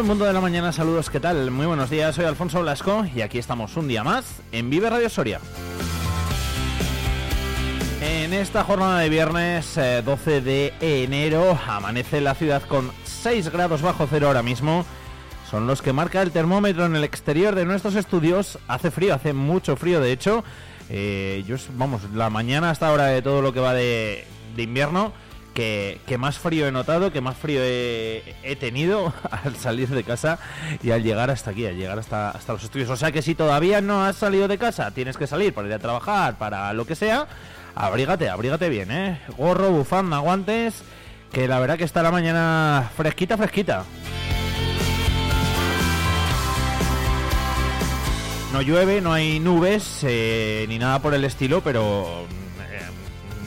En Mundo de la Mañana, saludos, ¿qué tal? Muy buenos días, soy Alfonso Blasco y aquí estamos un día más en Vive Radio Soria. En esta jornada de viernes 12 eh, de enero amanece la ciudad con 6 grados bajo cero ahora mismo. Son los que marca el termómetro en el exterior de nuestros estudios. Hace frío, hace mucho frío de hecho. Eh, vamos, la mañana hasta ahora de todo lo que va de invierno que, más frío he notado, que más frío he, tenido al salir de casa y al llegar hasta aquí, al llegar hasta, hasta los estudios. O sea que si todavía no has salido de casa, tienes que salir para ir a trabajar, para lo que sea, abrígate, abrígate bien, ¿eh? Gorro, bufanda, guantes, que la verdad que está la mañana fresquita, fresquita. No llueve, no hay nubes, eh, ni nada por el estilo, pero eh,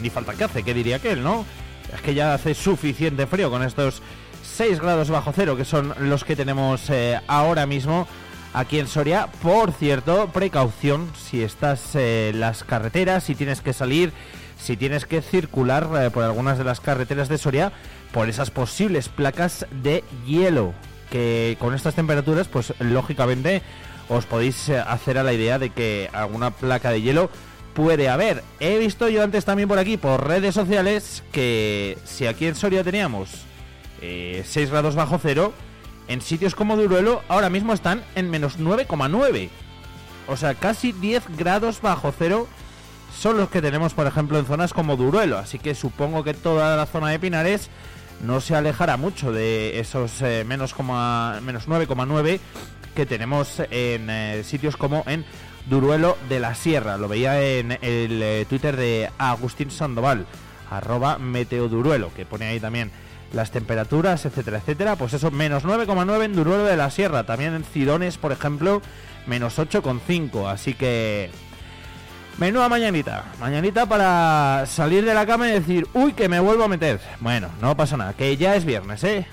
ni falta que hace, que diría aquel, ¿no? Es que ya hace suficiente frío con estos 6 grados bajo cero que son los que tenemos eh, ahora mismo aquí en Soria. Por cierto, precaución si estás en las carreteras, si tienes que salir, si tienes que circular eh, por algunas de las carreteras de Soria por esas posibles placas de hielo que con estas temperaturas pues lógicamente os podéis eh, hacer a la idea de que alguna placa de hielo puede haber. He visto yo antes también por aquí, por redes sociales, que si aquí en Soria teníamos 6 eh, grados bajo cero, en sitios como Duruelo ahora mismo están en menos 9,9. O sea, casi 10 grados bajo cero son los que tenemos, por ejemplo, en zonas como Duruelo. Así que supongo que toda la zona de Pinares no se alejará mucho de esos eh, menos, menos 9,9 que tenemos en eh, sitios como en Duruelo de la Sierra. Lo veía en el eh, Twitter de Agustín Sandoval, arroba Meteoduruelo, que pone ahí también las temperaturas, etcétera, etcétera. Pues eso, menos 9,9 en Duruelo de la Sierra. También en Cidones, por ejemplo, menos 8,5. Así que... Menuda mañanita, mañanita para salir de la cama y decir, uy, que me vuelvo a meter. Bueno, no pasa nada, que ya es viernes, ¿eh?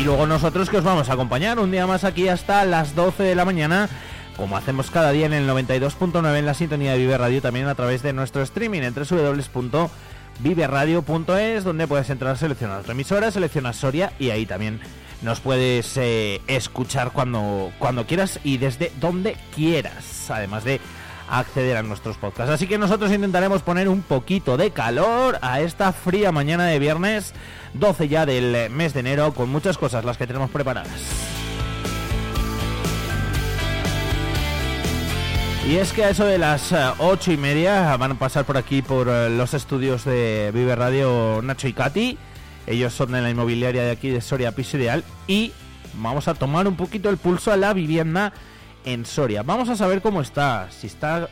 Y luego nosotros que os vamos a acompañar un día más aquí hasta las 12 de la mañana, como hacemos cada día en el 92.9 en la sintonía de Vive Radio, también a través de nuestro streaming en www.viveradio.es, donde puedes entrar, seleccionar otra emisora, seleccionar Soria y ahí también nos puedes eh, escuchar cuando, cuando quieras y desde donde quieras, además de acceder a nuestros podcasts. Así que nosotros intentaremos poner un poquito de calor a esta fría mañana de viernes 12 ya del mes de enero con muchas cosas las que tenemos preparadas. Y es que a eso de las eh, ocho y media van a pasar por aquí por eh, los estudios de Vive Radio Nacho y Katy. Ellos son de la inmobiliaria de aquí de Soria Piso Ideal y vamos a tomar un poquito el pulso a la vivienda en Soria. Vamos a saber cómo está, si está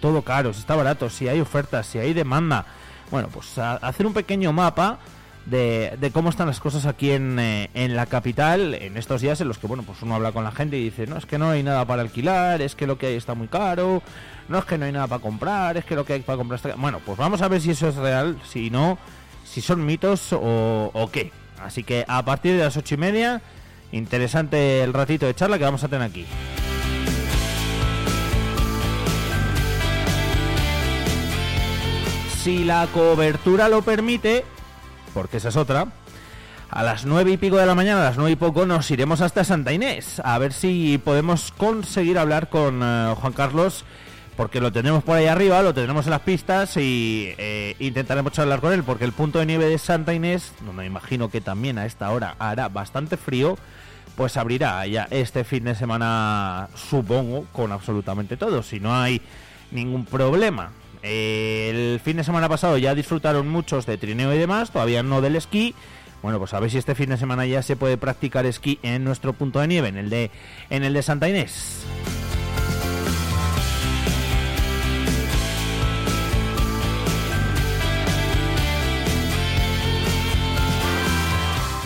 todo caro, si está barato, si hay ofertas, si hay demanda. Bueno, pues hacer un pequeño mapa de, cómo están las cosas aquí en, eh, en, la capital en estos días en los que bueno pues uno habla con la gente y dice no es que no hay nada para alquilar es que lo que hay está muy caro no es que no hay nada para comprar es que lo que hay para comprar está bueno pues vamos a ver si eso es real si no si son mitos o, o qué así que a partir de las ocho y media interesante el ratito de charla que vamos a tener aquí. Si la cobertura lo permite, porque esa es otra, A las nueve y pico de la mañana, a las nueve y poco, nos iremos hasta Santa Inés a ver si podemos conseguir hablar con eh, Juan Carlos, porque lo tendremos por ahí arriba, lo tendremos en las pistas y eh, intentaremos hablar con él, porque el punto de nieve de Santa Inés, donde me imagino que también a esta hora hará bastante frío, pues abrirá ya este fin de semana, supongo, con absolutamente todo, si no hay ningún problema. El fin de semana pasado ya disfrutaron muchos de trineo y demás, todavía no del esquí bueno, pues a ver si este fin de semana ya se puede practicar esquí en nuestro punto de nieve, en el de, en el de Santa Inés.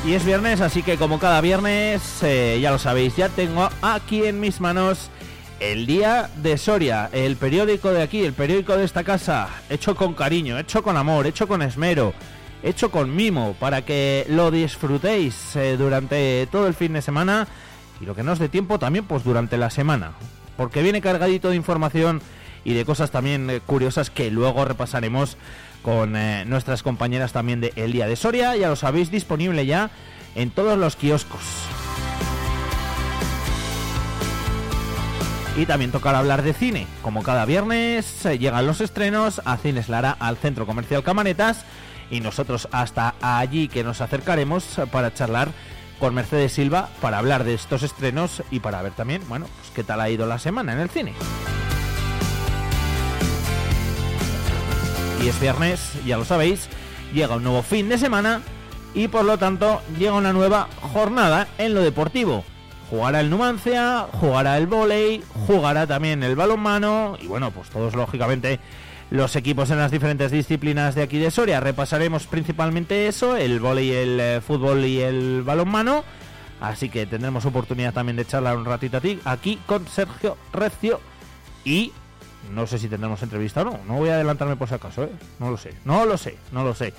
Y es viernes, así que como cada viernes, eh, ya lo sabéis, ya tengo aquí en mis manos el Día de Soria, el periódico de aquí, el periódico de esta casa, hecho con cariño, hecho con amor, hecho con esmero hecho con mimo para que lo disfrutéis eh, durante todo el fin de semana y lo que nos dé tiempo también pues durante la semana. Porque viene cargadito de información y de cosas también eh, curiosas que luego repasaremos con eh, nuestras compañeras también de El Día de Soria. Ya lo sabéis disponible ya en todos los kioscos Y también tocará hablar de cine. Como cada viernes llegan los estrenos a Cines Lara al Centro Comercial Camanetas y nosotros hasta allí que nos acercaremos para charlar con Mercedes Silva para hablar de estos estrenos y para ver también, bueno, pues qué tal ha ido la semana en el cine. Y es viernes, ya lo sabéis, llega un nuevo fin de semana y por lo tanto llega una nueva jornada en lo deportivo. Jugará el Numancia, jugará el volei, jugará también el balonmano y bueno, pues todos lógicamente los equipos en las diferentes disciplinas de aquí de Soria. Repasaremos principalmente eso, el vóley, el eh, fútbol y el balonmano. Así que tendremos oportunidad también de charlar un ratito aquí con Sergio Recio y no sé si tendremos entrevista o no. No voy a adelantarme por si acaso, ¿eh? No lo sé, no lo sé, no lo sé.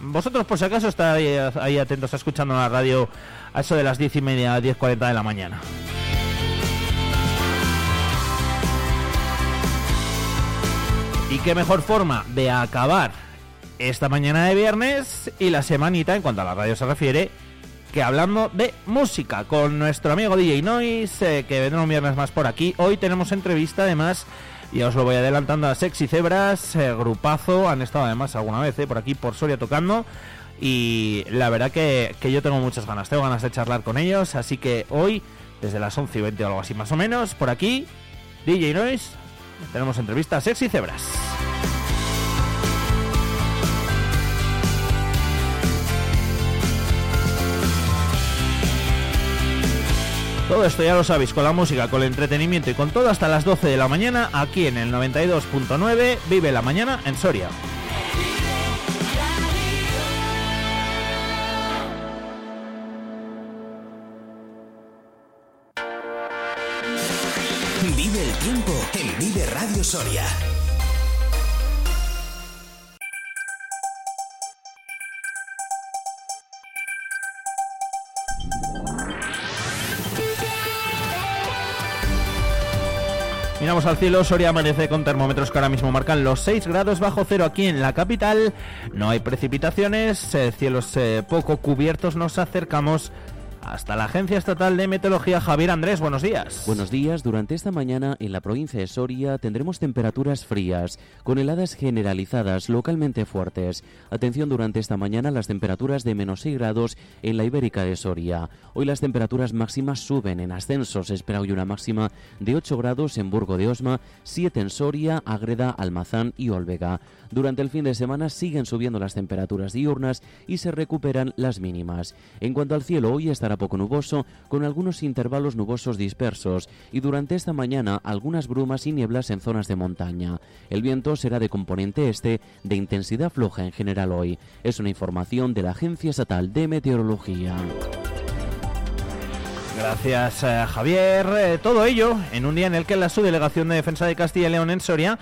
Vosotros por si acaso estáis ahí atentos escuchando la radio a eso de las diez y media, diez cuarenta de la mañana. Y qué mejor forma de acabar esta mañana de viernes y la semanita en cuanto a la radio se refiere que hablando de música con nuestro amigo DJ Noise, eh, que vendrá un viernes más por aquí. Hoy tenemos entrevista además, ya os lo voy adelantando a Sexy Cebras, eh, grupazo, han estado además alguna vez eh, por aquí por Soria tocando. Y la verdad que, que, yo tengo muchas ganas, tengo ganas de charlar con ellos, así que hoy, desde las 11 y 20 o algo así más o menos, por aquí, DJ Noise, tenemos entrevista a Sexy Cebras. Todo esto ya lo sabéis, con la música, con el entretenimiento y con todo hasta las 12 de la mañana, aquí en el 92.9, Vive la Mañana en Soria. Soria. Miramos al cielo, Soria amanece con termómetros que ahora mismo marcan los 6 grados bajo cero aquí en la capital. No hay precipitaciones, eh, cielos eh, poco cubiertos, nos acercamos hasta la Agencia Estatal de Meteorología, Javier Andrés, buenos días. Buenos días. Durante esta mañana en la provincia de Soria tendremos temperaturas frías, con heladas generalizadas localmente fuertes. Atención durante esta mañana las temperaturas de menos 6 grados en la Ibérica de Soria. Hoy las temperaturas máximas suben en ascensos. Se espera hoy una máxima de 8 grados en Burgo de Osma, 7 en Soria, Agreda, Almazán y Olvega. Durante el fin de semana siguen subiendo las temperaturas diurnas y se recuperan las mínimas. En cuanto al cielo, hoy estará poco nuboso, con algunos intervalos nubosos dispersos, y durante esta mañana algunas brumas y nieblas en zonas de montaña. El viento será de componente este, de intensidad floja en general hoy. Es una información de la Agencia Estatal de Meteorología. Gracias, eh, Javier. Eh, todo ello en un día en el que la subdelegación de defensa de Castilla y León en Soria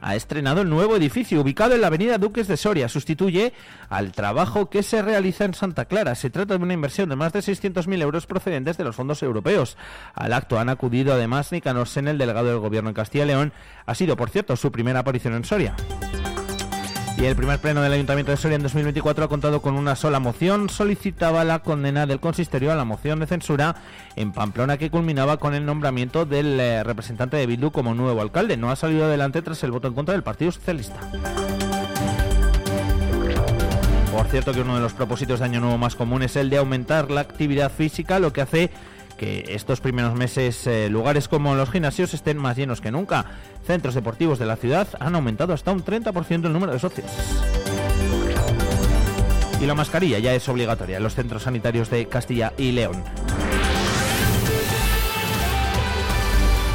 ha estrenado el nuevo edificio ubicado en la avenida Duques de Soria. Sustituye al trabajo que se realiza en Santa Clara. Se trata de una inversión de más de 600.000 euros procedentes de los fondos europeos. Al acto han acudido además Nicanor Sen, el delegado del gobierno en Castilla y León. Ha sido, por cierto, su primera aparición en Soria. Y el primer pleno del Ayuntamiento de Soria en 2024 ha contado con una sola moción. Solicitaba la condena del consistorio a la moción de censura en Pamplona que culminaba con el nombramiento del eh, representante de Bildu como nuevo alcalde. No ha salido adelante tras el voto en contra del Partido Socialista. Por cierto que uno de los propósitos de Año Nuevo más común es el de aumentar la actividad física, lo que hace que estos primeros meses eh, lugares como los gimnasios estén más llenos que nunca. Centros deportivos de la ciudad han aumentado hasta un 30% el número de socios. Y la mascarilla ya es obligatoria en los centros sanitarios de Castilla y León.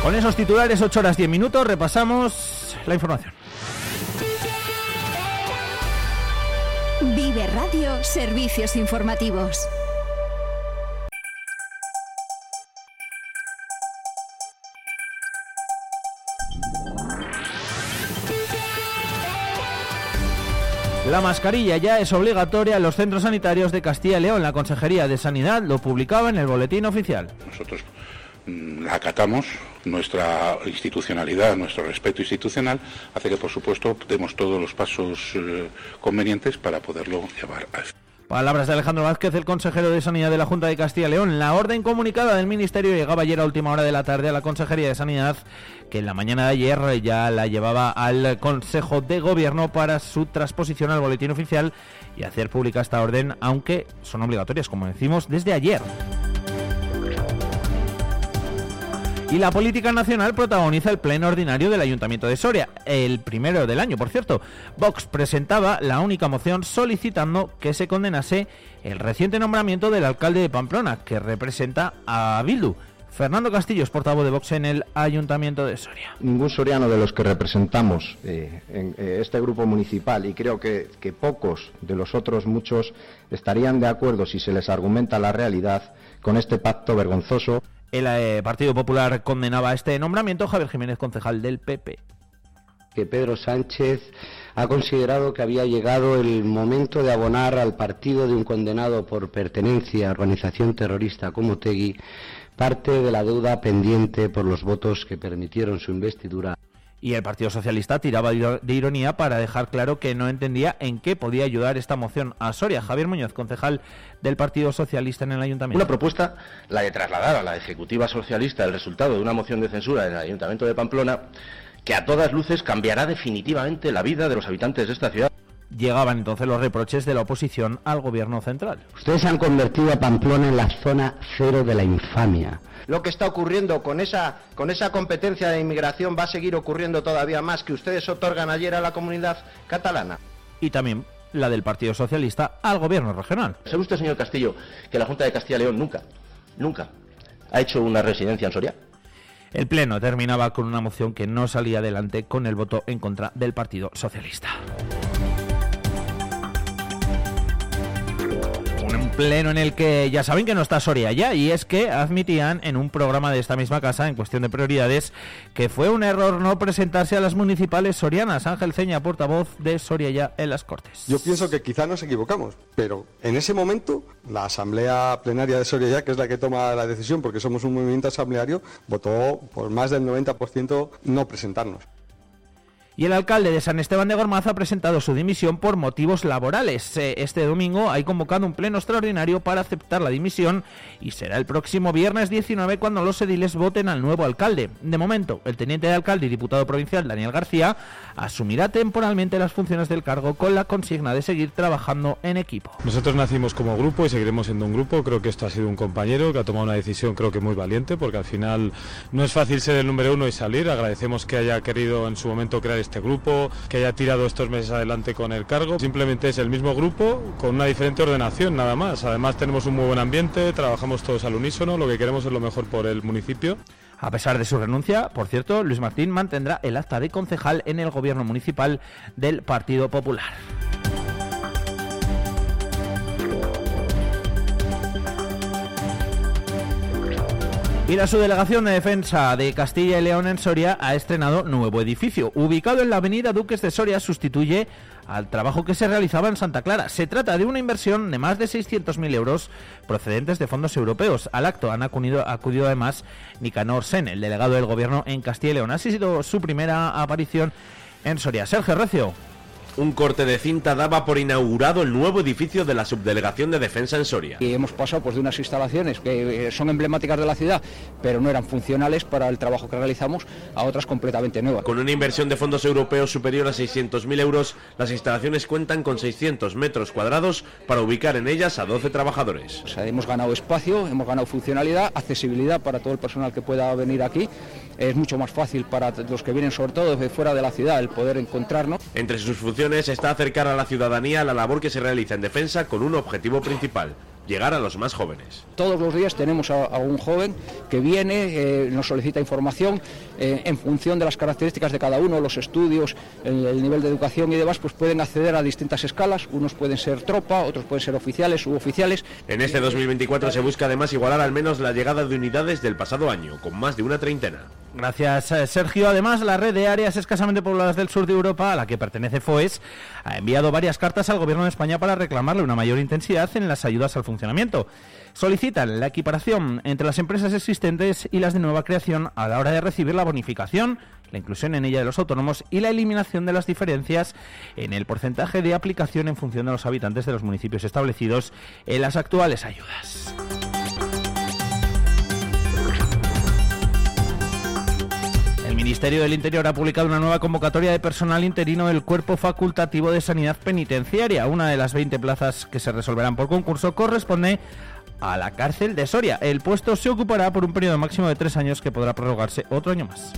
Con esos titulares, 8 horas 10 minutos, repasamos la información. Vive Radio Servicios Informativos. La mascarilla ya es obligatoria en los centros sanitarios de Castilla y León. La Consejería de Sanidad lo publicaba en el boletín oficial. Nosotros mm, la acatamos, nuestra institucionalidad, nuestro respeto institucional, hace que, por supuesto, demos todos los pasos eh, convenientes para poderlo llevar a. Palabras de Alejandro Vázquez, el consejero de Sanidad de la Junta de Castilla y León. La orden comunicada del Ministerio llegaba ayer a última hora de la tarde a la Consejería de Sanidad, que en la mañana de ayer ya la llevaba al Consejo de Gobierno para su transposición al boletín oficial y hacer pública esta orden, aunque son obligatorias, como decimos, desde ayer. Y la política nacional protagoniza el pleno ordinario del Ayuntamiento de Soria, el primero del año, por cierto. Vox presentaba la única moción solicitando que se condenase el reciente nombramiento del alcalde de Pamplona, que representa a Bildu. Fernando Castillo es portavoz de Vox en el Ayuntamiento de Soria. Ningún soriano de los que representamos eh, en eh, este grupo municipal, y creo que, que pocos de los otros muchos estarían de acuerdo si se les argumenta la realidad con este pacto vergonzoso el eh, Partido Popular condenaba este nombramiento. Javier Jiménez, concejal del PP. Que Pedro Sánchez ha considerado que había llegado el momento de abonar al partido de un condenado por pertenencia a organización terrorista como Tegui parte de la deuda pendiente por los votos que permitieron su investidura y el Partido Socialista tiraba de ironía para dejar claro que no entendía en qué podía ayudar esta moción a Soria. Javier Muñoz, concejal del Partido Socialista en el Ayuntamiento. Una propuesta, la de trasladar a la Ejecutiva Socialista el resultado de una moción de censura en el Ayuntamiento de Pamplona, que a todas luces cambiará definitivamente la vida de los habitantes de esta ciudad. Llegaban entonces los reproches de la oposición al gobierno central. Ustedes han convertido a Pamplona en la zona cero de la infamia lo que está ocurriendo con esa, con esa competencia de inmigración va a seguir ocurriendo todavía más que ustedes otorgan ayer a la comunidad catalana. Y también la del Partido Socialista al gobierno regional. ¿Sabe usted, señor Castillo, que la Junta de Castilla y León nunca, nunca ha hecho una residencia en Soria? El Pleno terminaba con una moción que no salía adelante con el voto en contra del Partido Socialista. Pleno en el que ya saben que no está Soria ya, y es que admitían en un programa de esta misma casa, en cuestión de prioridades, que fue un error no presentarse a las municipales sorianas. Ángel Ceña, portavoz de Soria ya en las Cortes. Yo pienso que quizá nos equivocamos, pero en ese momento la Asamblea Plenaria de Soria ya, que es la que toma la decisión, porque somos un movimiento asambleario, votó por más del 90% no presentarnos. Y el alcalde de San Esteban de Gormaz ha presentado su dimisión por motivos laborales. Eh, este domingo hay convocado un pleno extraordinario para aceptar la dimisión y será el próximo viernes 19 cuando los ediles voten al nuevo alcalde. De momento, el teniente de alcalde y diputado provincial Daniel García asumirá temporalmente las funciones del cargo con la consigna de seguir trabajando en equipo. Nosotros nacimos como grupo y seguiremos siendo un grupo. Creo que esto ha sido un compañero que ha tomado una decisión creo que muy valiente porque al final no es fácil ser el número uno y salir. Agradecemos que haya querido en su momento crear este grupo, que haya tirado estos meses adelante con el cargo. Simplemente es el mismo grupo con una diferente ordenación, nada más. Además tenemos un muy buen ambiente, trabajamos todos al unísono, lo que queremos es lo mejor por el municipio. A pesar de su renuncia, por cierto, Luis Martín mantendrá el acta de concejal en el gobierno municipal del Partido Popular. Y la subdelegación de defensa de Castilla y León en Soria ha estrenado nuevo edificio. Ubicado en la avenida Duques de Soria, sustituye al trabajo que se realizaba en Santa Clara. Se trata de una inversión de más de 600.000 euros procedentes de fondos europeos. Al acto han acudido, acudido además Nicanor Sen, el delegado del gobierno en Castilla y León. Ha sido su primera aparición en Soria. Sergio Recio. Un corte de cinta daba por inaugurado el nuevo edificio de la Subdelegación de Defensa en Soria. Y hemos pasado pues, de unas instalaciones que eh, son emblemáticas de la ciudad, pero no eran funcionales para el trabajo que realizamos, a otras completamente nuevas. Con una inversión de fondos europeos superior a 600.000 euros, las instalaciones cuentan con 600 metros cuadrados para ubicar en ellas a 12 trabajadores. O sea, hemos ganado espacio, hemos ganado funcionalidad, accesibilidad para todo el personal que pueda venir aquí. Es mucho más fácil para los que vienen sobre todo de fuera de la ciudad el poder encontrarnos. Entre sus funciones está acercar a la ciudadanía la labor que se realiza en defensa con un objetivo principal, llegar a los más jóvenes. Todos los días tenemos a, a un joven que viene, eh, nos solicita información eh, en función de las características de cada uno, los estudios, el, el, nivel de educación y demás, pues pueden acceder a distintas escalas. Unos pueden ser tropa, otros pueden ser oficiales, suboficiales. En este 2024 se busca además igualar al menos la llegada de unidades del pasado año, con más de una treintena. Gracias, eh, Sergio. Además, la red de áreas escasamente pobladas del sur de Europa, a la que pertenece FOES, ha enviado varias cartas al Gobierno de España para reclamarle una mayor intensidad en las ayudas al funcionamiento. Solicitan la equiparación entre las empresas existentes y las de nueva creación a la hora de recibir la bonificación, la inclusión en ella de los autónomos y la eliminación de las diferencias en el porcentaje de aplicación en función de los habitantes de los municipios establecidos en las actuales ayudas. Ministerio del Interior ha publicado una nueva convocatoria de personal interino del Cuerpo Facultativo de Sanidad Penitenciaria. Una de las 20 plazas que se resolverán por concurso corresponde a la cárcel de Soria. El puesto se ocupará por un periodo máximo de tres años que podrá prorrogarse otro año más.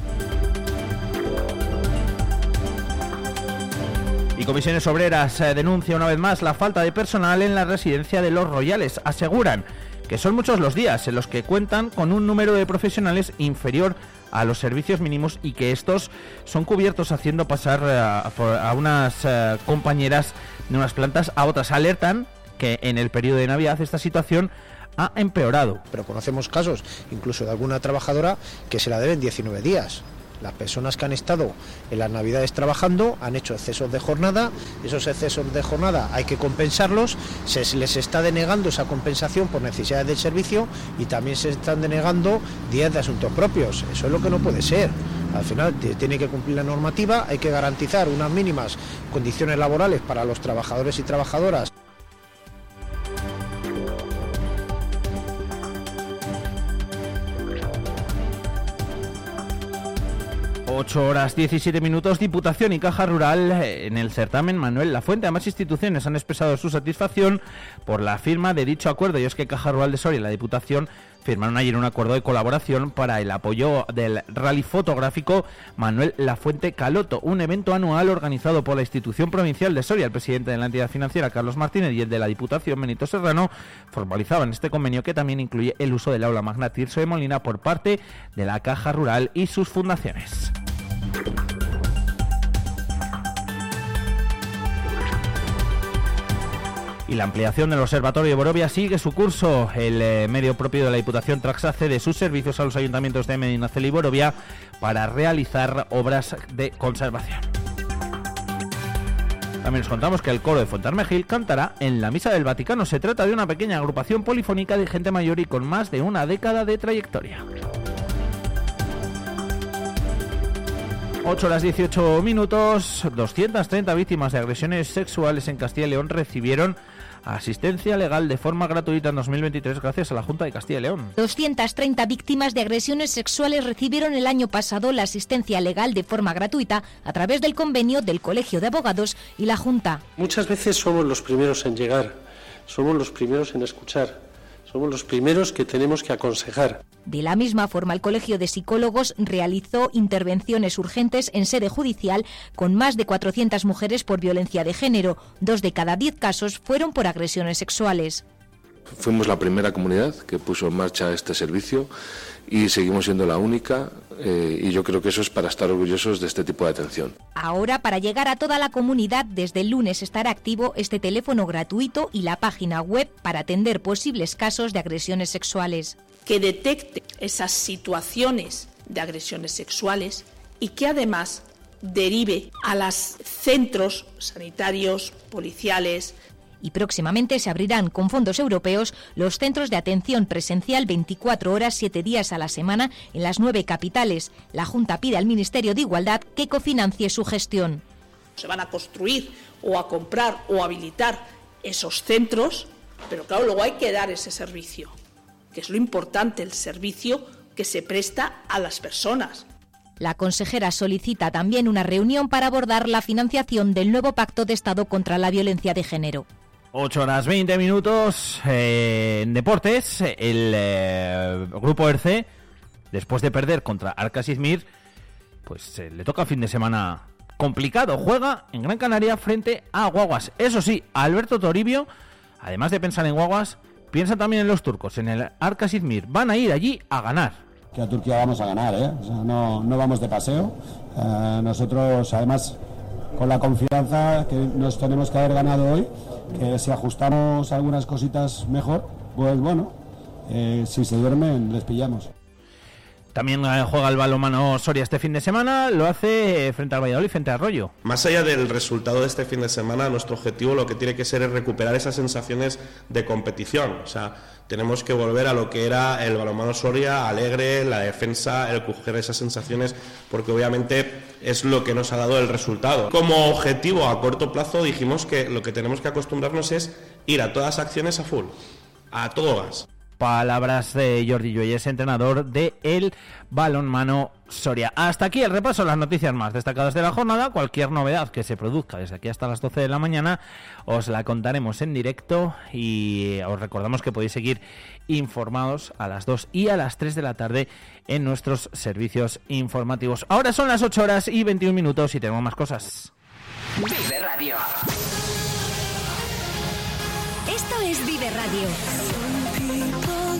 Y Comisiones Obreras eh, denuncia una vez más la falta de personal en la residencia de los Royales. Aseguran que son muchos los días en los que cuentan con un número de profesionales inferior a los servicios mínimos y que estos son cubiertos haciendo pasar a, a unas uh, compañeras de unas plantas a otras. Alertan que en el periodo de Navidad esta situación ha empeorado. Pero conocemos casos incluso de alguna trabajadora que se la deben 19 días. Las personas que han estado en las navidades trabajando han hecho excesos de jornada, esos excesos de jornada hay que compensarlos, se les está denegando esa compensación por necesidades del servicio y también se están denegando días de asuntos propios. Eso es lo que no puede ser. Al final tiene que cumplir la normativa, hay que garantizar unas mínimas condiciones laborales para los trabajadores y trabajadoras. 8 horas 17 minutos, Diputación y Caja Rural eh, en el certamen Manuel Lafuente. Ambas instituciones han expresado su satisfacción por la firma de dicho acuerdo y es que Caja Rural de Soria y la Diputación firmaron ayer un acuerdo de colaboración para el apoyo del rally fotográfico Manuel Lafuente Caloto, un evento anual organizado por la institución provincial de Soria. El presidente de la entidad financiera, Carlos Martínez, y el de la Diputación, Benito Serrano, formalizaban este convenio que también incluye el uso del aula magna Tirso de Molina por parte de la Caja Rural y sus fundaciones. Y la ampliación del Observatorio de Borovia sigue su curso. El eh, medio propio de la Diputación Traxa cede sus servicios a los ayuntamientos de Medinaceli y Borovia para realizar obras de conservación. También os contamos que el coro de Fontarmejil cantará en la Misa del Vaticano. Se trata de una pequeña agrupación polifónica de gente mayor y con más de una década de trayectoria. 8 horas 18 minutos, 230 víctimas de agresiones sexuales en Castilla y León recibieron asistencia legal de forma gratuita en 2023 gracias a la Junta de Castilla y León. 230 víctimas de agresiones sexuales recibieron el año pasado la asistencia legal de forma gratuita a través del convenio del Colegio de Abogados y la Junta. Muchas veces somos los primeros en llegar, somos los primeros en escuchar, somos los primeros que tenemos que aconsejar. De la misma forma, el Colegio de Psicólogos realizó intervenciones urgentes en sede judicial con más de 400 mujeres por violencia de género. Dos de cada diez casos fueron por agresiones sexuales. Fuimos la primera comunidad que puso en marcha este servicio y seguimos siendo la única eh, y yo creo que eso es para estar orgullosos de este tipo de atención. Ahora, para llegar a toda la comunidad, desde el lunes estará activo este teléfono gratuito y la página web para atender posibles casos de agresiones sexuales. Que detecte esas situaciones de agresiones sexuales y que además derive a los centros sanitarios, policiales, y próximamente se abrirán con fondos europeos los centros de atención presencial 24 horas 7 días a la semana en las nueve capitales. La Junta pide al Ministerio de Igualdad que cofinancie su gestión. Se van a construir o a comprar o a habilitar esos centros, pero claro, luego hay que dar ese servicio, que es lo importante, el servicio que se presta a las personas. La consejera solicita también una reunión para abordar la financiación del nuevo pacto de Estado contra la violencia de género. 8 horas 20 minutos eh, en deportes. El eh, grupo ERCE, después de perder contra Arcas Izmir, pues eh, le toca fin de semana complicado. Juega en Gran Canaria frente a Guaguas. Eso sí, Alberto Toribio, además de pensar en Guaguas, piensa también en los turcos, en el Arcas Izmir. Van a ir allí a ganar que a Turquía vamos a ganar, ¿eh? no, no vamos de paseo. nosotros, además, con la confianza que nos tenemos que haber ganado hoy, que si ajustamos algunas cositas mejor, pues bueno, eh, si se duermen les pillamos. También eh, juega el balomano Soria este fin de semana, lo hace frente al Valladolid, frente a Arroyo. Más allá del resultado de este fin de semana, nuestro objetivo lo que tiene que ser es recuperar esas sensaciones de competición. O sea, tenemos que volver a lo que era el balonmano Soria, alegre, la defensa, el coger esas sensaciones, porque obviamente es lo que nos ha dado el resultado. Como objetivo a corto plazo dijimos que lo que tenemos que acostumbrarnos es ir a todas acciones a full, a todo gas palabras de Jordi Lluelles, entrenador de el balonmano Soria. Hasta aquí el repaso de las noticias más destacadas de la jornada. Cualquier novedad que se produzca desde aquí hasta las 12 de la mañana os la contaremos en directo y os recordamos que podéis seguir informados a las 2 y a las 3 de la tarde en nuestros servicios informativos. Ahora son las 8 horas y 21 minutos y tenemos más cosas. Vive Radio. Esto es Vive Radio.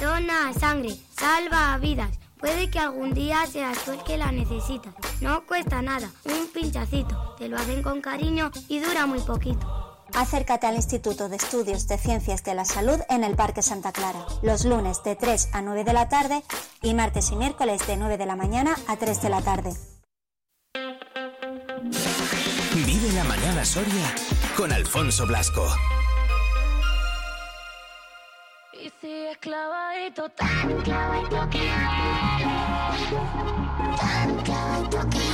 Dona sangre, salva vidas. Puede que algún día seas tú el que la necesitas. No cuesta nada, un pinchacito. Te lo hacen con cariño y dura muy poquito. Acércate al Instituto de Estudios de Ciencias de la Salud en el Parque Santa Clara, los lunes de 3 a 9 de la tarde y martes y miércoles de 9 de la mañana a 3 de la tarde. Vive la mañana Soria con Alfonso Blasco. Clavadito, tan clavadito que tan clavadito que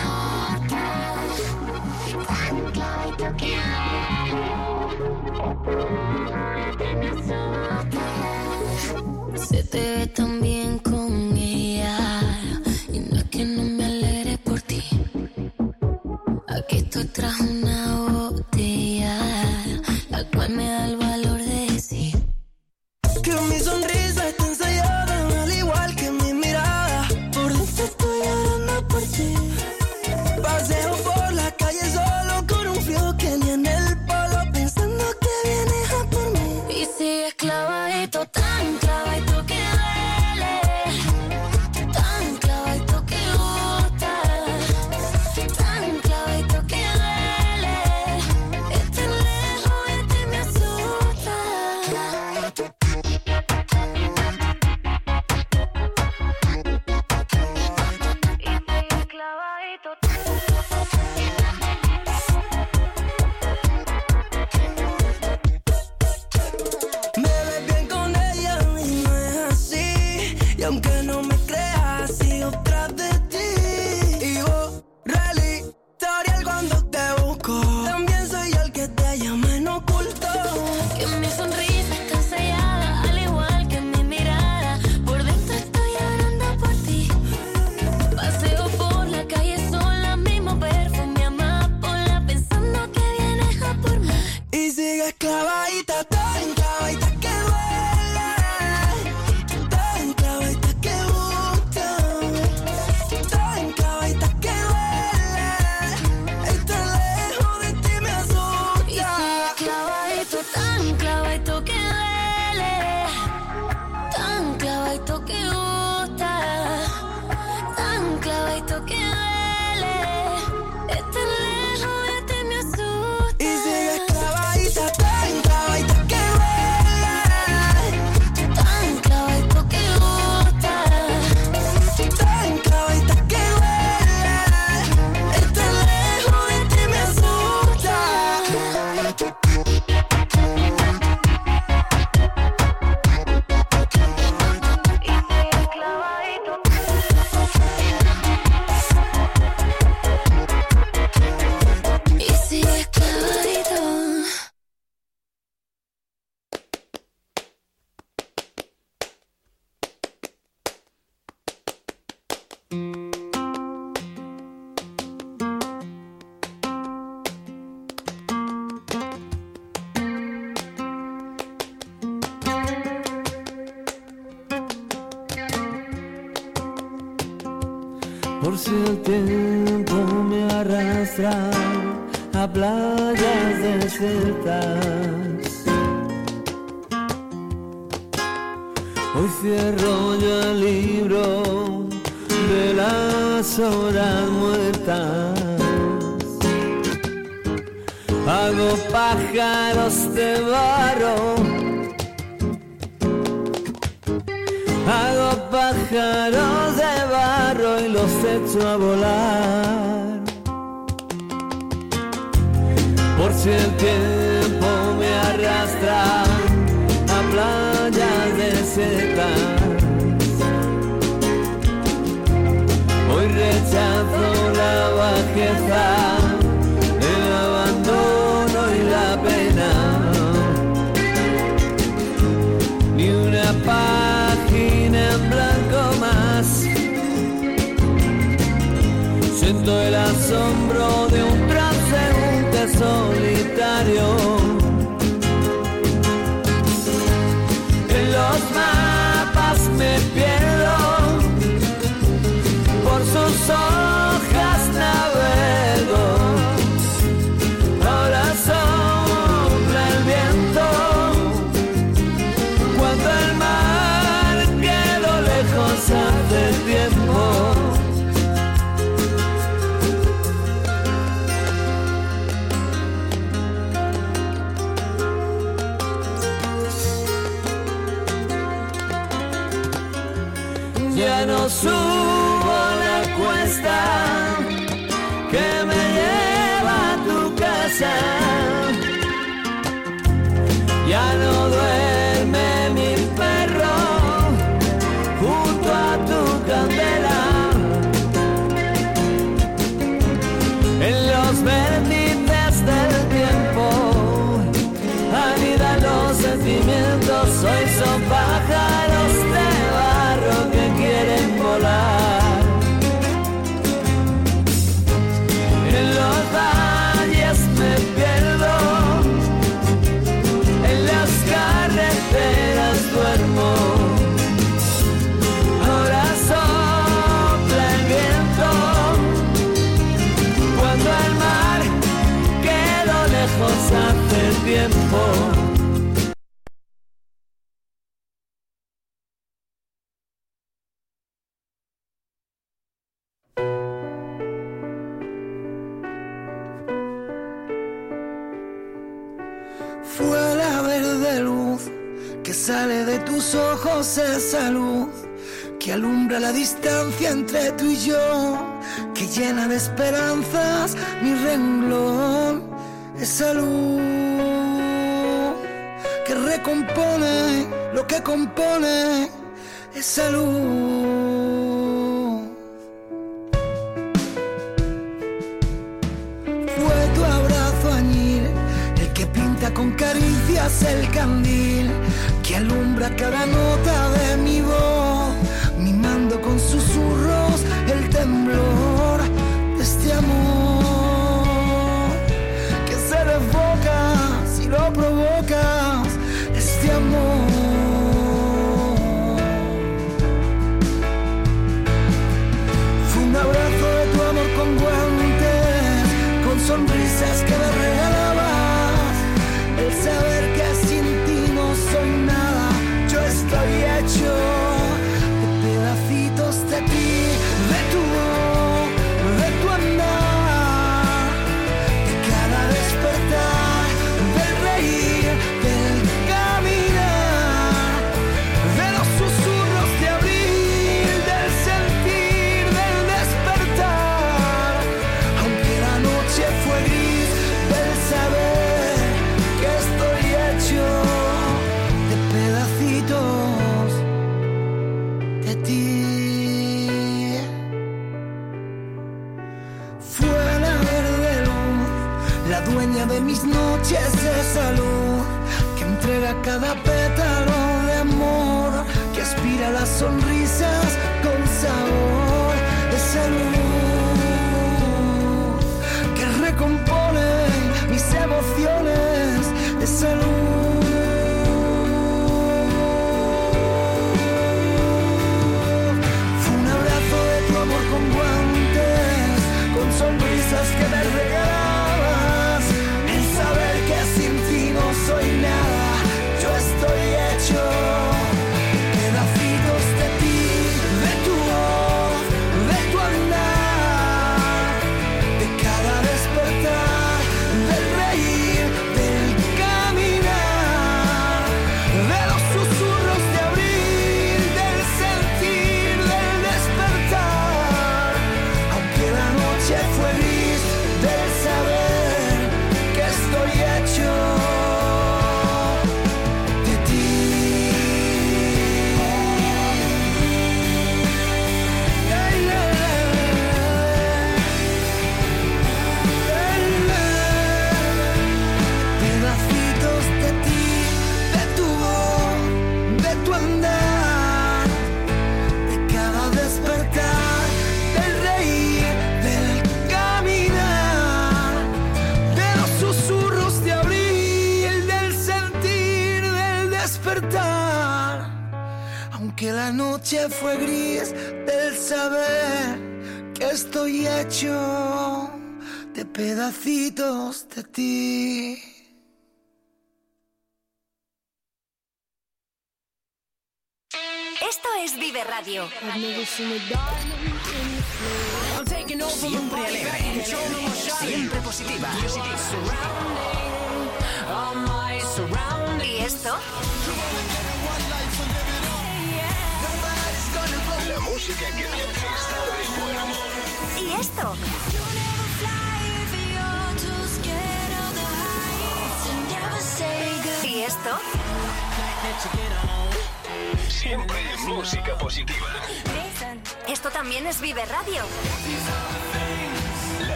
tan clavadito que Se te ve tan bien con ella y no es que no me alegre por ti. Aquí estoy tras una botella, la cual me da el valor de decir. Que mi sonrisa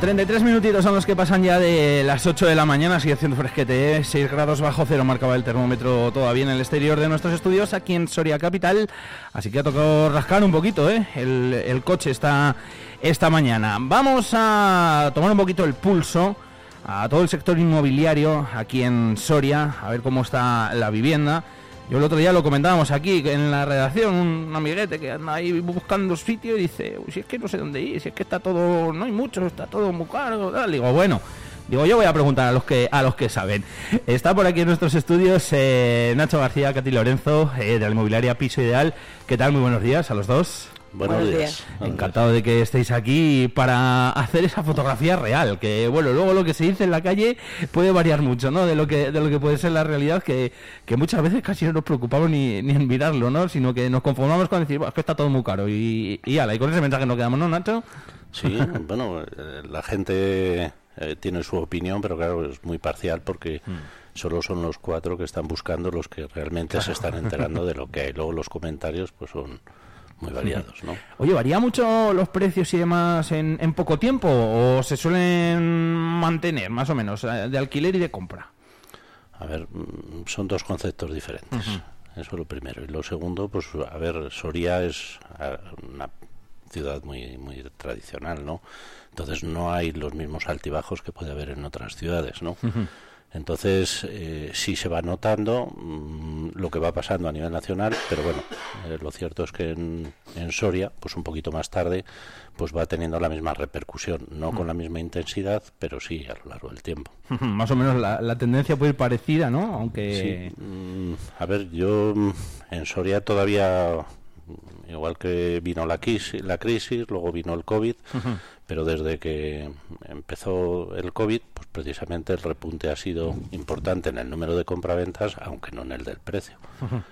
...33 minutitos son los que pasan ya de las 8 de la mañana, sigue haciendo fresquete, ¿eh? 6 grados bajo cero marcaba el termómetro todavía en el exterior de nuestros estudios, aquí en Soria Capital, así que ha tocado rascar un poquito ¿eh? el, el coche esta mañana. Vamos a tomar un poquito el pulso a todo el sector inmobiliario aquí en Soria, a ver cómo está la vivienda. Yo el otro día lo comentábamos aquí en la redacción, un amiguete que anda ahí buscando sitio y dice, "Uy, si es que no sé dónde ir, si es que está todo, no hay mucho, está todo muy caro. Digo, bueno, digo, yo voy a preguntar a los que a los que saben. Está por aquí en nuestros estudios eh, Nacho García, Katy Lorenzo, eh, de la inmobiliaria Piso Ideal. ¿Qué tal? Muy buenos días a los dos. Buenos Buenos días. días. Encantado de que estéis aquí para hacer esa fotografía real, que bueno, luego lo que se dice en la calle puede variar mucho, ¿no? De lo que, de lo que puede ser la realidad, que, que muchas veces casi no nos preocupamos ni, ni en mirarlo, ¿no? Sino que nos conformamos con decir, "Buah, es que está todo muy caro y, y ala, y con ese mensaje nos quedamos, ¿no, Nacho? Sí, bueno, eh, la gente eh, tiene su opinión, pero claro, es muy parcial porque solo son los cuatro que están buscando los que realmente se están enterando de lo que hay. Luego los comentarios pues son muy variados, ¿no? Oye, ¿varía mucho los precios y demás en, en poco tiempo o se suelen mantener más o menos eh, de alquiler y de compra? A ver, mm, son dos conceptos diferentes. Eso es lo primero. Y lo segundo, pues, a ver, Soria es ah, una ciudad muy, muy tradicional, ¿no? Entonces no hay los mismos altibajos que puede haber en otras ciudades, ¿no? Entonces eh, sí se va notando mm, lo que va pasando a nivel nacional, pero bueno, eh, lo cierto es que en, en Soria, pues un poquito más tarde, pues va teniendo la misma repercusión, no con la misma intensidad, pero sí a lo largo del tiempo. más o menos la, la tendencia puede ir parecida, ¿no? Aunque... Sí, mm, a ver, yo mm, en Soria todavía, igual que vino la crisis, la crisis luego vino el COVID. Pero desde que empezó el COVID, pues precisamente el repunte ha sido importante en el número de compraventas, aunque no en el del precio.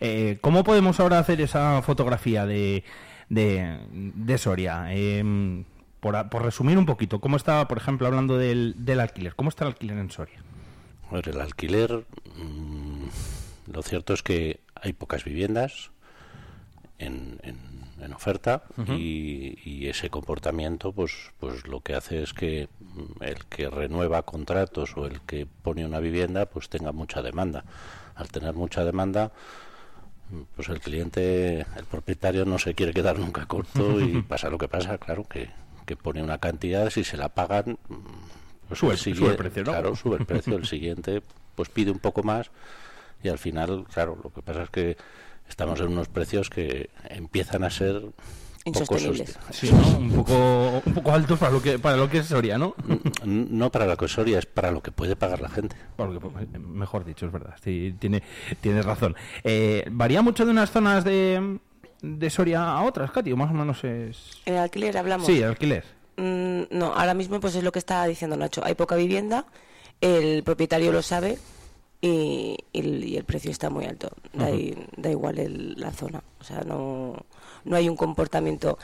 Eh, ¿Cómo podemos ahora hacer esa fotografía de, de, de Soria? Eh, por, resumir un poquito, ¿cómo está, por ejemplo, hablando del, del alquiler? ¿Cómo está el alquiler en Soria? A ver, el alquiler, mm, lo cierto es que hay pocas viviendas en, en- en oferta y, y ese comportamiento, pues, pues lo que hace es que el que renueva contratos o el que pone una vivienda, pues tenga mucha demanda. Al tener mucha demanda, pues el cliente, el propietario no se quiere quedar nunca corto y pasa lo que pasa, claro, que, que pone una cantidad, si se la pagan, pues Sube- el sube el siguiente- precio, ¿no? Claro, sube el precio, el siguiente pues pide un poco más y al final, claro, lo que pasa es que estamos en unos precios que empiezan a ser Insostenibles. sosti- Sí, ¿no? Un poco, un poco altos para lo que para lo que es Soria, ¿no? No para la que es Soria, es para lo que puede pagar la gente. Lo que- mejor dicho, es verdad. Sí, tiene, tienes razón. Eh, ¿Varía mucho de unas zonas de, de Soria a otras, Katy? ¿O más o menos es...? ¿En el alquiler hablamos? Sí, alquiler. Mm, no, ahora mismo pues es lo que está diciendo Nacho. Hay poca vivienda, el propietario lo sabe y, y el, y el precio está muy alto. Da, i- da igual el- la zona. O sea, no, no hay un comportamiento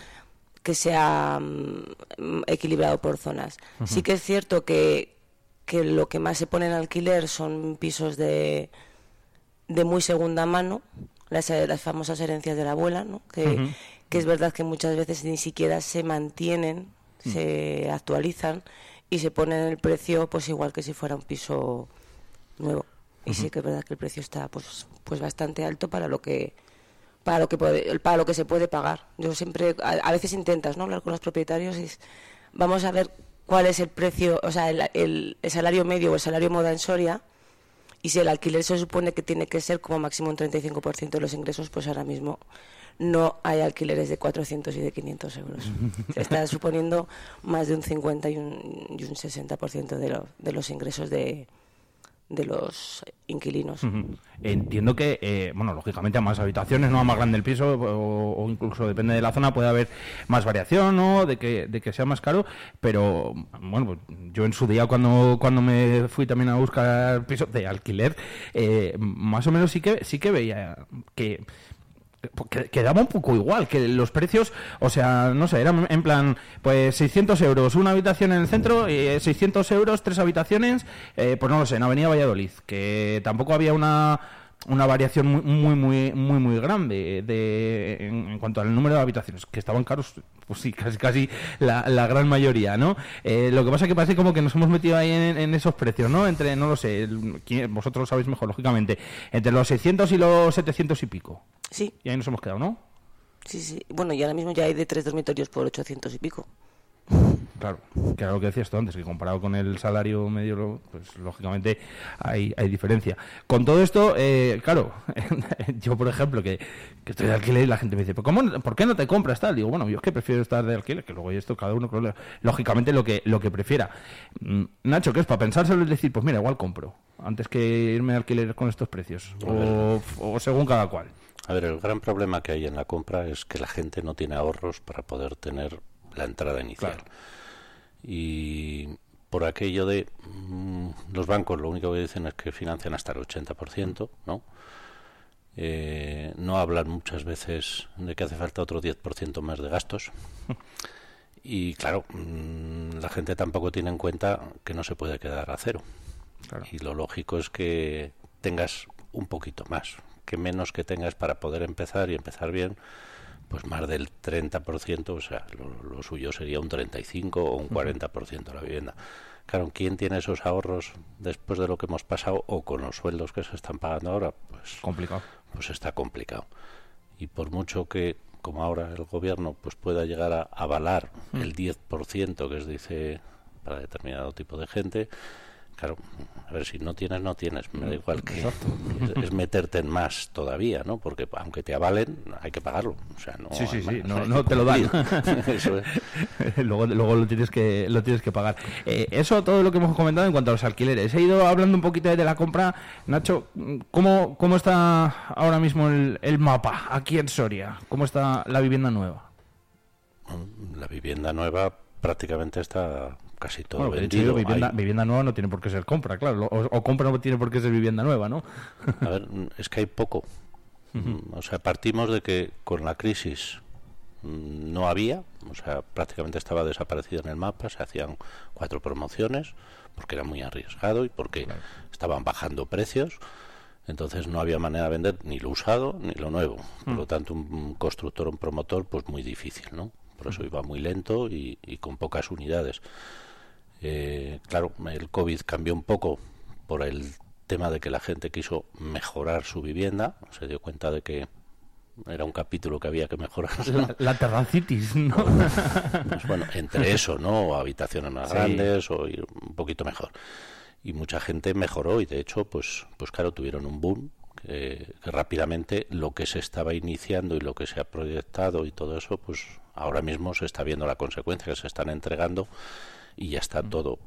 que sea mm, equilibrado por zonas. Sí que es cierto que, que lo que más se pone en alquiler son pisos de, de muy segunda mano, las, las famosas herencias de la abuela, ¿no? que, que es verdad que muchas veces ni siquiera se mantienen, se actualizan y se ponen el precio pues igual que si fuera un piso nuevo. Y sí que es verdad que el precio está pues pues bastante alto para lo que para lo que puede, para lo que se puede pagar. Yo siempre a, a veces intentas, ¿no? hablar con los propietarios y es, vamos a ver cuál es el precio, o sea, el, el- el salario medio o el salario moda en Soria y si el alquiler se supone que tiene que ser como máximo un 35% de los ingresos, pues ahora mismo no hay alquileres de 400 y de 500 euros. Se está suponiendo más de un 50 y un, y un 60% de, lo- de los ingresos de, de los inquilinos. Entiendo que, eh, bueno, lógicamente a más habitaciones, no a más grande el piso, o, o incluso depende de la zona, puede haber más variación, ¿no? De que, de que sea más caro, pero bueno, pues, yo en su día cuando, cuando me fui también a buscar pisos de alquiler, eh, más o menos sí que, sí que veía que quedaba un poco igual, que los precios, o sea, no sé, eran en plan, pues 600 euros una habitación en el centro, y 600 euros tres habitaciones, eh, pues no lo sé, en Avenida Valladolid, que tampoco había una una variación muy muy muy muy muy grande de en, en cuanto al número de habitaciones que estaban caros pues sí casi casi la, la gran mayoría no Eh, lo que pasa que parece como que nos hemos metido ahí en, en esos precios no entre no lo sé el- vosotros lo sabéis mejor lógicamente entre los 600 y los 700 y pico Sí. y ahí nos hemos quedado no Sí, sí. Bueno, y ahora mismo ya hay de tres dormitorios por 800 y pico. Claro, que era lo que decías tú antes, que comparado con el salario medio, pues lógicamente hay, hay diferencia. Con todo esto, eh, claro, yo por ejemplo, que, que estoy de alquiler y la gente me dice, ¿Pero cómo, ¿por qué no te compras tal? Digo, bueno, yo es que prefiero estar de alquiler, que luego esto cada uno, lógicamente, lo que, lo que prefiera. Mm, Nacho, ¿qué es? Para pensárselo es decir, pues mira, igual compro, antes que irme a alquiler con estos precios, o según cada cual. A ver, el gran problema que hay en la compra es que la gente no tiene ahorros para poder tener la entrada inicial. Y por aquello de mm, los bancos lo único que dicen es que financian hasta el 80%, ¿no? Eh, no hablan muchas veces de que hace falta otro 10% más de gastos. Y claro, mm, la gente tampoco tiene en cuenta que no se puede quedar a cero. Y lo lógico es que tengas un poquito más, que menos que tengas para poder empezar y empezar bien, pues más del 30%, o sea, lo, lo suyo sería un 35 o un Ujú. 40% de la vivienda. Claro, ¿quién tiene esos ahorros después de lo que hemos pasado o con los sueldos que se están pagando ahora? Pues complicado. Pues está complicado. Y por mucho que, como ahora el gobierno, pues pueda llegar a avalar Mm. el 10% que se dice para determinado tipo de gente, claro, a ver, si no tienes, no tienes. Me da igual que es, es meterte en más todavía, ¿no? Porque aunque te avalen, hay que pagarlo. O sea, no sí, sí, sí, más, no, te lo dan. cumplir. Eso es. luego, luego lo tienes que lo tienes que pagar. Eh, eso todo lo que hemos comentado en cuanto a los alquileres. He ido hablando un poquito de la compra. Nacho, ¿cómo, cómo está ahora mismo el, el mapa aquí en Soria? ¿Cómo está la vivienda nueva? La vivienda nueva prácticamente está casi todo Bueno, vendido. vivienda, Hay- vivienda nueva no tiene por qué ser compra, claro. O, o compra no tiene por qué ser vivienda nueva, ¿no? A ver, mm, es que hay poco. Mm, O sea, partimos de que con la crisis mm, no había, o sea, prácticamente estaba desaparecido en el mapa, se hacían cuatro promociones porque era muy arriesgado y porque estaban bajando precios, entonces no había manera de vender ni lo usado ni lo nuevo. Por Mm. lo tanto, un, constructor, un promotor, pues muy difícil, ¿no? Por eso iba muy lento y, y con pocas unidades. Eh, claro, el COVID cambió un poco por el tema de que la gente quiso mejorar su vivienda, se dio cuenta de que era un capítulo que había que mejorar. La, la terracitis, ¿no? Pues bueno, entre eso, ¿no? Habitaciones más Sí. grandes o ir un poquito mejor. Y mucha gente mejoró y de hecho, pues, pues claro, tuvieron un boom que, que rápidamente lo que se estaba iniciando y lo que se ha proyectado y todo eso, pues ahora mismo se está viendo la consecuencia que se están entregando y ya está todo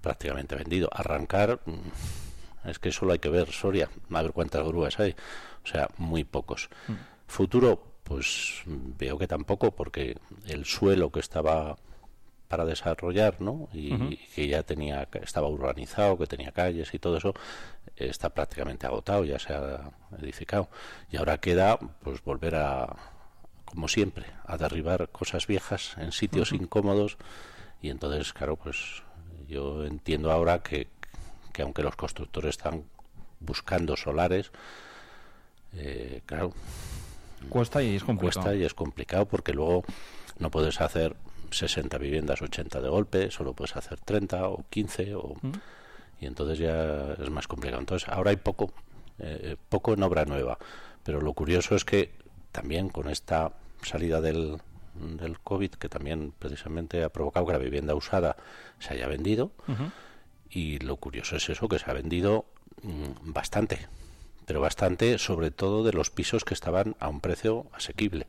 prácticamente vendido. Arrancar, mm, es que solo hay que ver Soria, a ver cuántas grúas hay. O sea, muy pocos. Futuro, pues mm, veo que tampoco, porque el suelo que estaba para desarrollar, ¿no? Y que ya tenía, estaba urbanizado, que tenía calles y todo eso, está prácticamente agotado, ya se ha edificado. Y ahora queda pues volver a, como siempre, a derribar cosas viejas en sitios incómodos. Y entonces, claro, pues yo entiendo ahora que, que aunque los constructores están buscando solares, eh, claro, Cuesta y es complicado. cuesta y es complicado porque luego no puedes hacer 60 viviendas, 80 de golpe, solo puedes hacer 30 o 15 o Mm. y entonces ya es más complicado. Entonces ahora hay poco eh, poco en obra nueva, pero lo curioso es que también con esta salida del del COVID que también precisamente ha provocado que la vivienda usada se haya vendido y lo curioso es eso que se ha vendido mm, bastante pero bastante sobre todo de los pisos que estaban a un precio asequible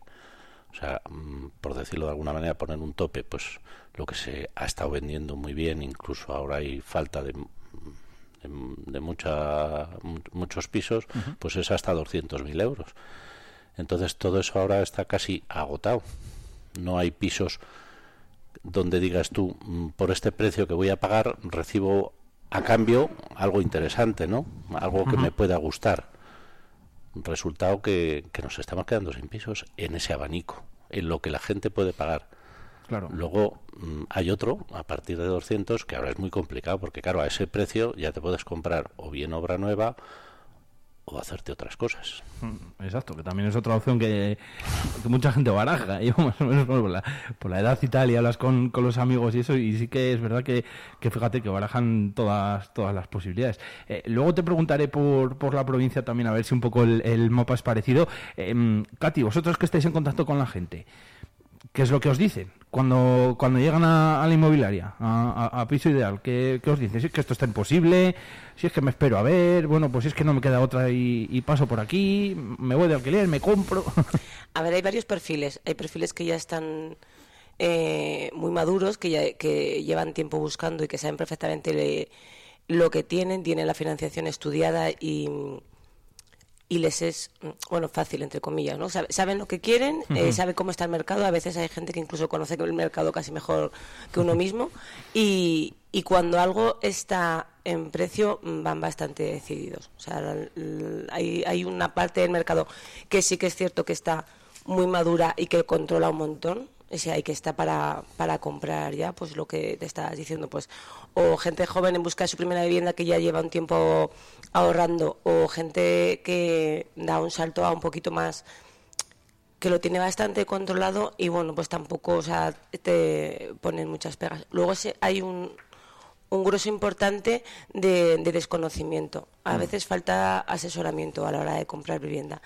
o sea mm, por decirlo de alguna manera poner un tope pues lo que se ha estado vendiendo muy bien incluso ahora hay falta de de, de mucha, mu- muchos pisos, pues es hasta 200.000 euros. Entonces todo eso ahora está casi agotado. No hay pisos donde digas tú, "Mm, por este precio que voy a pagar, recibo a cambio algo interesante, ¿no? Algo que me pueda gustar. Resultado que, que nos estamos quedando sin pisos en ese abanico, en lo que la gente puede pagar. Claro. Luego mm, hay otro, a partir de 200, que ahora es muy complicado, porque claro, a ese precio ya te puedes comprar o bien obra nueva hacerte otras cosas. Mm, Exacto, que también es otra opción que, que mucha gente baraja. Yo más o menos por la, por la edad y tal, y hablas con, con los amigos y eso, y sí que es verdad que, que fíjate que barajan todas, todas las posibilidades. Eh, luego te preguntaré por, por la provincia también, a ver si un poco el, el mapa es parecido. Eh, Katy, vosotros que estáis en contacto con la gente, ¿qué es lo que os dicen? Cuando, cuando llegan a, la inmobiliaria, a, piso ideal, ¿qué, qué os dicen? Si es que esto está imposible, si es que me espero a ver, bueno, pues si es que no me queda otra y, y paso por aquí, me voy de alquiler, me compro. A ver, hay varios perfiles. Hay perfiles que ya están eh, muy maduros, que, ya, que llevan tiempo buscando y que saben perfectamente le- lo que tienen, tienen la financiación estudiada y, y les es, mm, bueno, fácil, entre comillas, ¿no? Sabe- Saben lo que quieren, eh, Ujú. saben cómo está el mercado. A veces hay gente que incluso conoce el mercado casi mejor que uno mismo. Y, y cuando algo está en precio, mm, van bastante decididos. O sea, hay, hay una parte del mercado que sí que es cierto que está muy madura y que controla un montón. O sea, hay que está para, para comprar ya, pues lo que te estás diciendo, pues, o gente joven en busca de su primera vivienda que ya lleva un tiempo ahorrando, o gente que da un salto a un poquito más que lo tiene bastante controlado y bueno, pues tampoco, o sea, te ponen muchas pegas. Luego hay un, un grueso importante de, de desconocimiento. A Mm. veces falta asesoramiento a la hora de comprar vivienda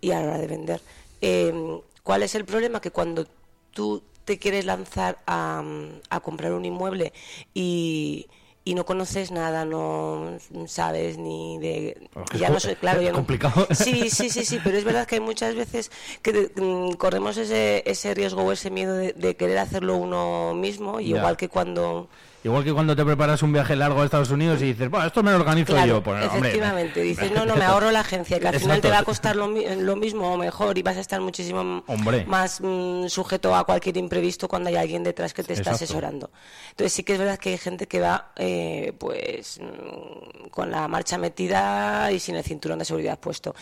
y a la hora de vender. Eh, ¿Cuál es el problema? Que cuando tú te quieres lanzar a, a comprar un inmueble y, y no conoces nada, no sabes ni de... Que ya no soy, claro, ya no- complicado. Sí, sí, sí, sí, pero es verdad que hay muchas veces que mm, corremos ese, ese riesgo o ese miedo de, de querer hacerlo uno mismo, y igual que cuando... Igual que cuando te preparas un viaje largo a Estados Unidos y dices, bueno, esto me lo organizo Claro, yo. Pues, hombre, efectivamente, dices, no, no, me ahorro la agencia, que al final Exacto. te va a costar lo, lo mismo o mejor y vas a estar muchísimo Hombre. más mm, sujeto a cualquier imprevisto cuando hay alguien detrás que te está Exacto. asesorando. Entonces sí que es verdad que hay gente que va eh, pues mm, con la marcha metida y sin el cinturón de seguridad puesto.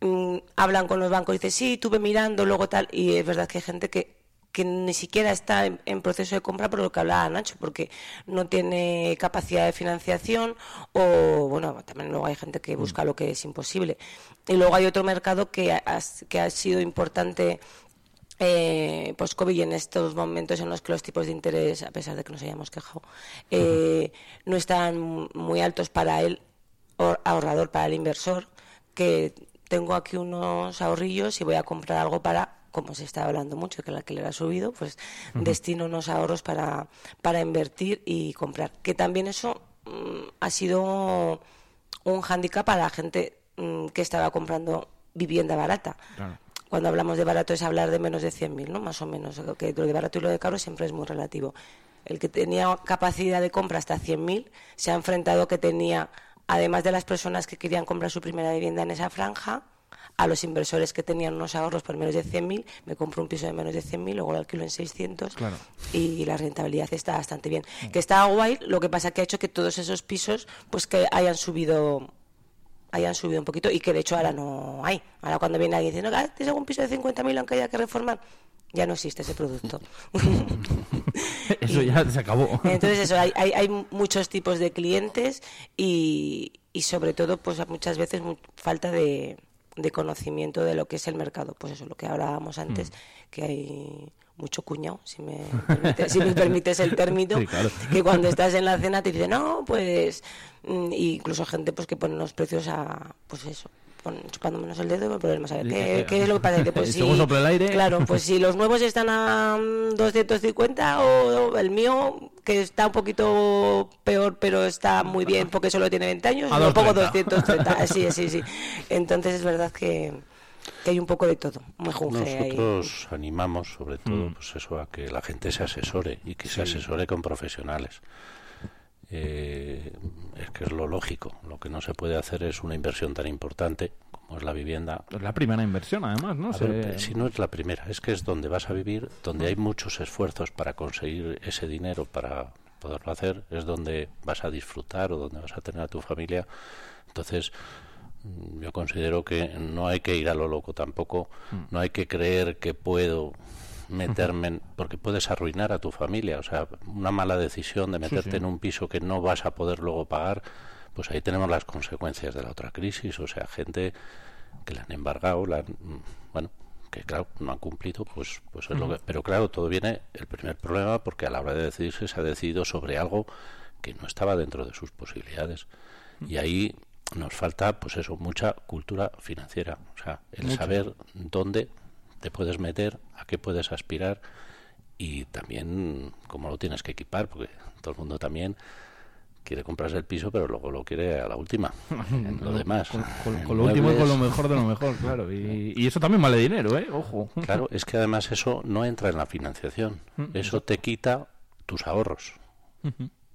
Mm, hablan con los bancos y dicen, sí, tuve mirando, luego tal, y es verdad que hay gente que que ni siquiera está en, en proceso de compra por lo que hablaba Nacho, porque no tiene capacidad de financiación o, bueno, también luego hay gente que busca lo que es imposible. Y luego hay otro mercado que ha, que ha sido importante eh, post-COVID y en estos momentos en los que los tipos de interés, a pesar de que nos hayamos quejado, eh, no están muy altos para el ahor- ahorrador, para el inversor, que tengo aquí unos ahorrillos y voy a comprar algo para, como se está hablando mucho, que el alquiler ha subido, pues Ujú. destino unos ahorros para, para invertir y comprar. Que también eso mm, ha sido un hándicap para la gente mm, que estaba comprando vivienda barata. Cuando hablamos de barato es hablar de menos de 100.000, ¿no? Más o menos. Lo que lo de barato y lo de caro siempre es muy relativo. El que tenía capacidad de compra hasta 100.000 se ha enfrentado que tenía, además de las personas que querían comprar su primera vivienda en esa franja, a los inversores que tenían unos ahorros por menos de 100.000, me compro un piso de menos de 100.000, luego lo alquilo en 600 Claro. y la rentabilidad está bastante bien. Que está guay, lo que pasa que ha hecho que todos esos pisos pues que hayan subido hayan subido un poquito y que de hecho ahora no hay. Ahora cuando viene alguien diciendo, "Ah, ¿tienes algún piso de 50.000 aunque haya que reformar? Ya no existe ese producto. Eso ya se acabó. Entonces eso, hay, hay, hay muchos tipos de clientes y, y sobre todo pues muchas veces falta de, de conocimiento de lo que es el mercado. Pues eso, lo que hablábamos antes, que hay mucho cuñado, si me, permite- si me permites el término, Sí, claro. que cuando estás en la cena te dicen, no, pues, mm, incluso gente pues que pone los precios a, pues eso, menos el dedo, pero a ver, ¿qué, qué es lo que pasa? Que, pues, si, el aire. Claro, pues si los nuevos están a mm, 250 o, o el mío, que está un poquito peor, pero está muy bien porque solo tiene 20 años, A lo pongo 230. 230. Sí, sí, sí. Entonces es verdad que, que hay un poco de todo. Junge ahí. Nosotros animamos sobre todo Mm. pues eso a que la gente se asesore y que se asesore con profesionales. Eh, es que es lo lógico. Lo que no se puede hacer es una inversión tan importante como es la vivienda. Es la primera inversión, además, ¿no? Se- ver, si no es la primera, es que es donde vas a vivir, donde hay muchos esfuerzos para conseguir ese dinero para poderlo hacer, es donde vas a disfrutar o donde vas a tener a tu familia. Entonces, yo considero que no hay que ir a lo loco tampoco, Mm. no hay que creer que puedo meterme en, porque puedes arruinar a tu familia, o sea, una mala decisión de meterte sí. en un piso que no vas a poder luego pagar, pues ahí tenemos las consecuencias de la otra crisis, o sea, gente que la han embargado, la han- mm, bueno, que claro, no han cumplido, pues pues es lo que, pero claro, todo viene el primer problema porque a la hora de decidirse se ha decidido sobre algo que no estaba dentro de sus posibilidades. Y ahí nos falta pues eso, mucha cultura financiera, o sea, el Mucho. saber dónde te puedes meter, a qué puedes aspirar y también cómo lo tienes que equipar, porque todo el mundo también quiere comprarse el piso, pero luego lo quiere a la última, en lo demás. Con, con- en con lo último y con lo mejor de lo mejor, claro. Y, y eso también vale dinero, ¿eh? Ojo. Claro, es que además eso no entra en la financiación. Mm, Eso te quita tus ahorros.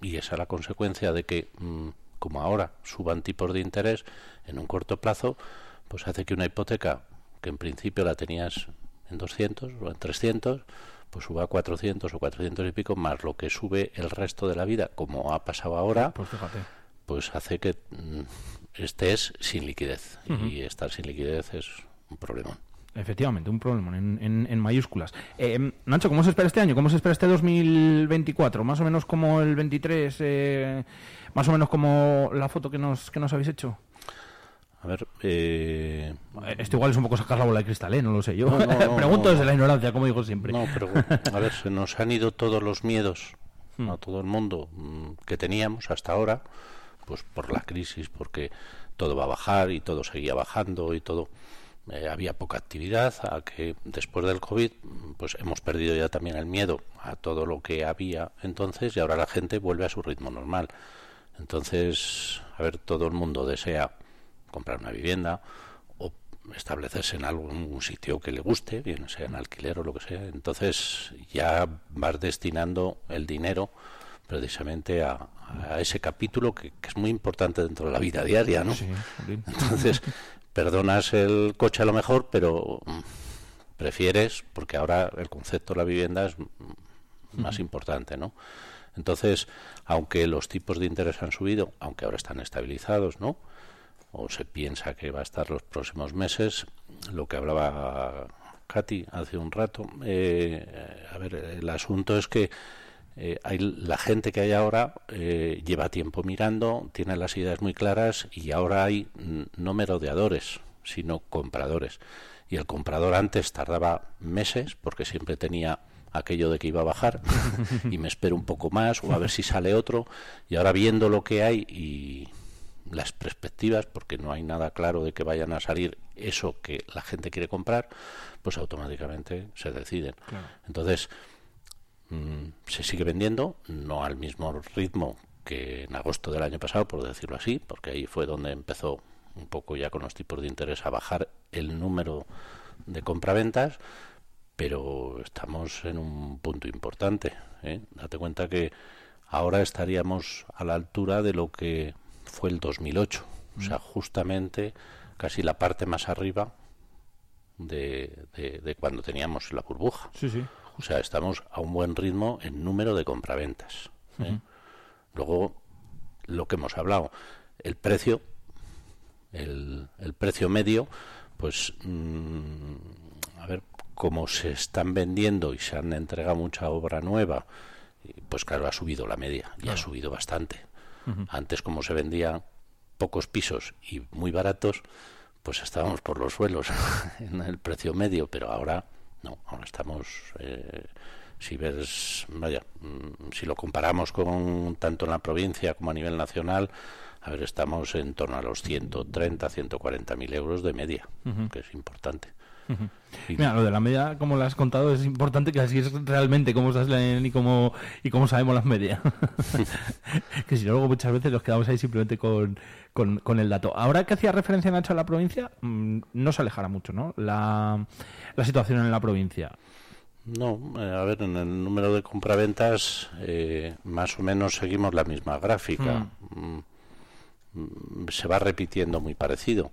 Y esa es la consecuencia de que, mm, como ahora suban tipos de interés en un corto plazo, pues hace que una hipoteca que en principio la tenías en 200 o en 300, pues suba a 400 o 400 y pico, más lo que sube el resto de la vida, como ha pasado ahora, Pues fíjate. pues hace que mm, estés sin liquidez. Y estar sin liquidez es un problema. Efectivamente, un problema en, en- en mayúsculas. Eh, Nacho, ¿cómo se espera este año? ¿Cómo se espera este 2024? Más o menos como el 23, eh, más o menos como la foto que nos, que nos habéis hecho. A ver, eh, Esto igual es un poco sacar la bola de cristal, ¿eh? No lo sé yo. No, no, no, Pregunto desde la ignorancia, como digo siempre. No, pero a ver, se nos han ido todos los miedos Hmm. a todo el mundo mm, que teníamos hasta ahora, pues por la crisis, porque todo va a bajar y todo seguía bajando y todo. eh, había poca actividad, a que después del COVID, mm, pues hemos perdido ya también el miedo a todo lo que había entonces y ahora la gente vuelve a su ritmo normal. Entonces, a ver, todo el mundo desea comprar una vivienda o establecerse en algún sitio que le guste, bien sea en alquiler o lo que sea. Entonces ya vas destinando el dinero precisamente a, a ese capítulo que, que es muy importante dentro de la vida diaria, ¿no? Sí. Entonces, perdonas el coche a lo mejor, pero prefieres, porque ahora el concepto de la vivienda es más importante, ¿no? Entonces, aunque los tipos de interés han subido, aunque ahora están estabilizados, ¿no? O se piensa que va a estar los próximos meses, lo que hablaba Katy hace un rato, eh, a ver, el asunto es que eh, hay la gente que hay ahora eh, lleva tiempo mirando, tiene las ideas muy claras y ahora hay no merodeadores, sino compradores. Y el comprador antes tardaba meses porque siempre tenía aquello de que iba a bajar y me espero un poco más o a ver si sale otro y ahora viendo lo que hay y las perspectivas porque no hay nada claro de que vayan a salir eso que la gente quiere comprar pues automáticamente se deciden Claro. entonces mm, se sigue vendiendo, no al mismo ritmo que en agosto del año pasado, por decirlo así, porque ahí fue donde empezó un poco ya con los tipos de interés a bajar el número de compraventas, pero estamos en un punto importante. ¿eh? Date cuenta que ahora estaríamos a la altura de lo que fue el 2008, o sea, justamente casi la parte más arriba de, de- de cuando teníamos la burbuja. Sí, sí. O sea, estamos a un buen ritmo en número de compraventas. ¿eh? Luego, lo que hemos hablado, el precio, el, el precio medio, pues, mm, a ver, como se están vendiendo y se han entregado mucha obra nueva, pues claro, ha subido la media y ha subido bastante. Antes, como se vendían pocos pisos y muy baratos, pues estábamos por los suelos en el precio medio, pero ahora no, ahora estamos, eh, si ves, vaya, mm, si lo comparamos con tanto en la provincia como a nivel nacional, a ver, estamos en torno a los 130, 140 mil euros de media, que es importante. Mira, lo de la media, como lo has contado, es importante que así es realmente cómo se leen y cómo, y cómo sabemos las medias. que si no, luego muchas veces nos quedamos ahí simplemente con, con, con el dato. Ahora que hacía referencia Nacho a la provincia, mm, no se alejará mucho, ¿no? La, la situación en la provincia. No, eh, a ver, en el número de compraventas eh, más o menos seguimos la misma gráfica. Mm, mm, se va repitiendo muy parecido.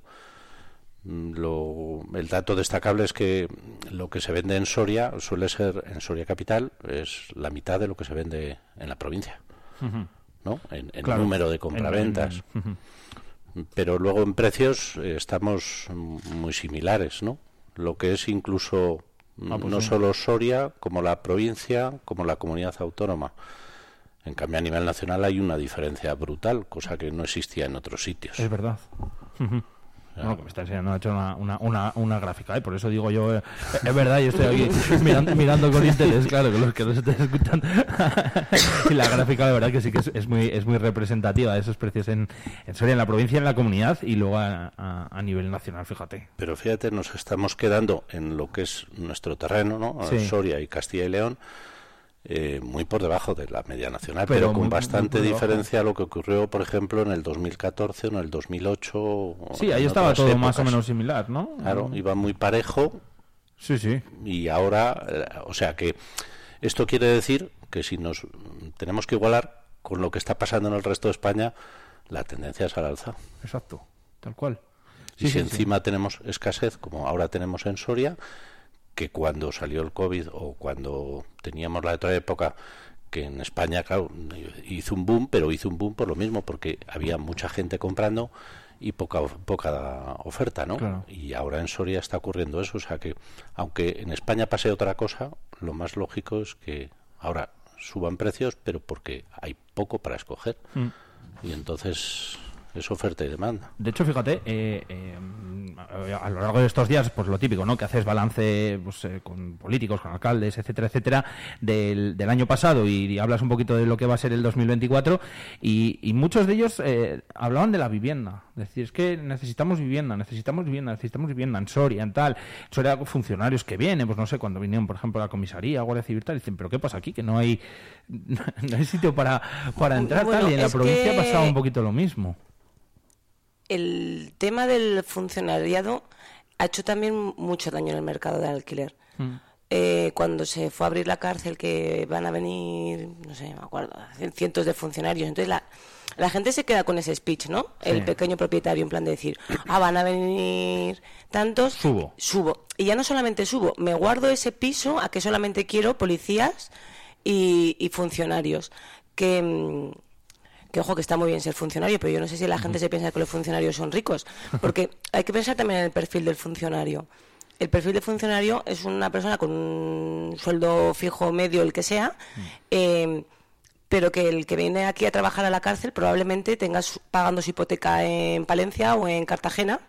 Mm, Lo, el dato destacable es que lo que se vende en Soria suele ser, en Soria Capital, es la mitad de lo que se vende en la provincia. ¿no? En, en Claro, número de en- compraventas. Pero luego en precios eh, estamos muy similares, ¿no? Lo que es incluso mm, Ah, pues no sí. solo Soria, como la provincia, como la comunidad autónoma. En cambio, a nivel nacional hay una diferencia brutal, cosa que no existía en otros sitios. Es verdad. Bueno, que me está enseñando Nacho una, una, una, una gráfica, ¿eh? por eso digo yo, eh, es verdad, yo estoy aquí mirando, mirando con interés, claro, que los que nos estén escuchando. y la gráfica, de verdad, que sí que es, es muy es muy representativa de esos precios en, en Soria, en la provincia, en la comunidad y luego a, a- a nivel nacional, fíjate. Pero fíjate, nos estamos quedando en lo que es nuestro terreno, ¿no? Sí. Soria y Castilla y León, eh, muy por debajo de la media nacional, Pero con muy bastante diferencia a lo que ocurrió, por ejemplo, en el 2014 o en el 2008. o Sí, ahí estaba todo más o menos similar, ¿no? Claro, iba muy parejo. Sí, sí. Y ahora, eh, o sea que esto quiere decir que si nos tenemos que igualar con lo que está pasando en el resto de España, la tendencia es al alza. Exacto, tal cual. Y Sí, si sí, sí. encima tenemos escasez, como ahora tenemos en Soria, que cuando salió el COVID o cuando teníamos la otra época, que en España, claro, hizo un boom, pero hizo un boom por lo mismo, porque había mucha gente comprando y poca, poca oferta, ¿no? Claro. Y ahora en Soria está ocurriendo eso, o sea que, aunque en España pase otra cosa, lo más lógico es que ahora suban precios, pero porque hay poco para escoger. Mm. Y entonces es oferta y demanda. De hecho, fíjate, eh, eh, a lo largo de estos días, pues lo típico, ¿no? Que haces balance pues, eh, con políticos, con alcaldes, etcétera, etcétera, del, del año pasado y, hablas un poquito de lo que va a ser el 2024 y, y muchos de ellos eh, hablaban de la vivienda. Es decir, es que necesitamos vivienda, necesitamos vivienda, necesitamos vivienda en Soria, en tal. Soria funcionarios que vienen, pues no sé, cuando vinieron, por ejemplo, a la comisaría, Guardia Civil, tal, dicen, pero ¿qué pasa aquí? Que no hay, no hay sitio para, para entrar, Bueno, tal. Y en la provincia que- pasaba un poquito lo mismo. El tema del funcionariado ha hecho también mucho daño en el mercado del alquiler. Mm. Eh, cuando se fue a abrir la cárcel, que van a venir, no sé, me acuerdo, cientos de funcionarios. Entonces la, la gente se queda con ese speech, ¿no? El pequeño propietario, en plan de decir, ah, van a venir tantos. Subo. Subo. Y ya no solamente subo, me guardo ese piso a que solamente quiero policías y, y funcionarios. Que. Mm, que ojo que está muy bien ser funcionario, pero yo no sé si la gente se piensa que los funcionarios son ricos, porque hay que pensar también en el perfil del funcionario. El perfil del funcionario es una persona con un sueldo fijo medio, el que sea, eh, pero que el que viene aquí a trabajar a la cárcel probablemente tenga su- pagando su hipoteca en Palencia o en Cartagena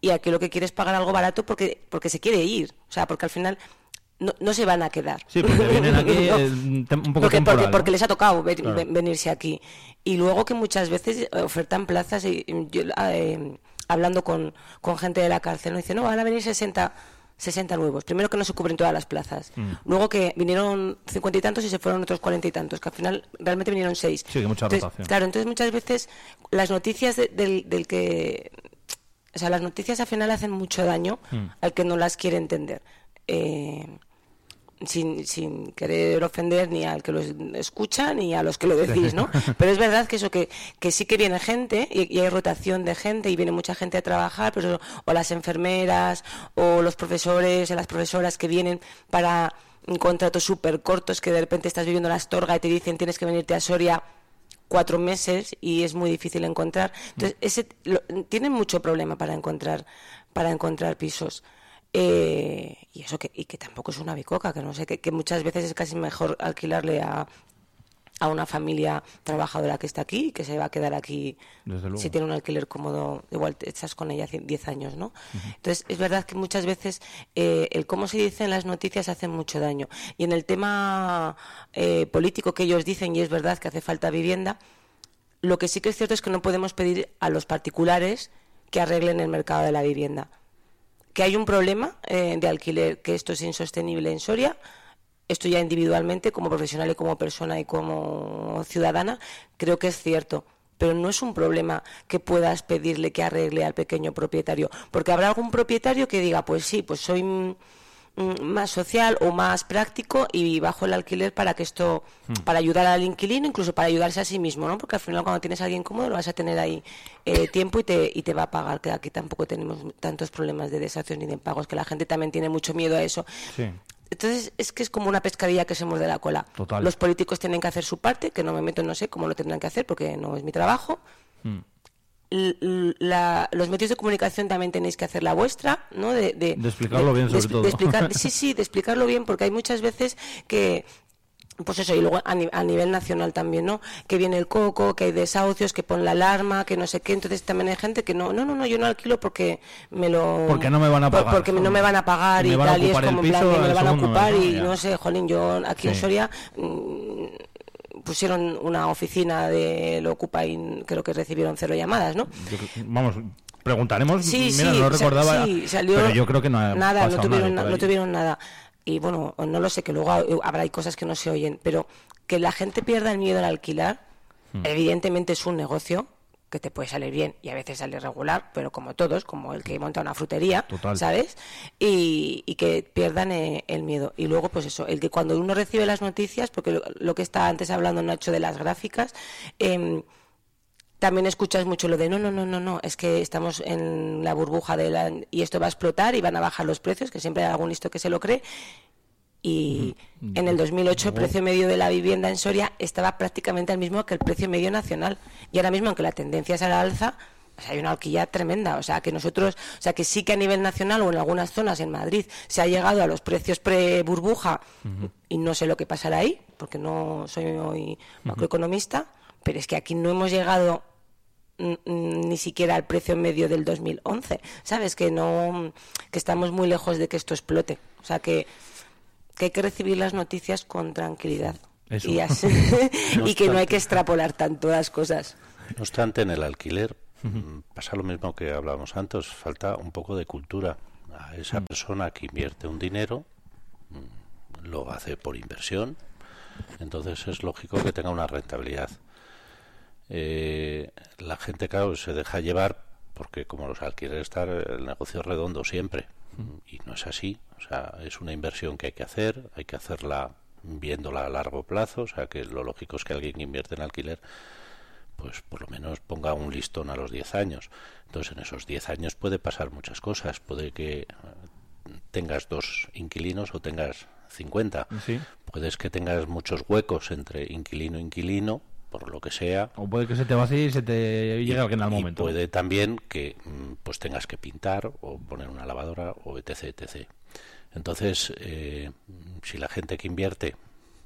y aquí lo que quiere es pagar algo barato porque porque se quiere ir, o sea, porque al final no, no se van a quedar. Sí, porque vienen aquí No. eh, un poco porque, temporal, porque, ¿no? porque les ha tocado ve- Claro. ve- venirse aquí. Y luego que muchas veces eh, ofertan plazas, y yo, eh, hablando con, con gente de la cárcel, nos dicen, no, van a venir 60, 60 nuevos. Primero que no se cubren todas las plazas. Mm. Luego que vinieron cincuenta y tantos y se fueron otros cuarenta y tantos, que al final realmente vinieron seis. Sí, que mucha Entonces, rotación. Claro, entonces muchas veces las noticias de- del, del que... O sea, las noticias al final hacen mucho daño Mm. al que no las quiere entender. Eh, sin, sin querer ofender ni al que lo escucha ni a los que lo decís, ¿no? Pero es verdad que eso, que, que sí que viene gente y, y hay rotación de gente y viene mucha gente a trabajar, pero, o las enfermeras o los profesores o las profesoras que vienen para contratos súper cortos que de repente estás viviendo la Astorga y te dicen tienes que venirte a Soria cuatro meses y es muy difícil encontrar. Entonces, ese, lo- tienen mucho problema para encontrar, para encontrar pisos. Eh, y eso que, y que tampoco es una bicoca, que no sé, que, que muchas veces es casi mejor alquilarle a, a una familia trabajadora que está aquí, que se va a quedar aquí si tiene un alquiler cómodo, igual te estás con ella cien- 10 años, ¿no? Entonces, es verdad que muchas veces eh, el cómo se dice en las noticias hace mucho daño. Y en el tema eh, político que ellos dicen, y es verdad que hace falta vivienda, lo que sí que es cierto es que no podemos pedir a los particulares que arreglen el mercado de la vivienda. Que hay un problema eh, de alquiler, que esto es insostenible en Soria, esto ya individualmente, como profesional y como persona y como ciudadana, creo que es cierto. Pero no es un problema que puedas pedirle que arregle al pequeño propietario. Porque habrá algún propietario que diga, pues sí, pues soy más social o más práctico y bajo el alquiler para que esto, para ayudar al inquilino, incluso para ayudarse a sí mismo, ¿no? Porque al final cuando tienes a alguien cómodo lo vas a tener ahí eh, tiempo y te, y te va a pagar, que aquí tampoco tenemos tantos problemas de desahucios ni de impagos, que la gente también tiene mucho miedo a eso. Sí. Entonces es que es como una pescadilla que se muerde la cola. Total. Los políticos tienen que hacer su parte, que no me meto, no sé cómo lo tendrán que hacer porque no es mi trabajo. Mm. La- los medios de comunicación también tenéis que hacer la vuestra, ¿no? De, de- De explicarlo bien, sobre de- todo. de explicar- sí, sí, de explicarlo bien, porque hay muchas veces que pues eso, y luego a, ni- a nivel nacional también, ¿no? Que viene el coco, que hay desahucios, que pon la alarma, que no sé qué. Entonces también hay gente que no, no, no, no, yo no alquilo porque me lo. Porque no me van a pagar. Porque no me van a pagar Me y tal, y es como en plan, me lo van a ocupar ¿no? y no sé, jolín, yo aquí en. Soria mm, pusieron una oficina de lo ocupa y creo que recibieron cero llamadas, ¿no? Yo vamos, preguntaremos. Sí, Mira, sí, no recordaba. sí, salió pero yo creo que no ha nada, no tuvieron, nadie na- por no tuvieron nada. Y bueno, no lo sé, que luego ha- habrá hay cosas que no se oyen, pero que la gente pierda el miedo al alquilar, Hmm. evidentemente es un negocio que te puede salir bien y a veces sale regular, pero como todos, como el que monta una frutería, Total. ¿sabes? Y, y que pierdan eh, el miedo. Y luego, pues eso, el que cuando uno recibe las noticias, porque lo, lo que está antes hablando Nacho de las gráficas, em, también escuchas mucho lo de no, no, no, no, no, es que estamos en la burbuja de la, y esto va a explotar y van a bajar los precios, que siempre hay algún listo que se lo cree. Y en el 2008 el precio medio de la vivienda en Soria estaba prácticamente al mismo que el precio medio nacional. Y ahora mismo, aunque la tendencia es a la alza, sea, hay una horquilla tremenda. O sea, que nosotros, o sea, que sí que a nivel nacional o en algunas zonas en Madrid se ha llegado a los precios pre-burbuja y no sé lo que pasará ahí, porque no soy hoy macroeconomista, pero es que aquí no hemos llegado mm, mm, ni siquiera al precio medio del 2011, ¿sabes? Que no que estamos muy lejos de que esto explote. O sea, que, que hay que recibir las noticias con tranquilidad. Eso. Y, así- No y que no hay que extrapolar tanto las cosas. No obstante, en el alquiler mm, pasa lo mismo que hablábamos antes, falta un poco de cultura. A esa persona que invierte un dinero mm, lo hace por inversión, entonces es lógico que tenga una rentabilidad. Eh, la gente, claro, se deja llevar porque como los alquileres están, el negocio es redondo siempre y no es así. O sea, es una inversión que hay que hacer, hay que hacerla viéndola a largo plazo, o sea que lo lógico es que alguien que invierte en alquiler pues por lo menos ponga un listón a los 10 años. Entonces en esos 10 años puede pasar muchas cosas. Puede que eh, tengas dos inquilinos o tengas 50. Sí. Puedes que tengas muchos huecos entre inquilino e inquilino, por lo que sea. O puede que se te vacíe y se te llegue alguien al Y momento. puede también que mm, pues tengas que pintar o poner una lavadora o etc. etc. Entonces, eh, si la gente que invierte,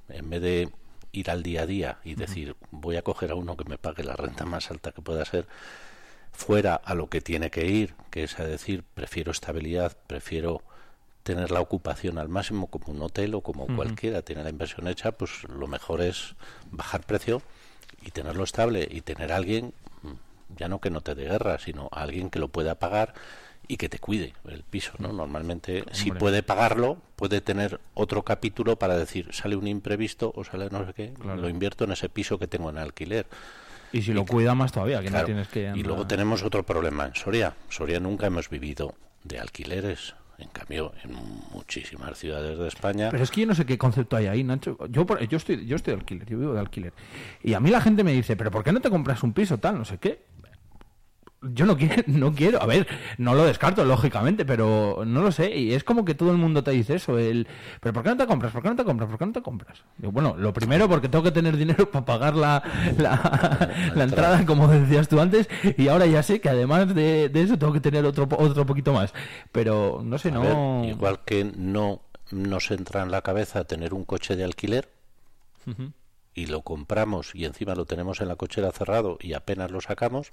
en vez de ir al día a día y decir voy a coger a uno que me pague la renta más alta que pueda ser, fuera a lo que tiene que ir, que es a decir, prefiero estabilidad, prefiero tener la ocupación al máximo como un hotel o como cualquiera tiene la inversión hecha, pues lo mejor es bajar precio y tenerlo estable y tener a alguien, mm, ya no que no te dé guerra, sino a alguien que lo pueda pagar y que te cuide el piso, ¿no? Normalmente, si puede pagarlo, puede tener otro capítulo para decir, sale un imprevisto o sale no sé qué, Claro. lo invierto en ese piso que tengo en alquiler. Y si lo cuida más todavía, que Claro, no tienes que... Y luego tenemos otro problema en Soria. Soria nunca hemos vivido de alquileres. En cambio, en muchísimas ciudades de España... Pero es que yo no sé qué concepto hay ahí, Nacho. Yo, yo, estoy, yo estoy de alquiler, yo vivo de alquiler. Y a mí la gente me dice, pero ¿por qué no te compras un piso tal? No sé qué. Yo no quiero, no quiero. A ver, no lo descarto, lógicamente, pero no lo sé. Y es como que todo el mundo te dice eso. El, pero ¿por qué no te compras? ¿Por qué no te compras? ¿Por qué no te compras? Bueno, lo primero porque tengo que tener dinero para pagar la, la, la entrada, como decías tú antes. Y ahora ya sé que además de, de eso tengo que tener otro, otro poquito más. Pero no sé, A no... ver, igual que no nos entra en la cabeza tener un coche de alquiler y lo compramos y encima lo tenemos en la cochera cerrado y apenas lo sacamos,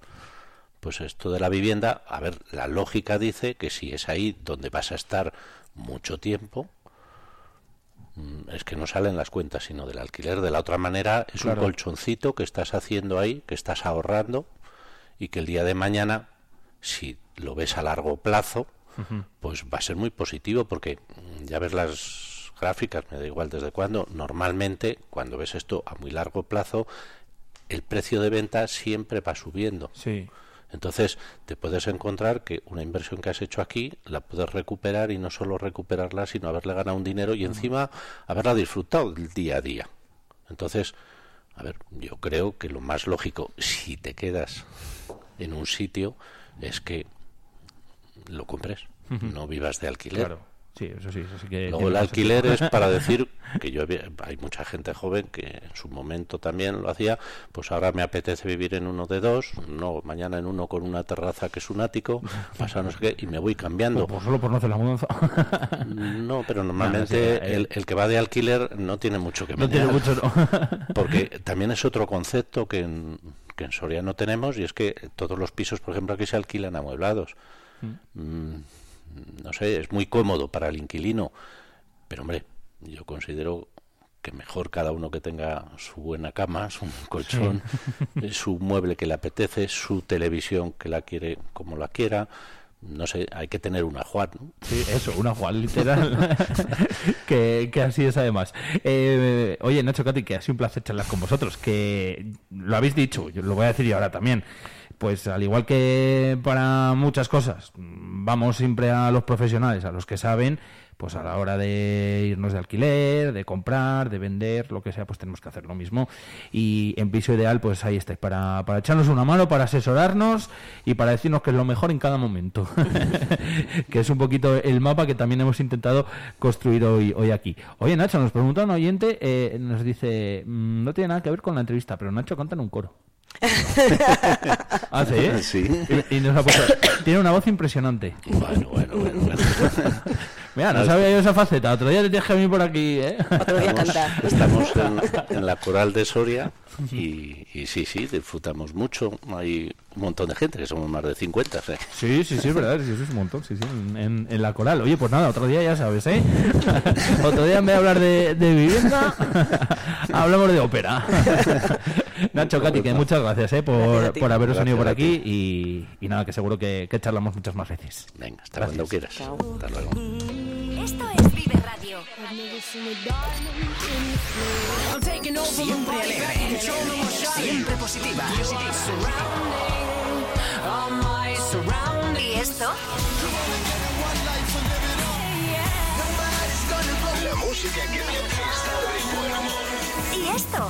pues esto de la vivienda, a ver, la lógica dice que si es ahí donde vas a estar mucho tiempo, mm, es que no salen las cuentas sino del alquiler. De la otra manera, es Claro. un colchoncito que estás haciendo ahí, que estás ahorrando y que el día de mañana, si lo ves a largo plazo, pues va a ser muy positivo porque mm, ya ves las gráficas, me da igual desde cuándo, normalmente cuando ves esto a muy largo plazo, el precio de venta siempre va subiendo. Sí. Entonces te puedes encontrar que una inversión que has hecho aquí la puedes recuperar y no solo recuperarla, sino haberle ganado un dinero y encima haberla disfrutado del día a día. Entonces, a ver, yo creo que lo más lógico, si te quedas en un sitio, es que lo compres, no vivas de alquiler. Claro, sí, eso sí, eso sí que... Luego el alquiler es para decir que yo había- hay mucha gente joven que en su momento también lo hacía, pues ahora me apetece vivir en uno de dos, no mañana en uno con una terraza que es un ático, pasa no sé qué, y me voy cambiando. Pues solo por no hacer la mudanza. No, pero No, normalmente sí, eh, el, el que va de alquiler no tiene mucho que No tiene mucho, no. Porque también es otro concepto que en, que en Soria no tenemos y es que todos los pisos, por ejemplo, aquí se alquilan amueblados. Mm, no sé, es muy cómodo para el inquilino, pero hombre, yo considero que mejor cada uno que tenga su buena cama, su colchón, eh, su mueble que le apetece, su televisión que la quiere como la quiera. No sé, hay que tener una Juan, ¿no? Sí, eso, una Juan, literal. que, que así es además. Eh, oye, Nacho Cati, que ha sido un placer charlar con vosotros. Que lo habéis dicho, yo lo voy a decir yo ahora también. Pues al igual que para muchas cosas, vamos siempre a los profesionales, a los que saben, pues a la hora de irnos de alquiler, de comprar, de vender, lo que sea, pues tenemos que hacer lo mismo. Y en piso ideal, pues ahí estáis, para, para echarnos una mano, para asesorarnos y para decirnos que es lo mejor en cada momento. que es un poquito el mapa que también hemos intentado construir hoy, hoy aquí. Oye, Nacho, nos pregunta un oyente, eh, nos dice, mm, no tiene nada que ver con la entrevista, pero Nacho canta en un coro. ¿Ah, sí? Sí. Y, y nos ha puesto, tiene una voz impresionante. Bueno, bueno, bueno. bueno. Mira, no sabía yo esa faceta. Otro día te tienes que venir por aquí, ¿eh? Estamos, estamos en, en la coral de Soria y, y sí, sí, disfrutamos mucho. Hay un montón de gente, que somos más de 50. ¿eh? Sí, sí, sí, es verdad, sí, eso es un montón, sí, sí, en, en- en la coral. Oye, pues nada, otro día ya sabes, ¿eh? otro día en vez de hablar de, de vivienda, hablamos de ópera. Nacho, Katy, que muchas gracias, ¿eh? Gracias Por, por haberos Gracias venido por aquí y, y nada, que seguro que, que charlamos muchas más veces. Venga, hasta cuando quieras. Hasta luego. Esto es Vive Radio. Siempre alegre, siempre positiva. ¿Y esto? La música que hace estar de buen humor. ¿Y esto?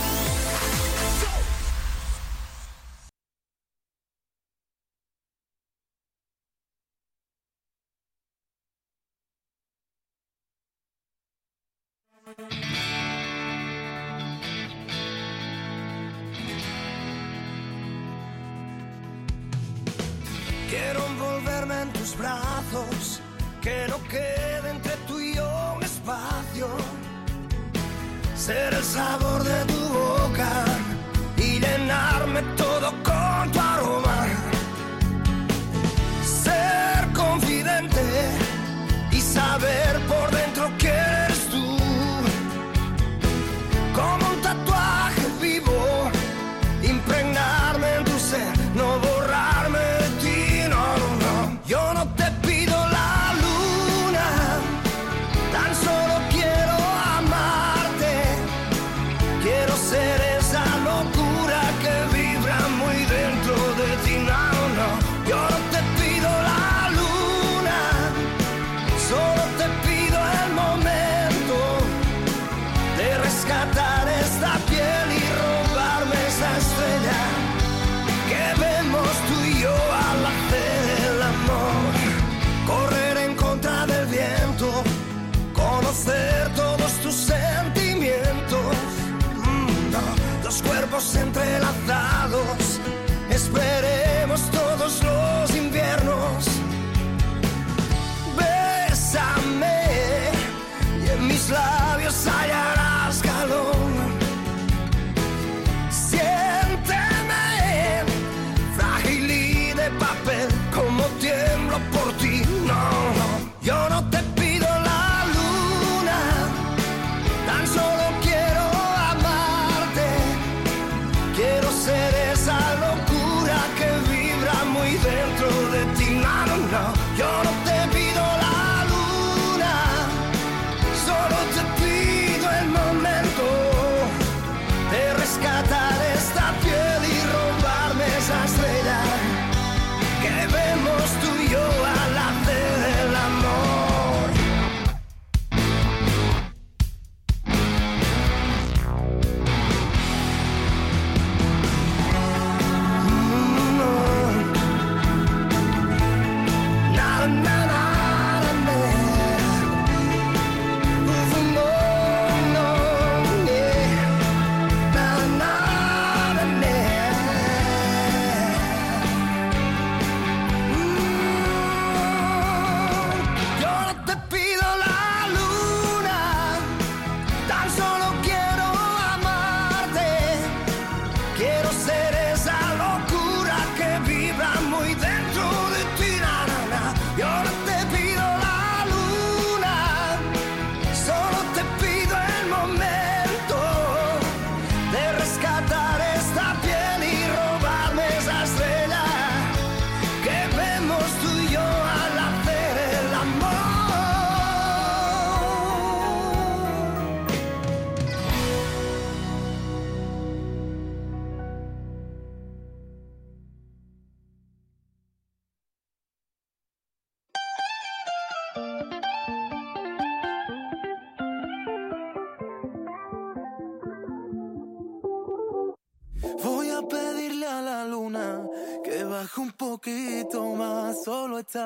Quiero envolverme en tus brazos, que no quede entre tú y yo un espacio. Ser el sabor de tu boca y llenarme todo con tu aroma. Ser confidente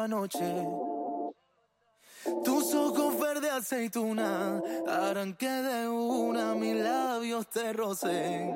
noche. Tus ojos verde aceituna harán que de una mis labios te rocen.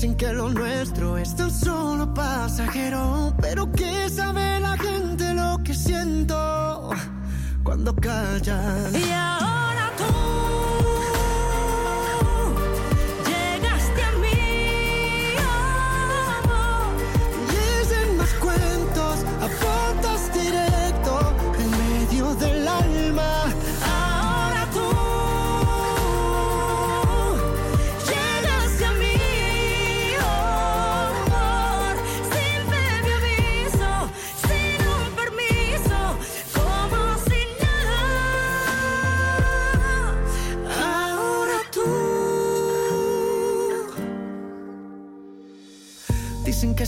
Dicen que lo nuestro es tan solo pasajero, pero que sabe la gente lo que siento cuando callas.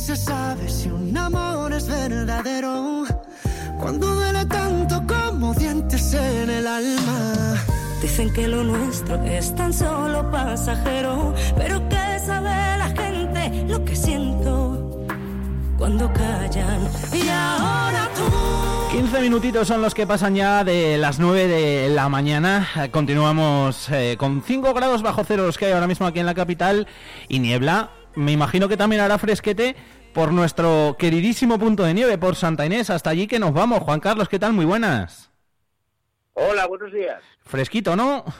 se sabe si un amor es verdadero cuando duele tanto como dientes en el alma. Dicen que lo nuestro es tan solo pasajero, pero ¿qué sabe la gente lo que siento cuando callan? Y ahora tú. 15 minutitos son los que pasan ya de las 9 de la mañana. Continuamos eh, con 5 grados bajo cero los que hay ahora mismo aquí en la capital y niebla me imagino que también hará fresquete por nuestro queridísimo punto de nieve, por Santa Inés. Hasta allí que nos vamos. Juan Carlos, ¿qué tal? Muy buenas. Hola, buenos días. Fresquito, ¿no?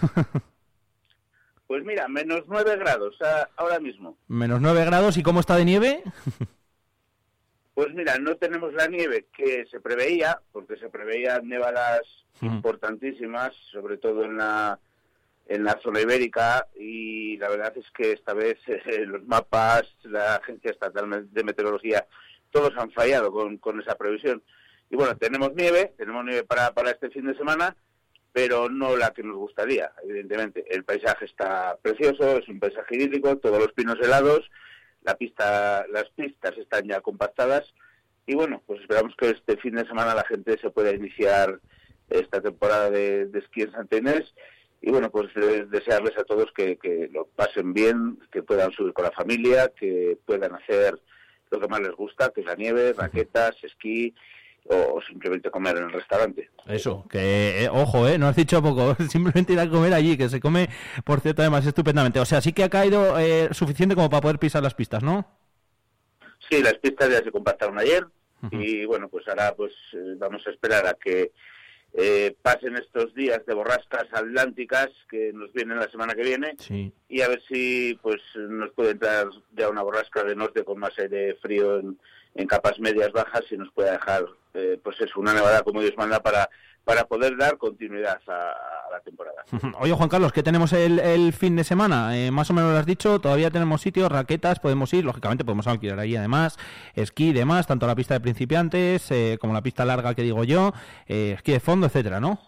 Pues mira, menos 9 grados ah, ahora mismo. Menos 9 grados. ¿Y cómo está de nieve? Pues mira, no tenemos la nieve que se preveía, porque se preveían nevadas importantísimas, sobre todo en la en la zona ibérica y la verdad es que esta vez eh, los mapas, la Agencia Estatal de Meteorología, todos han fallado con, con esa previsión. Y bueno, tenemos nieve, tenemos nieve para, para este fin de semana, pero no la que nos gustaría, evidentemente. El paisaje está precioso, es un paisaje idílico, todos los pinos helados, la pista, las pistas están ya compactadas y bueno, pues esperamos que este fin de semana la gente se pueda iniciar esta temporada de, de esquí en Santa Inés y bueno, pues eh, desearles a todos que, que lo pasen bien, que puedan subir con la familia, que puedan hacer lo que más les gusta, que es la nieve, raquetas, esquí o simplemente comer en el restaurante. Eso, que eh, ojo, eh, no has dicho poco, simplemente ir a comer allí, que se come, por cierto, además estupendamente. O sea, sí que ha caído eh, suficiente como para poder pisar las pistas, ¿no? Sí, las pistas ya se compactaron ayer y bueno, pues ahora pues eh, vamos a esperar a que eh, pasen estos días de borrascas atlánticas que nos vienen la semana que viene Sí. y a ver si pues nos puede entrar ya una borrasca de norte con más aire frío en, en capas medias bajas y nos puede dejar eh, pues es una nevada como Dios manda para para poder dar continuidad a, la temporada. Oye, Juan Carlos, ¿qué tenemos el, el fin de semana? Eh, más o menos lo has dicho, todavía tenemos sitios, raquetas, podemos ir, lógicamente podemos alquilar ahí además, esquí y demás, tanto la pista de principiantes eh, como la pista larga que digo yo, eh, esquí de fondo, etcétera, ¿no?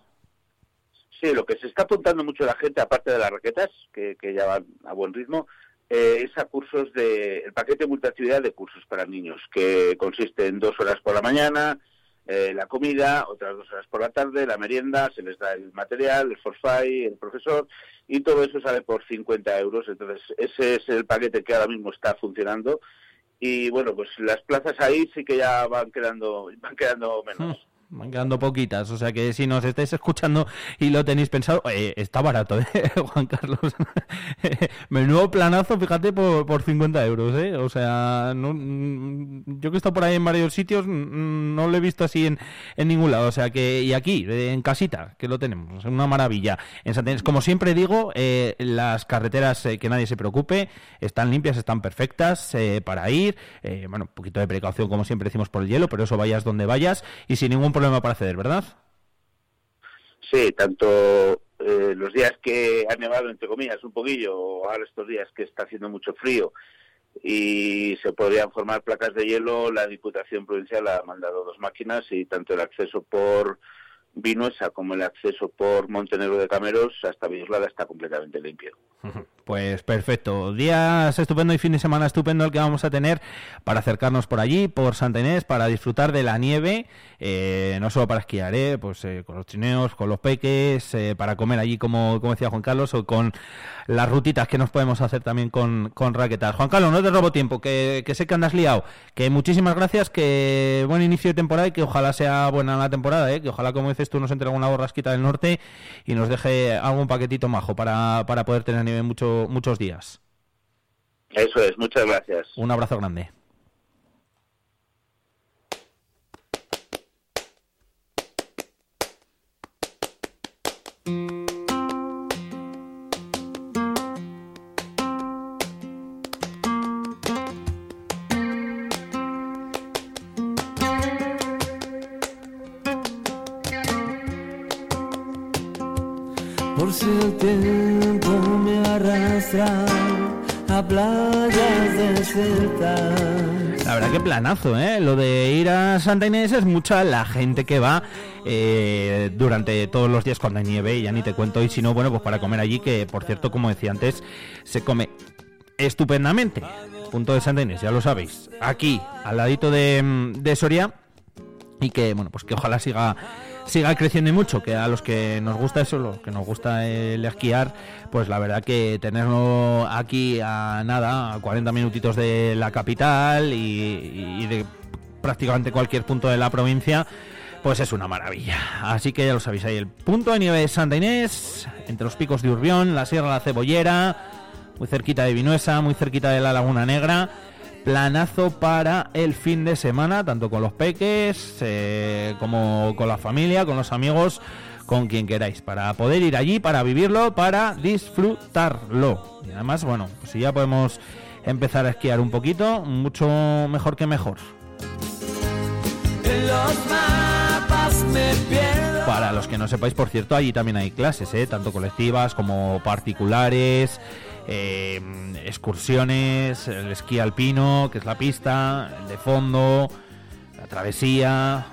Sí, lo que se está apuntando mucho la gente, aparte de las raquetas, que, que ya van a buen ritmo, eh, es a cursos de, el paquete multiactividad de cursos para niños, que consiste en dos horas por la mañana, eh, la comida, otras dos horas por la tarde, la merienda, se les da el material, el forfait, el profesor, y todo eso sale por 50 euros. Entonces, ese es el paquete que ahora mismo está funcionando. Y bueno, pues las plazas ahí sí que ya van quedando, van quedando menos. Van quedando poquitas, o sea que si nos estáis escuchando y lo tenéis pensado, eh, está barato, ¿eh, Juan Carlos? Menudo planazo, fíjate, por, por 50 euros, ¿eh? O sea, no, mm, yo que he estado por ahí en varios sitios, mm, no lo he visto así en, en ningún lado, o sea que, y aquí, eh, en casita, que lo tenemos, es una maravilla. En Santa Inés, como siempre digo, las carreteras, que nadie se preocupe, están limpias, están perfectas para ir, bueno, un poquito de precaución, como siempre decimos, por el hielo, pero eso vayas donde vayas y sin ningún problema para acceder, ¿verdad? Sí, tanto eh, los días que ha nevado, entre comillas, un poquillo, o ahora estos días que está haciendo mucho frío y se podrían formar placas de hielo, la Diputación Provincial ha mandado dos máquinas y tanto el acceso por Vinuesa como el acceso por Montenegro de Cameros hasta Villoslada está completamente limpio. Pues perfecto. Días estupendo y fin de semana estupendo el que vamos a tener para acercarnos por allí, por Santa Inés, para disfrutar de la nieve, eh, no solo para esquiar, eh, pues eh, con los chineos, con los peques, eh, para comer allí, como, como decía Juan Carlos, o con las rutitas que nos podemos hacer también con, con raquetas. Juan Carlos, no te robo tiempo, que, que sé que andas liado, que muchísimas gracias, que buen inicio de temporada y que ojalá sea buena la temporada, eh, que ojalá, como dices tú, nos entre alguna borrasquita del norte y nos deje algún paquetito majo para, para poder tener nieve mucho, muchos días. Eso es, muchas gracias. Un abrazo grande. Tiempo me arrastra a playas desiertas. La verdad que planazo, ¿eh? Lo de ir a Santa Inés es mucha la gente que va eh, durante todos los días cuando hay nieve, y ya ni te cuento, y si no, bueno, pues para comer allí, que por cierto, como decía antes, se come estupendamente. Punto de Santa Inés, ya lo sabéis. Aquí, al ladito de, de Soria. y que bueno pues que ojalá siga siga creciendo y mucho que a los que nos gusta eso los que nos gusta el esquiar pues la verdad que tenerlo aquí a nada a 40 minutitos de la capital y, y de prácticamente cualquier punto de la provincia pues es una maravilla. Así que ya lo sabéis ahí, el punto de nieve de Santa Inés, entre los picos de Urbión, la Sierra de la Cebollera, muy cerquita de Vinuesa, muy cerquita de la Laguna Negra. Planazo para el fin de semana, tanto con los peques eh, como con la familia, con los amigos, con quien queráis, para poder ir allí, para vivirlo, para disfrutarlo. Y además, bueno, pues si ya podemos empezar a esquiar un poquito, mucho mejor que mejor. los mapas me pierdo. Para los que no sepáis, por cierto, allí también hay clases, ¿eh? tanto colectivas como particulares, eh, excursiones, el esquí alpino, que es la pista, el de fondo, la travesía,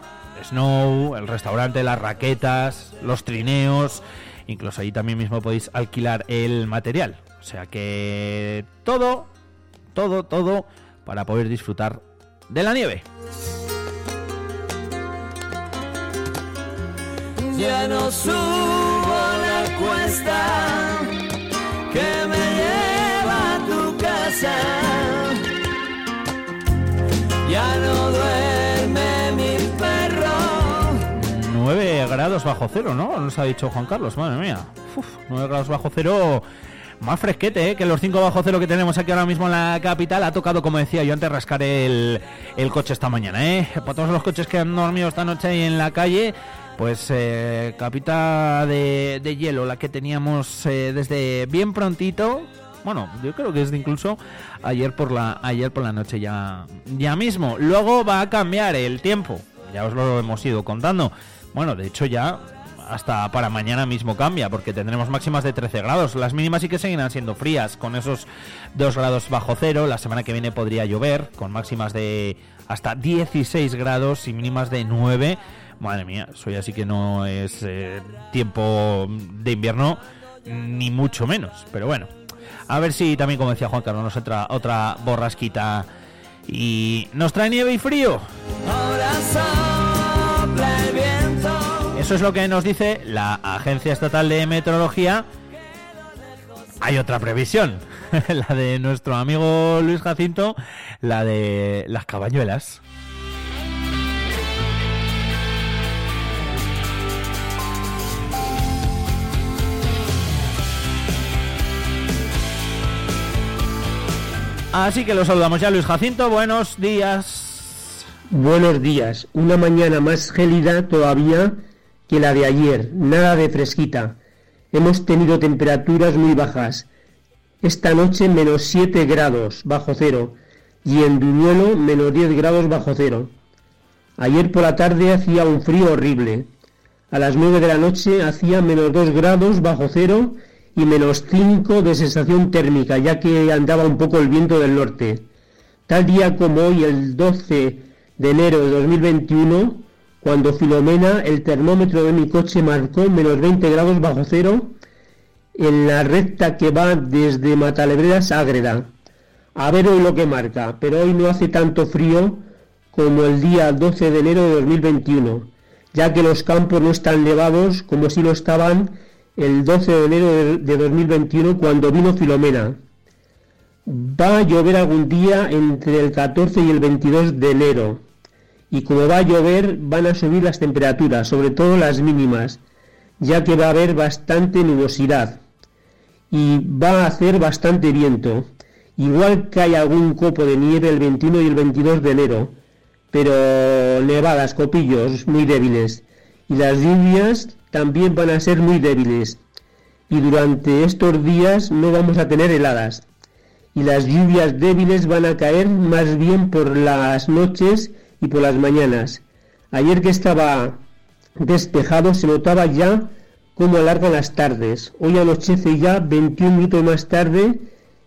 snow, el restaurante, las raquetas, los trineos, incluso ahí también mismo podéis alquilar el material. O sea que todo, todo, todo para poder disfrutar de la nieve. Ya no subo la cuesta que me lleva a tu casa. Ya no duerme mi perro. 9 grados bajo cero, ¿no? Nos ha dicho Juan Carlos, madre mía. Uf, 9 grados bajo cero. Más fresquete, ¿eh? que los 5 bajo cero que tenemos aquí ahora mismo en la capital. Ha tocado, como decía yo antes, rascar el, el coche esta mañana. ¿eh? Para todos los coches que han dormido esta noche ahí en la calle, pues eh, capita de, de hielo, la que teníamos eh, desde bien prontito. Bueno, yo creo que es de incluso ayer por la ayer por la noche ya ya mismo. Luego va a cambiar el tiempo. Ya os lo hemos ido contando. Bueno, de hecho ya hasta para mañana mismo cambia, porque tendremos máximas de 13 grados. Las mínimas sí que seguirán siendo frías, con esos 2 grados bajo cero. La semana que viene podría llover, con máximas de hasta 16 grados y mínimas de 9. Madre mía, eso ya sí que no es eh, tiempo de invierno, ni mucho menos. Pero bueno, a ver si también, como decía Juan Carlos, nos entra otra borrasquita y nos trae nieve y frío. Ahora sopla el viento. Eso es lo que nos dice la Agencia Estatal de Meteorología. Hay otra previsión, la de nuestro amigo Luis Jacinto, la de las cabañuelas. Así que lo saludamos ya, Luis Jacinto. Buenos días. Buenos días. Una mañana más gélida todavía que la de ayer. Nada de fresquita. Hemos tenido temperaturas muy bajas. Esta noche menos 7 grados bajo cero y en Duñuelo menos 10 grados bajo cero. Ayer por la tarde hacía un frío horrible. A las 9 de la noche hacía menos 2 grados bajo cero y menos 5 de sensación térmica, ya que andaba un poco el viento del norte. Tal día como hoy, el 12 de enero de 2021, cuando Filomena, el termómetro de mi coche marcó menos 20 grados bajo cero en la recta que va desde Matalebreras a Ágreda. A ver hoy lo que marca, pero hoy no hace tanto frío como el día 12 de enero de 2021, ya que los campos no están nevados como si lo estaban el 12 de enero de, de 2021 cuando vino Filomena. Va a llover algún día entre el 14 y el 22 de enero. Y como va a llover van a subir las temperaturas, sobre todo las mínimas, ya que va a haber bastante nubosidad. Y va a hacer bastante viento. Igual que hay algún copo de nieve el 21 y el 22 de enero, pero nevadas, copillos muy débiles. Y las lluvias también van a ser muy débiles y durante estos días no vamos a tener heladas y las lluvias débiles van a caer más bien por las noches y por las mañanas. Ayer que estaba despejado se notaba ya cómo alargan las tardes. Hoy anochece ya 21 minutos más tarde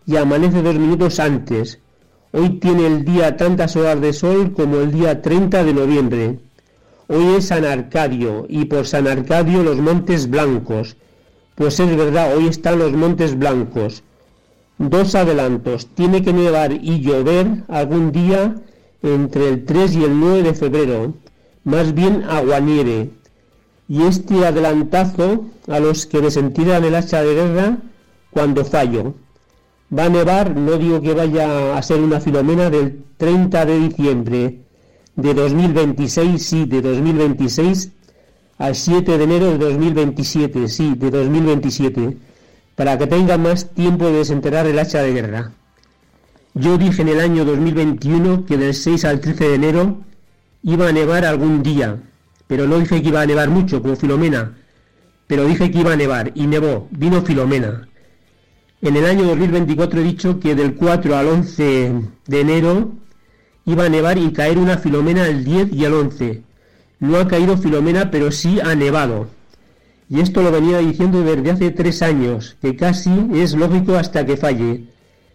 y amanece dos minutos antes. Hoy tiene el día tantas horas de sol como el día 30 de noviembre. Hoy es San Arcadio y por San Arcadio los Montes Blancos. Pues es verdad, hoy están los Montes Blancos. Dos adelantos. Tiene que nevar y llover algún día entre el 3 y el 9 de febrero. más bien aguanieve. Y este adelantazo a los que me sentiran el hacha de guerra cuando fallo. Va a nevar, no digo que vaya a ser una filomena del 30 de diciembre de 2026, sí, de 2026, al 7 de enero de 2027, sí, de 2027, para que tenga más tiempo de desenterrar el hacha de guerra. Yo dije en el año 2021 que del 6 al 13 de enero iba a nevar algún día, pero no dije que iba a nevar mucho, como Filomena, pero dije que iba a nevar, y nevó, vino Filomena. En el año 2024 he dicho que del 4 al 11 de enero iba a nevar y caer una Filomena el 10 y el 11. No ha caído Filomena, pero sí ha nevado. Y esto lo venía diciendo desde hace tres años, que casi es lógico hasta que falle,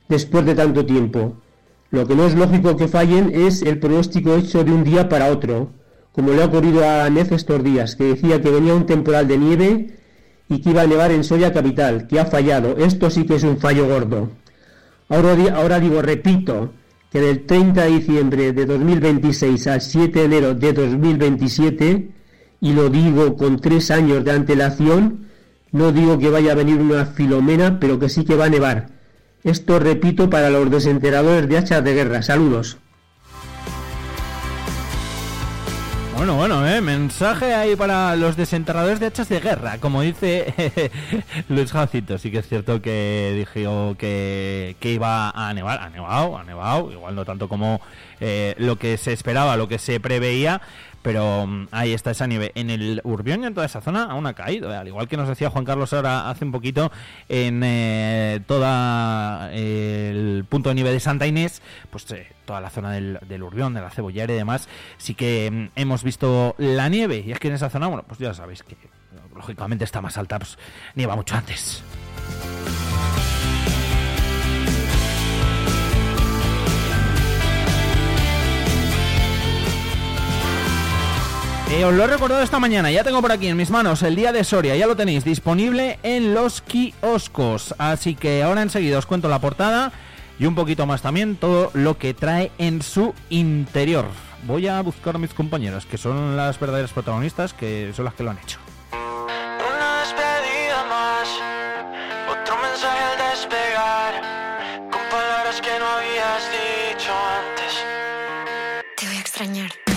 después de tanto tiempo. Lo que no es lógico que fallen es el pronóstico hecho de un día para otro, como le ha ocurrido a Nez estos días, que decía que venía un temporal de nieve y que iba a nevar en Soya capital, que ha fallado. Esto sí que es un fallo gordo. Ahora, ahora digo, repito, que del 30 de diciembre de 2026 al 7 de enero de 2027, y lo digo con tres años de antelación, no digo que vaya a venir una filomena, pero que sí que va a nevar. Esto repito para los desenteradores de hachas de guerra. Saludos. Bueno, bueno, ¿eh? mensaje ahí para los desenterradores de hachas de guerra, como dice Luis Jacinto. Sí que es cierto que dijo que, que iba a nevar, ha nevado, ha nevado, igual no tanto como eh, lo que se esperaba, lo que se preveía, pero mm, ahí está esa nieve. En el Urbión y en toda esa zona aún ha caído, ¿eh? al igual que nos decía Juan Carlos ahora hace un poquito en eh, toda el punto de nieve de Santa Inés, pues eh, toda la zona del, del Urbión, de la Cebollera y demás, sí que mm, hemos visto la nieve. Y es que en esa zona, bueno, pues ya sabéis que lógicamente está más alta, pues nieva mucho antes. Eh, os lo he recordado esta mañana, ya tengo por aquí en mis manos el día de Soria, ya lo tenéis disponible en los kioscos. Así que ahora enseguida os cuento la portada y un poquito más también todo lo que trae en su interior. Voy a buscar a mis compañeros, que son las verdaderas protagonistas, que son las que lo han hecho. Una despedida más, otro mensaje al despegar, con palabras que no habías dicho antes. Te voy a extrañar.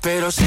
Pero sí,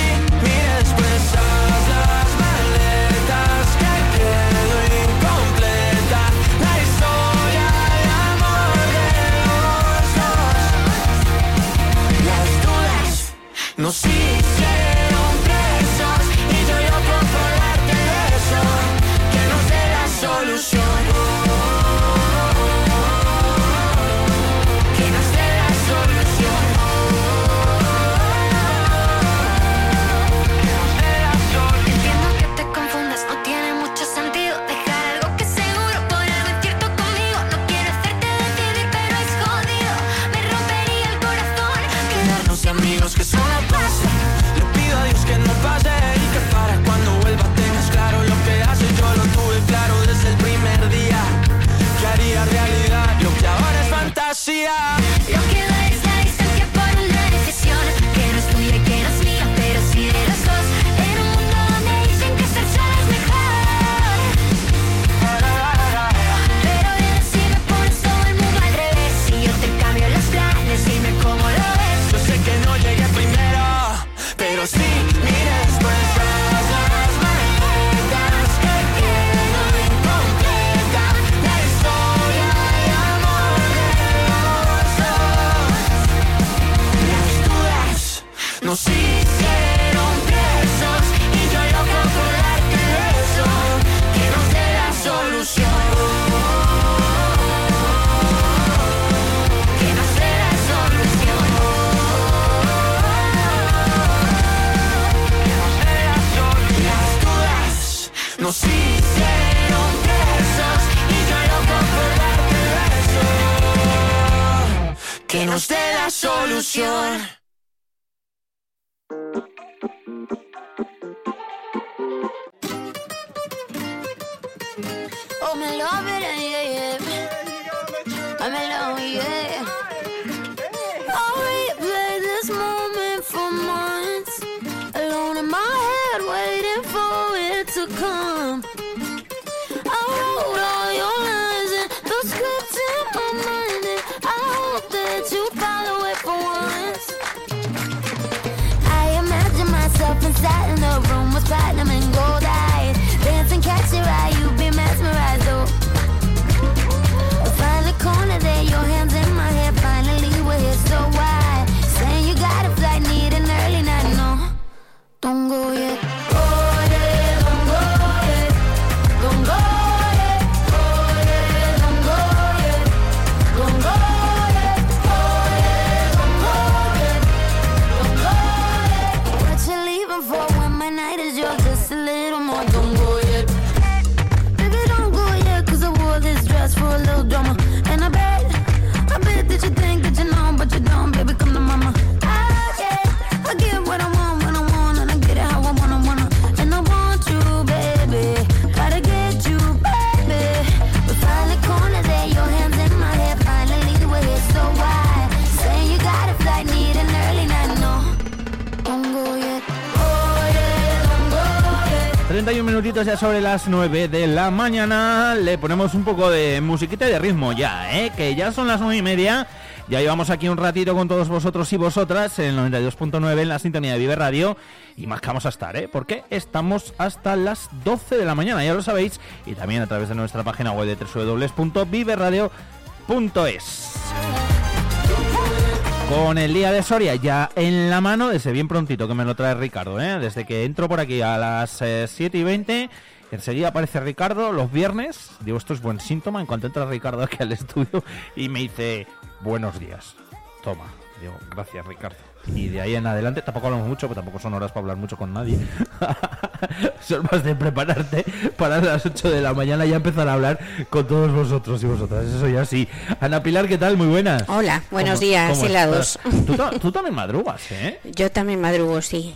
mano. Si hicieron presos y yo loco por darte eso, que no la solución. Que Nos hicieron presos y yo loco por darte beso. Que nos dé la solución. Oh, me love it, yeah, yeah. I'm alone, yeah. A minutitos ya sobre las 9 de la mañana. Le ponemos un poco de musiquita y de ritmo ya, ¿eh? Que ya son las 9 y media. Ya llevamos aquí un ratito con todos vosotros y vosotras en el 92.9 en la sintonía de Vive Radio. Y más que vamos a estar, ¿eh? Porque estamos hasta las 12 de la mañana, ya lo sabéis. Y también a través de nuestra página web de www.viveradio.es. Con el día de Soria ya en la mano, desde bien prontito que me lo trae Ricardo, ¿eh? desde que entro por aquí a las eh, 7 y 20, enseguida aparece Ricardo los viernes, digo esto es buen síntoma, en cuanto entra Ricardo aquí al estudio y me dice buenos días, toma, digo gracias Ricardo. Y de ahí en adelante tampoco hablamos mucho, pero tampoco son horas para hablar mucho con nadie. son más de prepararte para las 8 de la mañana ya empezar a hablar con todos vosotros y vosotras. Eso ya sí. Ana Pilar, ¿qué tal? Muy buenas. Hola, buenos ¿Cómo- días, helados. Tú, tú también madrugas, ¿eh? Yo también madrugo, sí.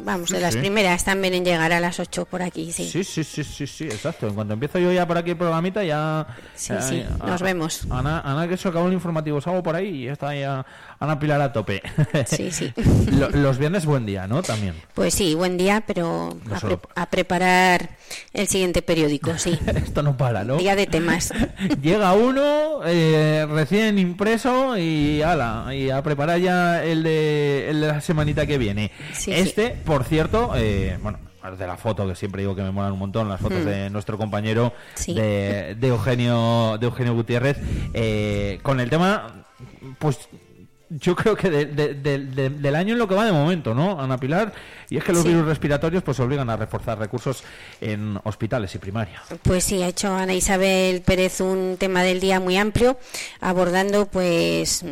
Vamos, de Sí, las sí. primeras también en llegar a las 8 por aquí, sí. Sí, sí, sí, sí, sí, exacto. En cuanto empiezo yo ya por aquí el programita, ya... Sí, ya- sí, ya- nos vemos. Ana, Ana, que se acabó el informativo, salgo por ahí y ya está ya Ana Pilar a tope. Sí, sí. Lo- los viernes buen día, ¿no? También. Pues sí, buen día, pero No a, solo pre- a preparar el siguiente periódico, sí. Esto no para, ¿no? Día de temas. Llega uno eh, recién impreso y ala, y a preparar ya el de, el de la semanita que viene. Sí, este, por cierto, eh, bueno, de la foto que siempre digo que me molan un montón, las fotos Mm. de nuestro compañero Sí. de, de Eugenio de Eugenio Gutiérrez, eh, con el tema, pues yo creo que de- de- de- de- del año en lo que va de momento, ¿no, Ana Pilar? Y es que los Sí. virus respiratorios pues obligan a reforzar recursos en hospitales y primaria. Pues sí, ha hecho Ana Isabel Pérez un tema del día muy amplio, abordando pues,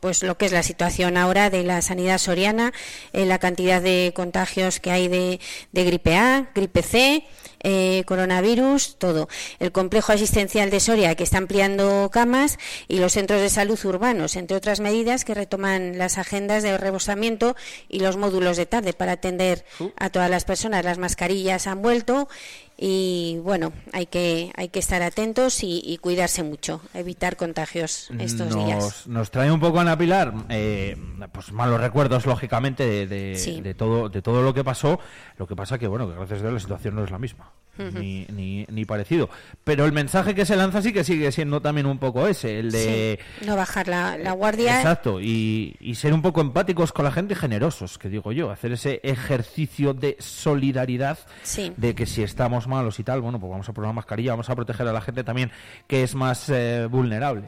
pues lo que es la situación ahora de la sanidad soriana, eh, la cantidad de contagios que hay de, de gripe A, gripe C, eh, coronavirus, todo. El complejo asistencial de Soria que está ampliando camas y los centros de salud urbanos, entre otras medidas que retoman las agendas de rebosamiento y los módulos de tarde para atender a todas las personas. Las mascarillas han vuelto y bueno, hay que, hay que estar atentos y, y cuidarse mucho, evitar contagios estos nos, días. nos trae un poco Ana Pilar, eh, pues malos recuerdos lógicamente de, de- Sí. de todo de todo lo que pasó. Lo que pasa que bueno, que gracias a Dios la situación no es la misma. Ni, ni, ni parecido. Pero el mensaje que se lanza sí que sigue siendo también un poco ese, el de Sí, no bajar la, la guardia. Exacto, y, y ser un poco empáticos con la gente y generosos, que digo yo, hacer ese ejercicio de solidaridad, Sí. de que si estamos malos y tal, bueno, pues vamos a poner la mascarilla, vamos a proteger a la gente también que es más eh, vulnerable.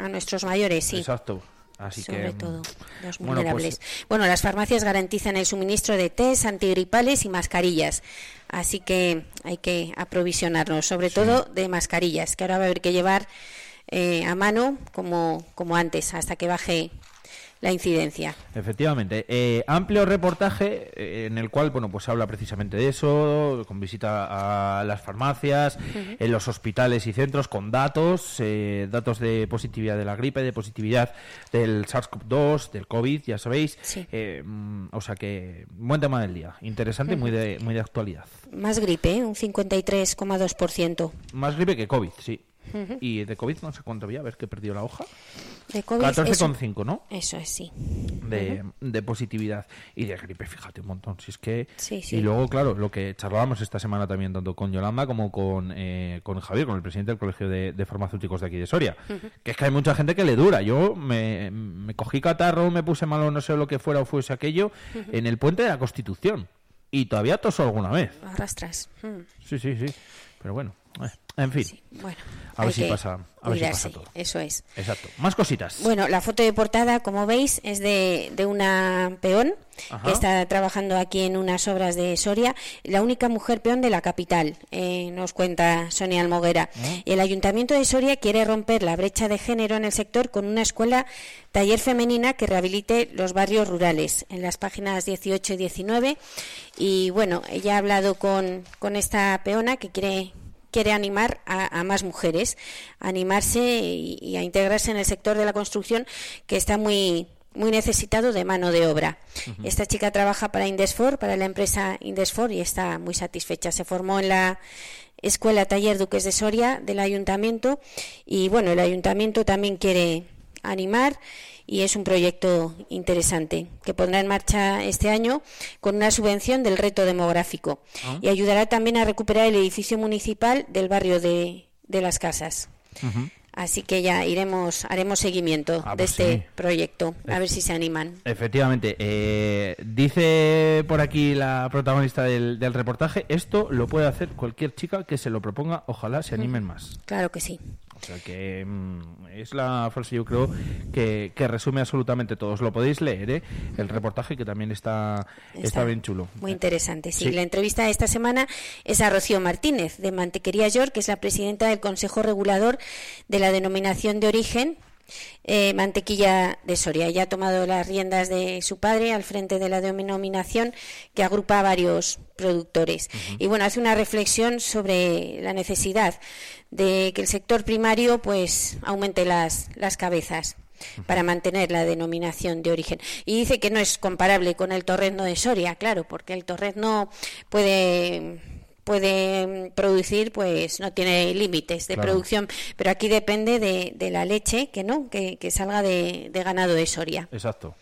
A nuestros mayores, sí. Exacto. Así Sobre que todo los bueno, pues- vulnerables. Bueno, las farmacias garantizan el suministro de test, antigripales y mascarillas. Así que hay que aprovisionarnos, sobre todo de mascarillas, que ahora va a haber que llevar eh, a mano como, como antes, hasta que baje la incidencia. Efectivamente. Eh, amplio reportaje eh, en el cual, bueno, pues habla precisamente de eso, con visita a las farmacias, en los hospitales y centros, con datos, eh, datos de positividad de la gripe, de positividad del SARS-CoV-2, del COVID, ya sabéis. Eh, mm, o sea que, buen tema del día. Interesante y muy de, muy de actualidad. Más gripe, un 53,2%. Más gripe que COVID, sí. Y de COVID no sé cuánto había, a ver que perdió la hoja. De COVID, 14,5, ¿no? Eso es, sí. de, de positividad y de gripe, fíjate un montón. Si es que Sí, sí. y luego claro, lo que charlábamos esta semana también tanto con Yolanda como con eh, con Javier, con el presidente del colegio de, de farmacéuticos de aquí de Soria, que es que hay mucha gente que le dura. Yo me, me cogí catarro, me puse malo, no sé lo que fuera o fuese aquello en el puente de la Constitución y todavía toso alguna vez. Arrastras. Sí, sí, sí. Pero bueno, eh, en fin. Bueno, a ver si pasa, a ver si pasa todo. Eso es. Exacto. Más cositas. Bueno, la foto de portada, como veis, es de, de una peón Ajá. que está trabajando aquí en unas obras de Soria, la única mujer peón de la capital, eh, nos cuenta Sonia Almoguera. Y el Ayuntamiento de Soria quiere romper la brecha de género en el sector con una escuela taller femenina que rehabilite los barrios rurales, en las páginas 18 y 19. Y bueno, ella ha hablado con, con esta peona que quiere quiere animar a, a más mujeres a animarse y, y a integrarse en el sector de la construcción que está muy muy necesitado de mano de obra. Esta chica trabaja para Indesfor, para la empresa Indesfor y está muy satisfecha. Se formó en la Escuela Taller Duques de Soria del Ayuntamiento y bueno, el Ayuntamiento también quiere animar y es un proyecto interesante que pondrá en marcha este año con una subvención del reto demográfico Ah. y ayudará también a recuperar el edificio municipal del barrio de, de las casas. Así que ya iremos, haremos seguimiento Ah, de pues este sí. proyecto, a ver si se animan. Efectivamente, eh, dice por aquí la protagonista del, del reportaje, esto lo puede hacer cualquier chica que se lo proponga, ojalá se animen más. Claro que sí. Sea que mm, es la frase yo creo que, que resume absolutamente todo. Os lo podéis leer, ¿eh? el reportaje que también está, está, Está bien chulo. Muy interesante, sí. Sí. La entrevista de esta semana es a Rocío Martínez, de Mantequería York, que es la presidenta del Consejo Regulador de la denominación de origen eh, Mantequilla de Soria. Ella ha tomado las riendas de su padre al frente de la denominación que agrupa a varios productores. Y bueno, hace una reflexión sobre la necesidad de que el sector primario pues aumente las, las cabezas para mantener la denominación de origen. Y dice que no es comparable con el torrezno de Soria, claro, porque el torrezno puede puede producir pues no tiene límites de Claro. producción pero aquí depende de, de la leche que no que, que salga de, de ganado de Soria Exacto.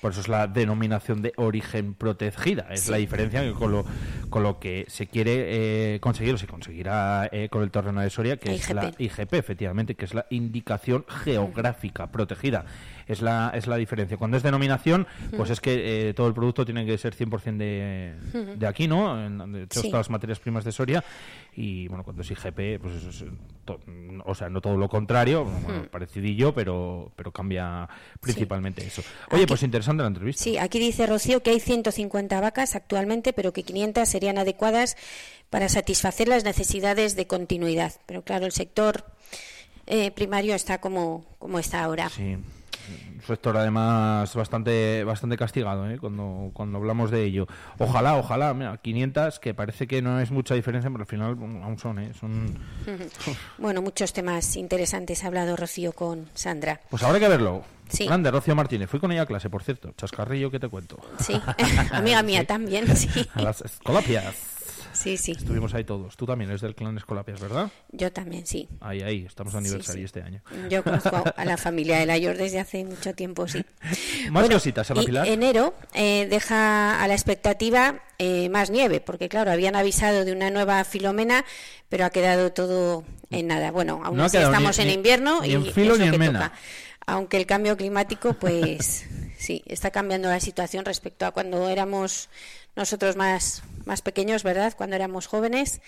Por eso es la denominación de origen protegida. Es Sí. la diferencia que con lo, con lo que se quiere eh, conseguir, o se conseguirá eh, con el terreno de Soria, que es la IGP. Efectivamente, que es la indicación geográfica protegida. Es la, es la diferencia. Cuando es denominación, pues es que eh, todo el producto tiene que ser 100% de, de aquí, ¿no? En- De hecho, Sí. todas las materias primas de Soria. Y bueno, cuando es IGP, pues eso es, to- o sea, no todo lo contrario, bueno, parecidillo, pero, pero cambia principalmente eso. Oye, pues interesante la entrevista. Sí, aquí dice Rocío que hay 150 vacas actualmente, pero que 500 serían adecuadas para satisfacer las necesidades de continuidad. Pero claro, el sector eh, primario está como, como está ahora. Un sector además bastante bastante castigado ¿eh? cuando cuando hablamos de ello. Ojalá, ojalá, mira, 500 que parece que no es mucha diferencia, pero al final aún son, ¿eh? son Bueno, muchos temas interesantes ha hablado Rocío con Sandra. Pues habrá que verlo. Sí. Grande, Rocío Martínez. Fui con ella a clase, por cierto. Chascarrillo, ¿qué te cuento? Sí, amiga mía Sí. también, sí. A las escolapias. Sí, sí. Estuvimos ahí todos. Tú también eres del clan Escolapias, ¿verdad? Yo también, sí. Ahí, ahí. Estamos de aniversario sí. este año. Yo conozco a- la familia de la York desde hace mucho tiempo, sí. Más cositas, Ana y enero eh, deja a la expectativa eh, más nieve, porque claro, habían avisado de una nueva filomena, pero ha quedado todo en nada. Bueno, aún No así estamos ni- en ni- invierno ni y en filo ni en que mena. toca. Aunque el cambio climático, pues sí, está cambiando la situación respecto a cuando éramos nosotros más, más pequeños, ¿verdad? Cuando éramos jóvenes,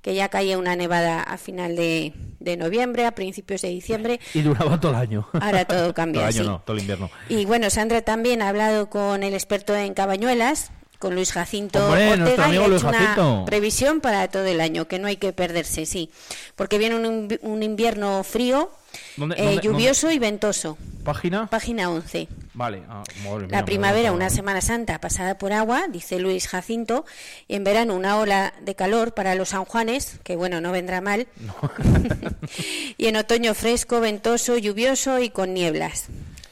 que ya caía una nevada a final de, de noviembre, a principios de diciembre. Y duraba todo el año. Ahora todo cambia, todo el año sí. no, todo el invierno. Y bueno, Sandra también ha hablado con el experto en cabañuelas, con Luis Jacinto Hombre, Ortega y amigo Luis una Jacinto. previsión para todo el año, que no hay que perderse, sí. Porque viene un, invi- un invierno frío, ¿Dónde- eh, dónde- lluvioso y ventoso. ¿Página? Página 11. Vale. ah, madre mía, La primavera, una. Semana Santa pasada por agua, dice Luis Jacinto, y en verano una ola de calor para los San Juanes, que bueno, no vendrá mal, y en otoño fresco, ventoso, lluvioso y con nieblas.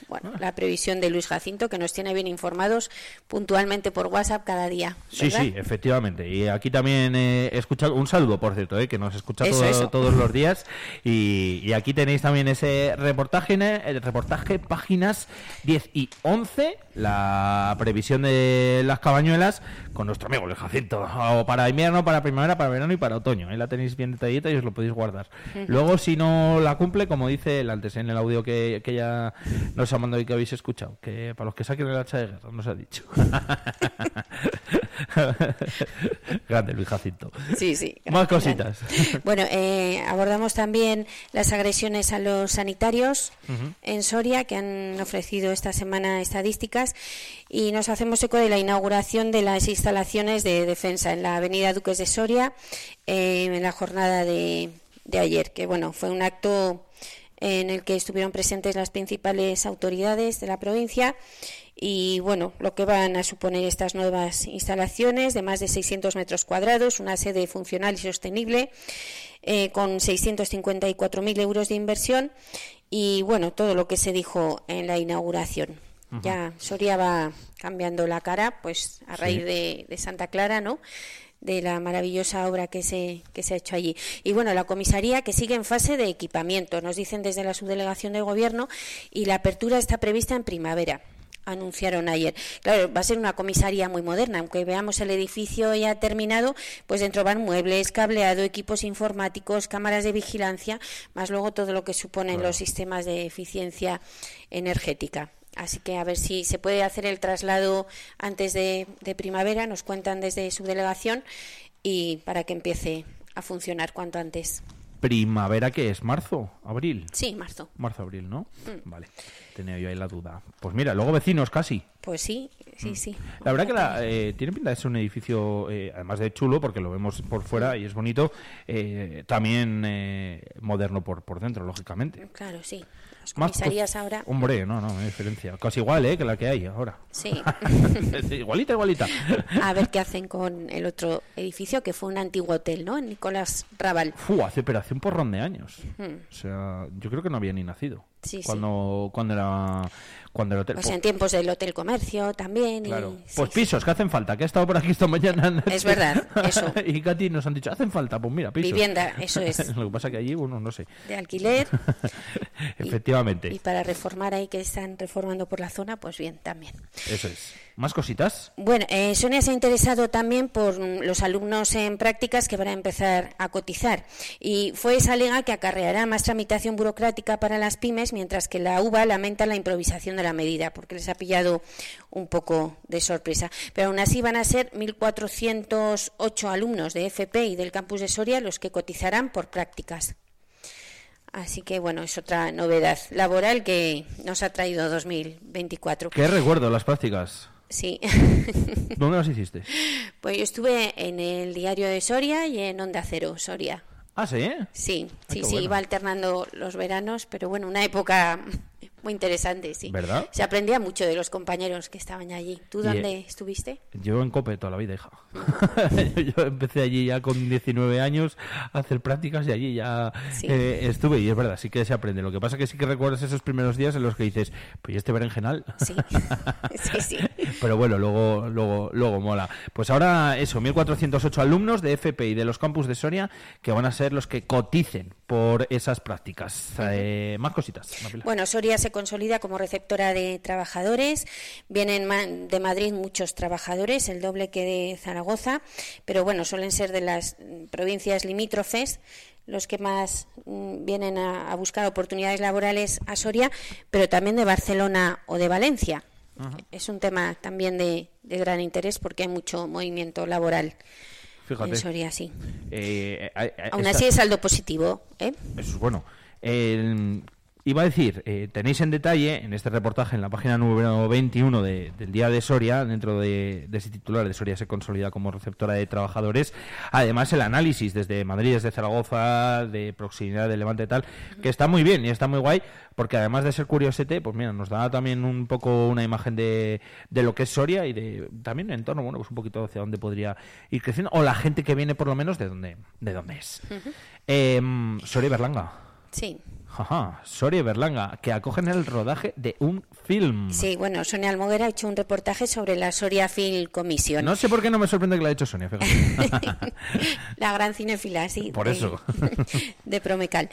Bueno, Ah. la previsión de Luis Jacinto, que nos tiene bien informados puntualmente por WhatsApp cada día. Sí, ¿verdad? sí, efectivamente. Y aquí también eh, he escuchado un saludo, por cierto, eh, que nos escucha Eso, todo- eso. todos los días. Y, y aquí tenéis también ese reportaje, eh, el reportaje páginas 10 y 11, la previsión de las cabañuelas con nuestro amigo el Jacinto. O para invierno, para primavera, para verano y para otoño. Ahí la tenéis bien detallita y os lo podéis guardar. Luego, si no la cumple, como dice el antes en el audio que, que ya nos ha mandado y que habéis escuchado, que para los que saquen el hacha de guerra, nos ha dicho. Grande Luis Jacinto. Sí, sí. Más cositas. Bueno, eh, abordamos también las agresiones a los sanitarios en Soria, que han ofrecido esta semana estadísticas, y nos hacemos eco de la inauguración de las instalaciones de defensa en la Avenida Duques de Soria eh, en la jornada de, ayer, que bueno, fue un acto en el que estuvieron presentes las principales autoridades de la provincia y bueno, lo que van a suponer estas nuevas instalaciones de más de 600 metros cuadrados, una sede funcional y sostenible eh, con 654.000 euros de inversión y bueno, todo lo que se dijo en la inauguración. Ya Soria va cambiando la cara, pues a Sí. raíz de, de Santa Clara, ¿no? de la maravillosa obra que se, que se ha hecho allí. Y bueno, la comisaría que sigue en fase de equipamiento, nos dicen desde la subdelegación de gobierno, y la apertura está prevista en primavera anunciaron ayer. Claro, va a ser una comisaría muy moderna, aunque veamos el edificio ya terminado, pues dentro van muebles, cableado, equipos informáticos, cámaras de vigilancia, más luego todo lo que suponen Claro. los sistemas de eficiencia energética. Así que a ver si se puede hacer el traslado antes de, de primavera, nos cuentan desde subdelegación, y para que empiece a funcionar cuanto antes. Primavera, que es? ¿Marzo? ¿Abril? Sí, marzo. Marzo, abril, ¿no? Mm. Vale, tenía yo ahí la duda. Pues mira, luego vecinos casi. Pues sí, sí, sí. La verdad que la, eh, tiene pinta de ser un edificio, eh, además de chulo, porque lo vemos por fuera y es bonito, eh, también eh, moderno por, por dentro, lógicamente. Claro, sí. Las Más comisarías cos- ahora. Hombre, no, no, no hay diferencia. Casi igual, ¿eh? Que la que hay ahora. Sí. igualita, igualita. A ver qué hacen con el otro edificio, que fue un antiguo hotel, ¿no? En Nicolás Raval. Fu, hace, pero hace un porrón de años. Hmm. O sea, yo creo que no había ni nacido. Sí, sí. cuando, cuando era cuando el hotel. Pues en tiempos del Hotel Comercio también. y- Claro. sí, Pues sí. pisos que hacen falta, que he estado por aquí esta mañana. Es verdad, eso. y Katy nos han dicho, hacen falta, pues mira, pisos. Vivienda, eso es. Lo que pasa que allí, bueno, no sé. De alquiler Efectivamente, y para reformar ahí que están reformando por la zona, pues bien, también. eso es. ¿Más cositas? Bueno, eh, Sonia se ha interesado también por mm, los alumnos en prácticas que van a empezar a cotizar. Y fue esa liga que acarreará más tramitación burocrática para las pymes, mientras que la UBA lamenta la improvisación la medida, porque les ha pillado un poco de sorpresa. Pero aún así van a ser 1.408 alumnos de FP y del campus de Soria los que cotizarán por prácticas. Así que, bueno, es otra novedad laboral que nos ha traído 2024. ¿Qué recuerdo las prácticas? Sí. ¿Dónde las hiciste? Pues yo estuve en el diario de Soria y en Onda Cero, Soria. Ah, sí. Sí, Ah, sí, sí, bueno. iba alternando los veranos, pero bueno, una época muy interesante, sí. ¿Verdad? Se aprendía mucho de los compañeros que estaban allí. ¿Tú dónde eh, estuviste? Yo en COPE toda la vida, hija. yo empecé allí ya con 19 años a hacer prácticas y allí ya Sí. eh, estuve. Y es verdad, sí que se aprende. Lo que pasa que sí que recuerdas esos primeros días en los que dices, pues ¿y este berenjenal? Sí, sí, sí. Pero bueno, luego, luego, luego mola. Pues ahora eso, 1.408 alumnos de FP y de los campus de Soria que van a ser los que coticen por esas prácticas. Eh, más cositas. Mapila. Bueno, Soria se consolida como receptora de trabajadores. Vienen de Madrid muchos trabajadores, el doble que de Zaragoza, pero bueno, suelen ser de las provincias limítrofes los que más mm, vienen a, a buscar oportunidades laborales a Soria, pero también de Barcelona o de Valencia. Es un tema también de, de gran interés porque hay mucho movimiento laboral Fíjate. en Soria, sí. Eh, eh, eh, Aún esta- así es saldo positivo, ¿eh? Eso es bueno. El- Iba a decir, eh, tenéis en detalle en este reportaje, en la página número 21 de- del Día de Soria, dentro de, de ese titular de Soria se consolida como receptora de trabajadores, además el análisis desde Madrid, desde Zaragoza, de proximidad de Levante y tal, que está muy bien y está muy guay, porque además de ser curiosete, pues mira, nos da también un poco una imagen de, de lo que es Soria y de también en torno, bueno, pues un poquito hacia dónde podría ir creciendo, o la gente que viene por lo menos de dónde, de dónde es. Em, Soria Berlanga. Sí. Ajá, Soria Berlanga, que acogen el rodaje de un film. Sí, bueno, Sonia Almoguer ha hecho un reportaje sobre la Soria Film Commission. No sé por qué no me sorprende que lo haya hecho Sonia, fíjate. La gran cinefila, sí. Por de- eso. de Promecal.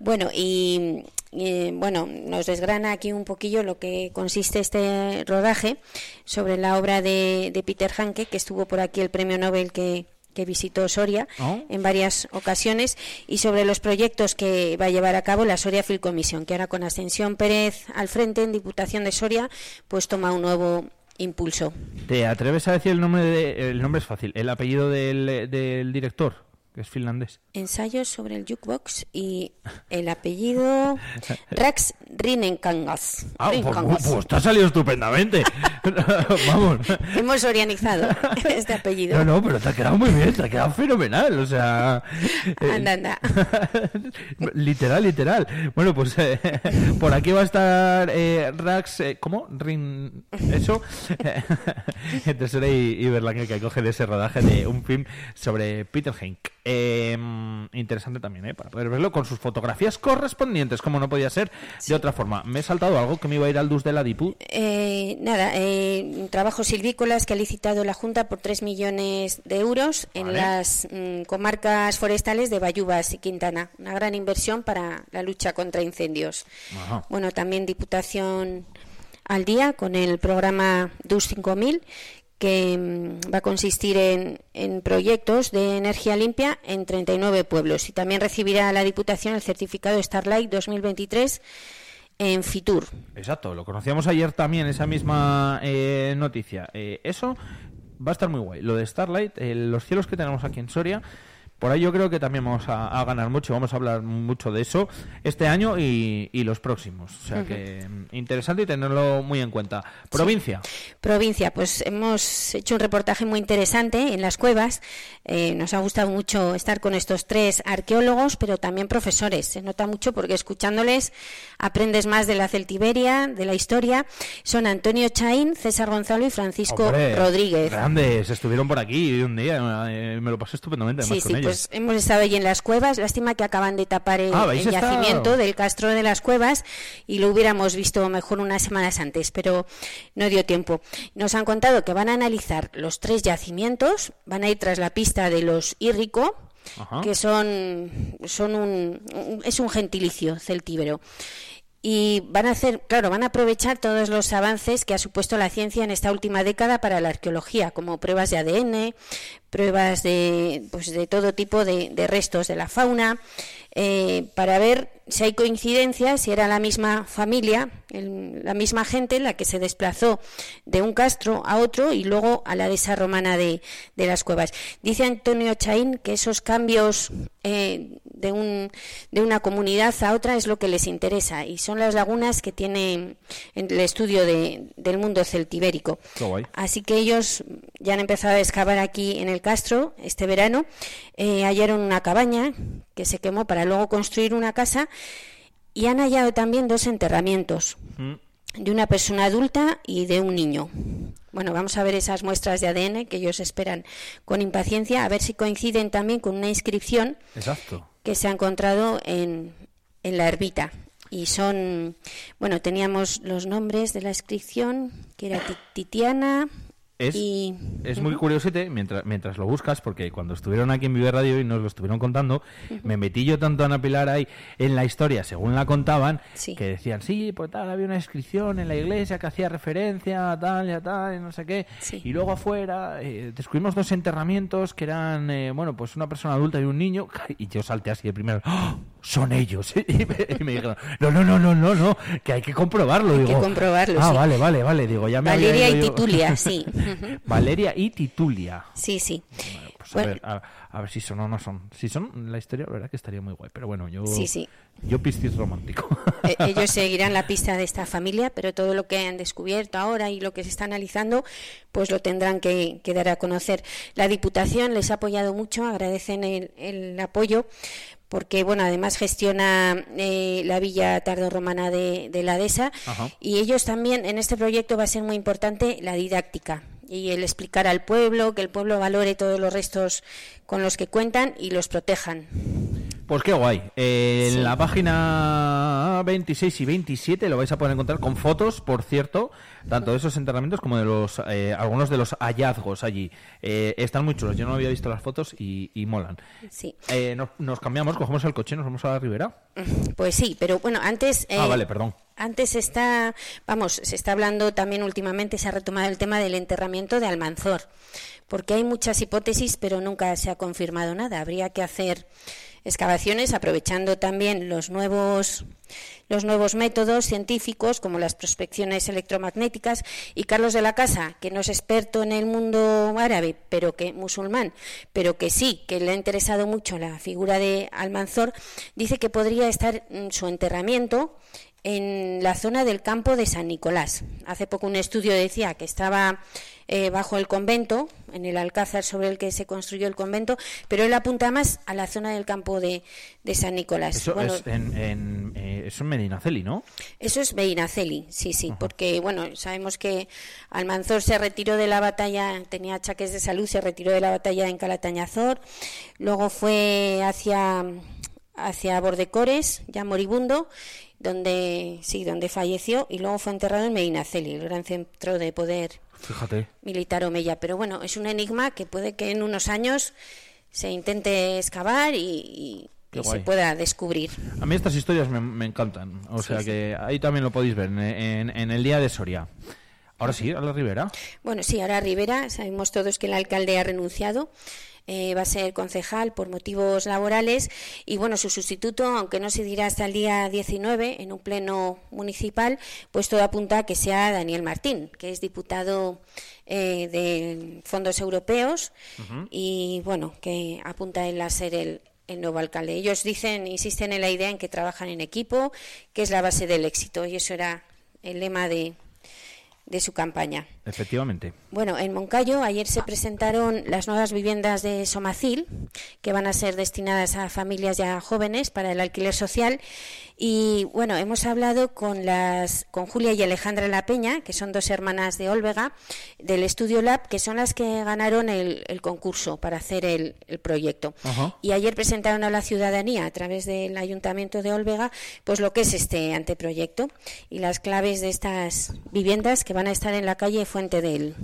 Bueno, y, y, bueno, nos desgrana aquí un poquillo lo que consiste este rodaje sobre la obra de, de Peter Hanke, que estuvo por aquí el premio Nobel que, que visitó Soria Oh. en varias ocasiones, y sobre los proyectos que va a llevar a cabo la Soria Film Commission, que ahora con Ascensión Pérez al frente en Diputación de Soria, pues toma un nuevo impulso. ¿Te atreves a decir el nombre de, el nombre es fácil, el apellido del, del director, que es finlandés? Ensayos sobre el jukebox y el apellido Rax Rinenkangas. Ah, pues, pues te ha salido estupendamente. Vamos. Hemos orianizado este apellido. No, no, pero te ha quedado muy bien, te ha quedado fenomenal, o sea... eh, Anda, anda. literal, literal. Bueno, pues eh, por aquí va a estar eh, Rax, eh, ¿cómo? Rin, eso. Entre Soria y, y Berlanga que acoge de ese rodaje de un film sobre Peter Hank. Eh, interesante también, ¿eh? Para poder verlo con sus fotografías correspondientes, como no podía ser de otra forma. Me he saltado algo que me iba a ir al dus de la Dipu. Eh, nada, eh, trabajos silvícolas que ha licitado la Junta por 3 millones de euros en las mm, comarcas forestales de Bayubas y Quintana. Una gran inversión para la lucha contra incendios. Ajá. Bueno, también Diputación al día con el programa DUS 5000 que mm, va a consistir en, proyectos de energía limpia en 39 pueblos y también recibirá la Diputación el certificado Starlight 2023 en Fitur. Exacto, lo conocíamos ayer también, esa misma eh, noticia. Eh, eso va a estar muy guay. Lo de Starlight, eh, los cielos que tenemos aquí en Soria, por ahí yo creo que también vamos a, a ganar mucho. Vamos a hablar mucho de eso este año y, y los próximos. O sea que mm, interesante y tenerlo muy en cuenta. Provincia. Provincia, pues hemos hecho un reportaje muy interesante en las cuevas. Eh, nos ha gustado mucho estar con estos tres arqueólogos, pero también profesores. Se nota mucho porque escuchándoles aprendes más de la celtiberia, de la historia. Son Antonio Chaín, César Gonzalo y Francisco Hombre, Rodríguez. Grandes, estuvieron por aquí un día. eh, me lo pasé estupendamente además Sí, con sí, ellos. Pues hemos estado allí en las cuevas. Lástima que acaban de tapar el, Ah, yacimiento del Castro de las Cuevas y lo hubiéramos visto mejor unas semanas antes, pero no dio tiempo. Nos han contado que van a analizar los tres yacimientos, van a ir tras la pista de los Írrico, Ajá. que son, son un, un- es un gentilicio celtíbero. Y van a hacer, claro, van a aprovechar todos los avances que ha supuesto la ciencia en esta última década para la arqueología, como pruebas de ADN, pruebas de, pues de todo tipo de, de restos de la fauna, eh, para ver si hay coincidencias, si era la misma familia, el- la misma gente la que se desplazó de un castro a otro y luego a la dehesa romana de, de las cuevas. Dice Antonio Chaín que esos cambios eh, de, un, de una comunidad a otra es lo que les interesa y son las lagunas que tiene en el estudio de- del mundo celtibérico. Así que ellos ya han empezado a excavar aquí en el Castro este verano. Eh, hallaron una cabaña que se quemó para luego construir una casa y han hallado también dos enterramientos Mm. de una persona adulta y de un niño. Bueno, vamos a ver esas muestras de ADN que ellos esperan con impaciencia, a ver si coinciden también con una inscripción Exacto. Que se ha encontrado en, en la ermita. Y son, bueno, teníamos los nombres de la inscripción, que era Ti- Titiana Es, y... es muy curiosete mientras, mientras lo buscas, porque cuando estuvieron aquí en Vive Radio y nos lo estuvieron contando, me metí yo tanto a Ana Pilar ahí en la historia, según la contaban, que decían, sí, pues tal, había una inscripción en la iglesia que hacía referencia a tal y a tal, y no sé qué. Y luego afuera eh, descubrimos dos enterramientos que eran, eh, bueno, pues una persona adulta y un niño, y yo salté así de primero, ¡Ah! Son ellos. Y me, y me dijeron, no, no, no, no, no, no, que hay que comprobarlo. Hay que comprobarlo, Ah, sí. vale, vale, vale, digo, ya me había Valeria ido y yo". Titulia, sí. Valeria y Titulia. Sí, sí. Bueno. A, ver, a, a ver si son o no son. Si son la historia, la verdad que estaría muy guay. Pero bueno, yo. Sí, sí. Yo piscis romántico. Eh, ellos seguirán la pista de esta familia, pero todo lo que han descubierto ahora y lo que se está analizando, pues lo tendrán que, que dar a conocer. La Diputación les ha apoyado mucho, agradecen el, el apoyo, porque bueno, además gestiona eh, la villa tardorromana de, de la Dehesa Ajá. y ellos también en este proyecto va a ser muy importante la didáctica y el explicar al pueblo, que el pueblo valore todos los restos con los que cuentan y los protejan. Pues qué guay. Eh, Sí. En la página 26 y 27 lo vais a poder encontrar con fotos, por cierto, tanto de esos enterramientos como de los eh, algunos de los hallazgos allí. Eh, están muy chulos. Yo no había visto las fotos y, y molan. Sí. Eh, nos, nos cambiamos, cogemos el coche, nos vamos a la ribera. Pues sí, pero bueno, antes... ah, eh, vale, perdón. Antes está, vamos, se está hablando también últimamente, se ha retomado el tema del enterramiento de Almanzor, porque hay muchas hipótesis, pero nunca se ha confirmado nada. Habría que hacer excavaciones aprovechando también los nuevos los nuevos métodos científicos como las prospecciones electromagnéticas y Carlos de la Casa, que no es experto en el mundo árabe, pero que musulmán, pero que sí, que le ha interesado mucho la figura de Almanzor, dice que podría estar mm, su enterramiento en la zona del campo de San Nicolás. Hace poco un estudio decía que estaba eh, bajo el convento, en el alcázar sobre el que se construyó el convento, pero él apunta más a la zona del campo de, de San Nicolás. Eso Bueno, es en, en, eh, eso en Medinaceli, ¿no? eso es Beinaceli, sí, sí, porque bueno, sabemos que Almanzor se retiró de la batalla, tenía achaques de salud, se retiró de la batalla en Calatañazor, luego fue hacia hacia Bordecores, ya moribundo, donde sí, donde falleció y luego fue enterrado en Medinaceli, el gran centro de poder Fíjate. militar omeya. Pero bueno, es un enigma que puede que en unos años se intente excavar y, y- se pueda descubrir. A mí estas historias me, me encantan. O Sí, sea sí. que ahí también lo podéis ver en, en- en el día de Soria. Ahora sí, a la ribera. Bueno, sí, ahora Rivera, sabemos todos que el alcalde ha renunciado, eh, va a ser concejal por motivos laborales y bueno, su sustituto, aunque no se dirá hasta el día 19 en un pleno municipal, pues todo apunta a que sea Daniel Martín, que es diputado eh, de fondos europeos y bueno, que apunta él a ser el, el nuevo alcalde. Ellos dicen, insisten en la idea en que trabajan en equipo, que es la base del éxito y eso era el lema de, de su campaña. Efectivamente. Bueno, en Moncayo ayer se presentaron las nuevas viviendas de Somacil, que van a ser destinadas a familias y a jóvenes para el alquiler social. Y bueno, hemos hablado con las con Julia y Alejandra La Peña, que son dos hermanas de Olvega, del Estudio Lab, que son las que ganaron el, el concurso para hacer el, el proyecto. Y ayer presentaron a la ciudadanía, a través del Ayuntamiento de Olvega, pues lo que es este anteproyecto y las claves de estas viviendas que van a estar en la calle Fuente del,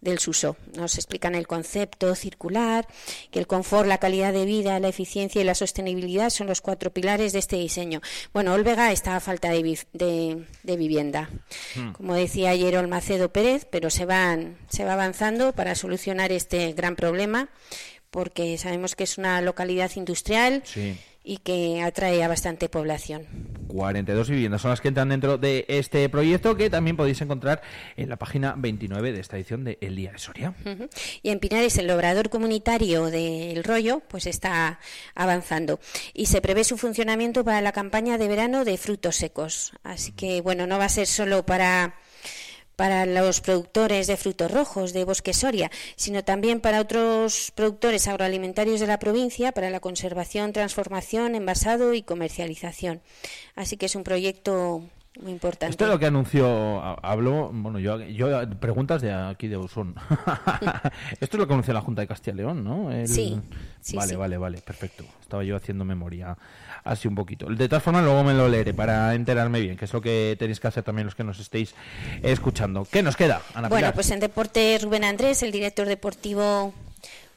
del Suso. Nos explican el concepto circular, que el confort, la calidad de vida, la eficiencia y la sostenibilidad son los cuatro pilares de este diseño. Bueno, Olvega está a falta de, de- de vivienda. Como decía ayer Olmacedo Pérez, pero se, van, se va avanzando para solucionar este gran problema, porque sabemos que es una localidad industrial Sí. Y que atrae a bastante población. 42 viviendas son las que entran dentro de este proyecto que también podéis encontrar en la página 29 de esta edición de El Día de Soria. Y en Pinares el obrador comunitario del rollo pues está avanzando y se prevé su funcionamiento para la campaña de verano de frutos secos. Así que bueno, no va a ser solo para para los productores de frutos rojos de Bosque Soria, sino también para otros productores agroalimentarios de la provincia para la conservación, transformación, envasado y comercialización. Así que es un proyecto muy importante. Esto es lo que anunció, ha- hablo, bueno, yo, yo preguntas de aquí de Usón. Esto es lo que anunció la Junta de Castilla y León, ¿no? El- Sí, sí, Vale, sí. vale, vale, perfecto. Estaba yo haciendo memoria así un poquito. De todas formas, luego me lo leeré para enterarme bien, que es lo que tenéis que hacer también los que nos estéis escuchando. ¿Qué nos queda, Ana Bueno, Pilar? pues en deporte Rubén Andrés, el director deportivo de,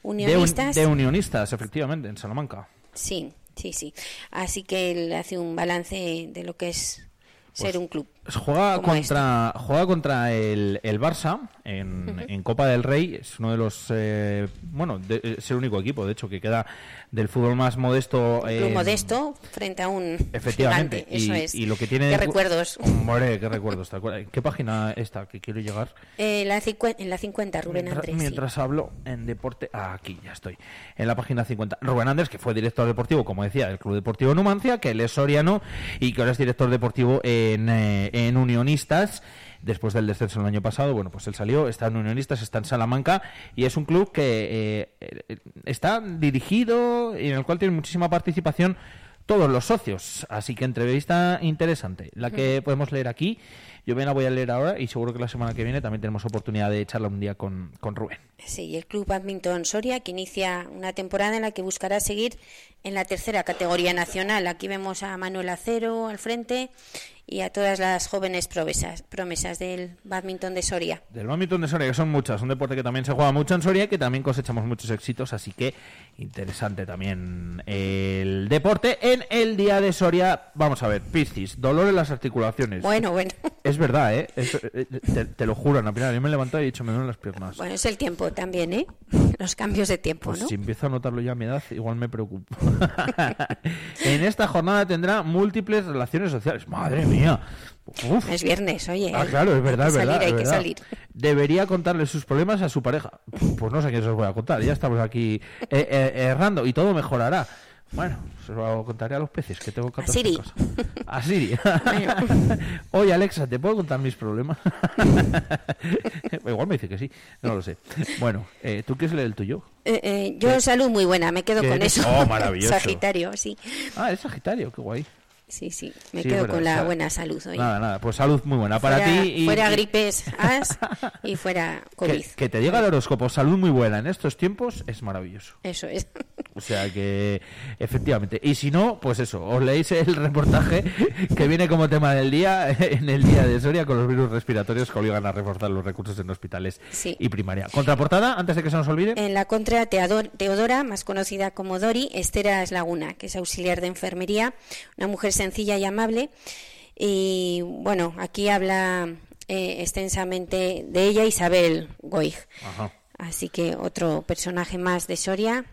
un- unionistas. de unionistas, efectivamente, en Salamanca. Sí, sí, sí. Así que él hace un balance de lo que es ser Pues un club. Juega contra, juega contra el, el Barça en, en Copa del Rey. Es uno de los. eh, bueno, de- es el único equipo, de hecho, que queda del fútbol más modesto. Eh, modesto frente a un Efectivamente. gigante, eso y, es. y lo que tiene. Qué recuerdos. Hombre, qué recuerdos. tal cual. ¿En ¿Qué página está que quiero llegar? Eh, la en la 50, Rubén Mientras, Andrés. sí. mientras hablo en deporte, ah, aquí ya estoy, en la página 50. Rubén Andrés, que fue director deportivo, como decía, del Club Deportivo Numancia, que él es soriano y que ahora es director deportivo en, eh, en Unionistas. Después del descenso el año pasado, bueno, pues él salió, está en Unionistas, está en Salamanca y es un club que eh, eh, está dirigido y en el cual tiene muchísima participación todos los socios. Así que entrevista interesante, la que podemos leer aquí. Yo bien la voy a leer ahora y seguro que la semana que viene también tenemos oportunidad de charlar un día con, con Rubén. Sí, el Club Badminton Soria, que inicia una temporada en la que buscará seguir en la tercera categoría nacional. Aquí vemos a Manuel Acero al frente y a todas las jóvenes promesas, promesas del badminton de Soria. Del badminton de Soria, que son muchas, un deporte que también se juega mucho en Soria y que también cosechamos muchos éxitos, así que interesante también el deporte. En el día de Soria, vamos a ver, Piscis, dolor en las articulaciones. Bueno, bueno. Es verdad, ¿eh? Es- eh, te, te lo juro, Ana Pilar, yo me he levantado y he dicho, me duelen las piernas. Bueno, es el tiempo también, ¿eh? Los cambios de tiempo, Pues ¿no? si empiezo a notarlo ya a mi edad, igual me preocupo. en esta jornada tendrá múltiples relaciones sociales. Madre mía. Uf. Es viernes, oye. Ah, claro, es verdad, hay es que verdad. salir, es hay que verdad. salir. Debería contarle sus problemas a su pareja. Pues no sé qué se os voy a contar. Ya estamos aquí eh, eh, errando y todo mejorará. Bueno, se lo contaré a los peces que tengo 14 Siri. cosas. A Siri. Oye, Alexa, ¿te puedo contar mis problemas? Igual me dice que sí. No lo sé. Bueno, eh, ¿tú quieres leer el tuyo? Eh, eh, yo salud muy buena, me quedo ¿Qué con eres? eso. Oh, maravilloso. Sagitario, sí. Ah, es Sagitario, qué guay. Sí, sí, me Sí, quedo verdad, con la buena salud hoy. Nada, nada, pues salud muy buena para fuera, ti. Y, fuera gripes as y fuera COVID. que, que te diga el horóscopo salud muy buena en estos tiempos es maravilloso. Eso es. O sea que, efectivamente. Y si no, pues eso, os leéis el reportaje que viene como tema del día en el día de Soria con los virus respiratorios que obligan a reforzar los recursos en hospitales Sí. y primaria. Contraportada, antes de que se nos olvide. En la contra, Teodor- Teodora, más conocida como Dori, Esteras Laguna, que es auxiliar de enfermería, una mujer sencilla y amable. Y bueno, aquí habla eh, extensamente de ella Isabel Goig. Ajá. Así que otro personaje más de Soria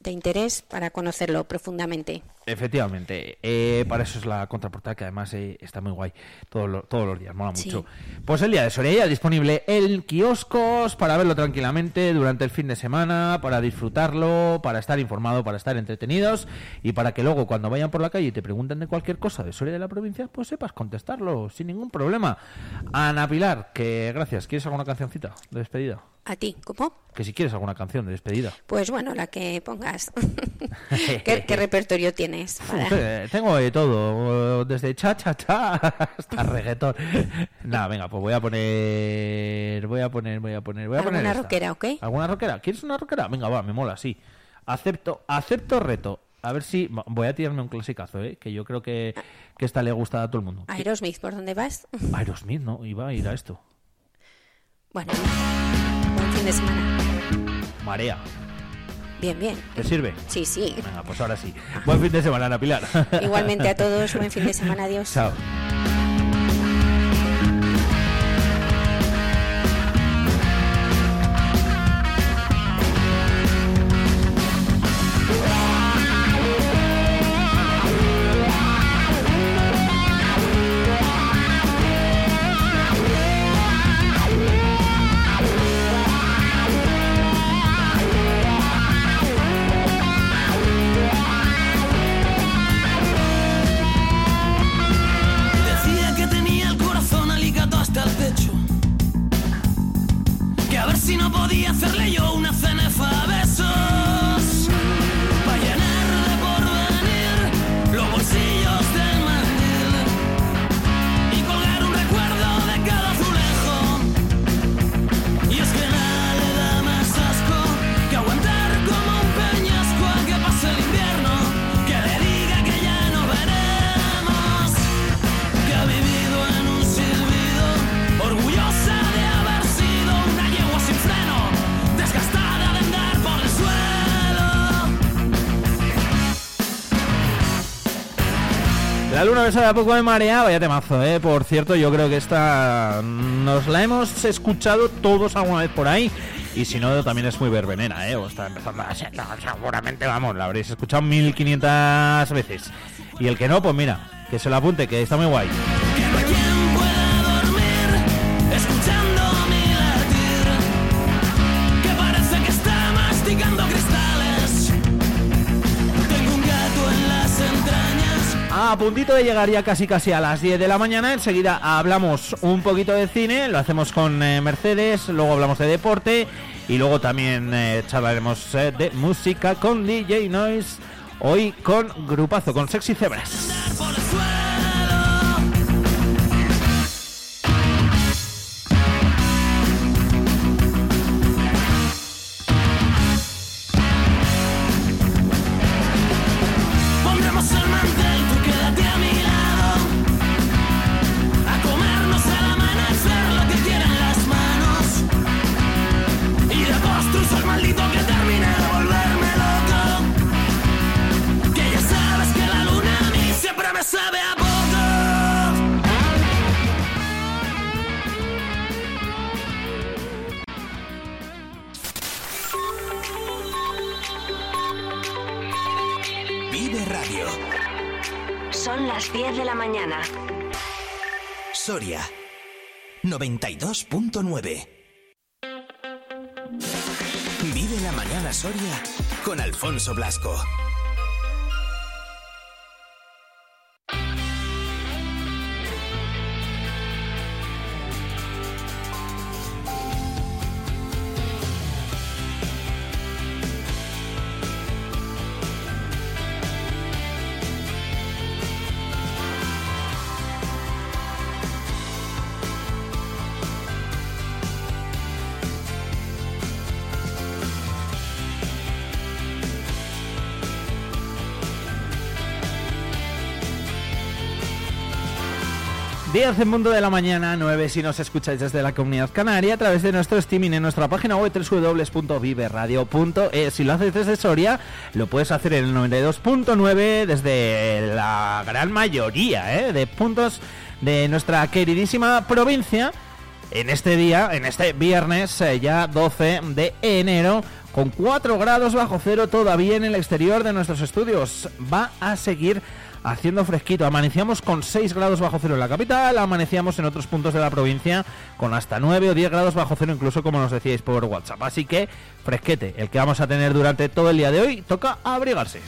de interés para conocerlo profundamente. Efectivamente, eh, para eso es la contraportada que además eh, está muy guay todos los, todos los días, mola Sí. mucho. Pues el día de Soria ya disponible en kioscos para verlo tranquilamente durante el fin de semana, para disfrutarlo, para estar informado, para estar entretenidos y para que luego cuando vayan por la calle y te pregunten de cualquier cosa de Soria de la provincia, pues sepas contestarlo sin ningún problema. Ana Pilar, que gracias, ¿quieres alguna cancioncita de despedida? ¿A ti? ¿Cómo? Que si quieres alguna canción de despedida. Pues bueno, la que pongas. ¿Qué, qué repertorio tienes? para- Eh, Tengo de todo, desde cha cha cha hasta reggaetón. Nada, venga, pues voy a poner, voy a poner, voy a poner, voy a poner ¿Alguna rockera, ok? ¿Alguna rockera? ¿Quieres una rockera? Venga, va, me mola, sí. Acepto, acepto reto. A ver si voy a tirarme un clasicazo, ¿eh? que yo creo que, que esta le gusta a todo el mundo. Aerosmith, ¿por dónde vas? Aerosmith, ¿no? Iba a ir a esto. Bueno, buen fin de semana. Marea. Bien, bien. ¿Te sirve? Sí, sí. Venga, pues ahora sí. Buen fin de semana, Ana Pilar. Igualmente a todos, buen fin de semana, adiós. Chao. Me sabe a poco de marea, vaya temazo, ¿eh? Por cierto, yo creo que esta nos la hemos escuchado todos alguna vez por ahí. Y si no, también es muy verbenera, ¿eh? O está empezando a ser, seguramente, vamos, la habréis escuchado 1500 veces. Y el que no, pues mira, que se la apunte, que está muy guay. A puntito de llegar ya casi casi a las 10 de la mañana, enseguida hablamos un poquito de cine, lo hacemos con eh, Mercedes, luego hablamos de deporte y luego también eh, charlaremos eh, de música con DJ Noise, hoy con grupazo, con Sexy Cebras. Radio. Son las 10 de la mañana. Soria 92.9. Vive la mañana Soria con Alfonso Blasco. Días en Mundo de la Mañana, 9 si nos escucháis desde la Comunidad Canaria a través de nuestro streaming en nuestra página web www.viveradio.es. Si lo haces desde Soria, lo puedes hacer en el 92.9 desde la gran mayoría ¿eh? de puntos de nuestra queridísima provincia. En este día, en este viernes, eh, ya 12 de enero, con 4 grados bajo cero todavía en el exterior de nuestros estudios. Va a seguir haciendo fresquito. Amanecíamos con 6 grados bajo cero en la capital, amanecíamos en otros puntos de la provincia con hasta 9 o 10 grados bajo cero, incluso como nos decíais por WhatsApp. Así que fresquete, el que vamos a tener durante todo el día de hoy, toca abrigarse.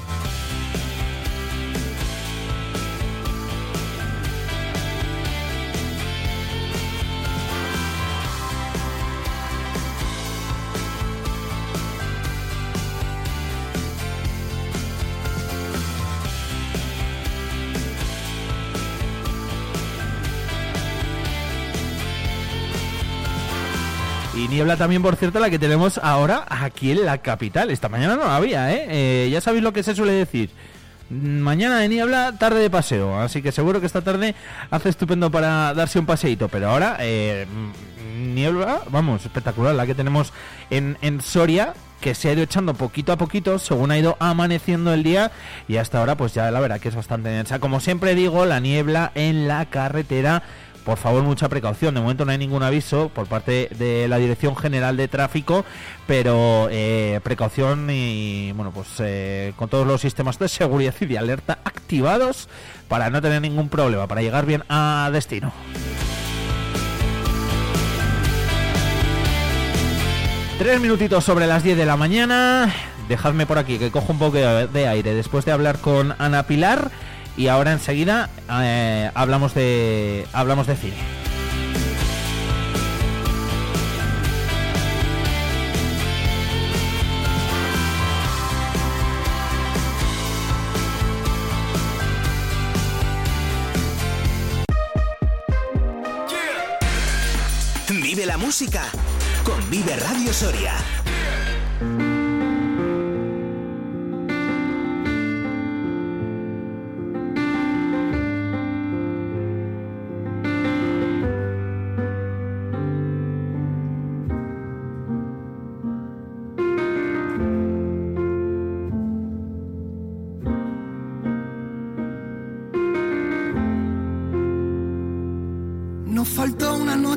Niebla también, por cierto, la que tenemos ahora aquí en la capital. Esta mañana no la había, ¿eh? Eh, Ya sabéis lo que se suele decir. Mañana de niebla, tarde de paseo. Así que seguro que esta tarde hace estupendo para darse un paseíto. Pero ahora, eh, mm, niebla, vamos, espectacular la que tenemos en, en Soria que se ha ido echando poquito a poquito según ha ido amaneciendo el día y hasta ahora pues ya la verdad que es bastante densa. Como siempre digo, la niebla en la carretera por favor, mucha precaución. De momento no hay ningún aviso por parte de la Dirección General de Tráfico, pero eh, precaución y, bueno, pues eh, con todos los sistemas de seguridad y de alerta activados para no tener ningún problema, para llegar bien a destino. Tres minutitos sobre las 10 de la mañana. Dejadme por aquí que cojo un poco de aire después de hablar con Ana Pilar. Y ahora enseguida eh, hablamos de hablamos de cine. Vive la música con Vive Radio Soria.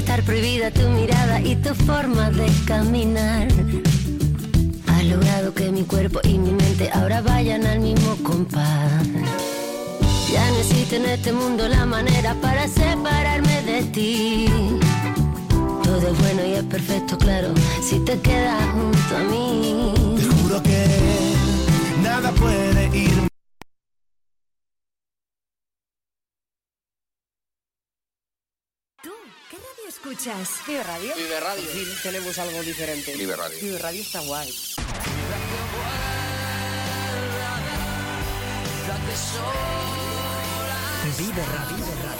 estar prohibida tu mirada y tu forma de caminar. Has logrado que mi cuerpo y mi mente ahora vayan al mismo compás. Ya no existe en este mundo la manera para separarme de ti. Todo es bueno y es perfecto, claro, si te quedas junto a mí. Te juro que nada puede ir escuchas? Vive Radio. Vive Radio. Sí, tenemos algo diferente. Vive Radio. Vive Radio está guay. Vive Radio.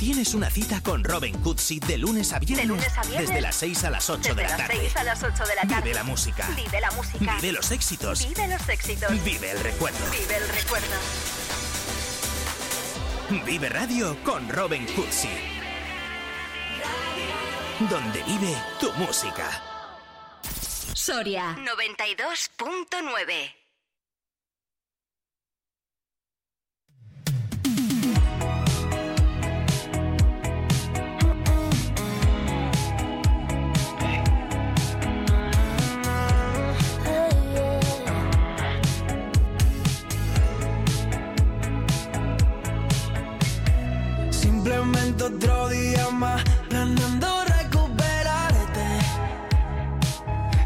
tienes una cita con Robin Cutsi de lunes a viernes, De lunes a viernes. desde las 6 a las 8 Desde de la las tarde. 6 a las 8 de la tarde. Vive la música. Vive la música. Vive los éxitos. Vive los éxitos. Vive el recuerdo. Vive el recuerdo. Vive Radio con Robin Cutsi. Donde vive tu música. Soria 92.9. Simplemente otro día más planeando recuperarte.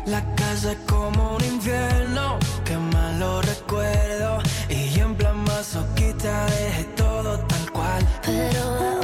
La casa es como un infierno, que malo recuerdo. Y en plan masoquista dejé todo tal cual. Pero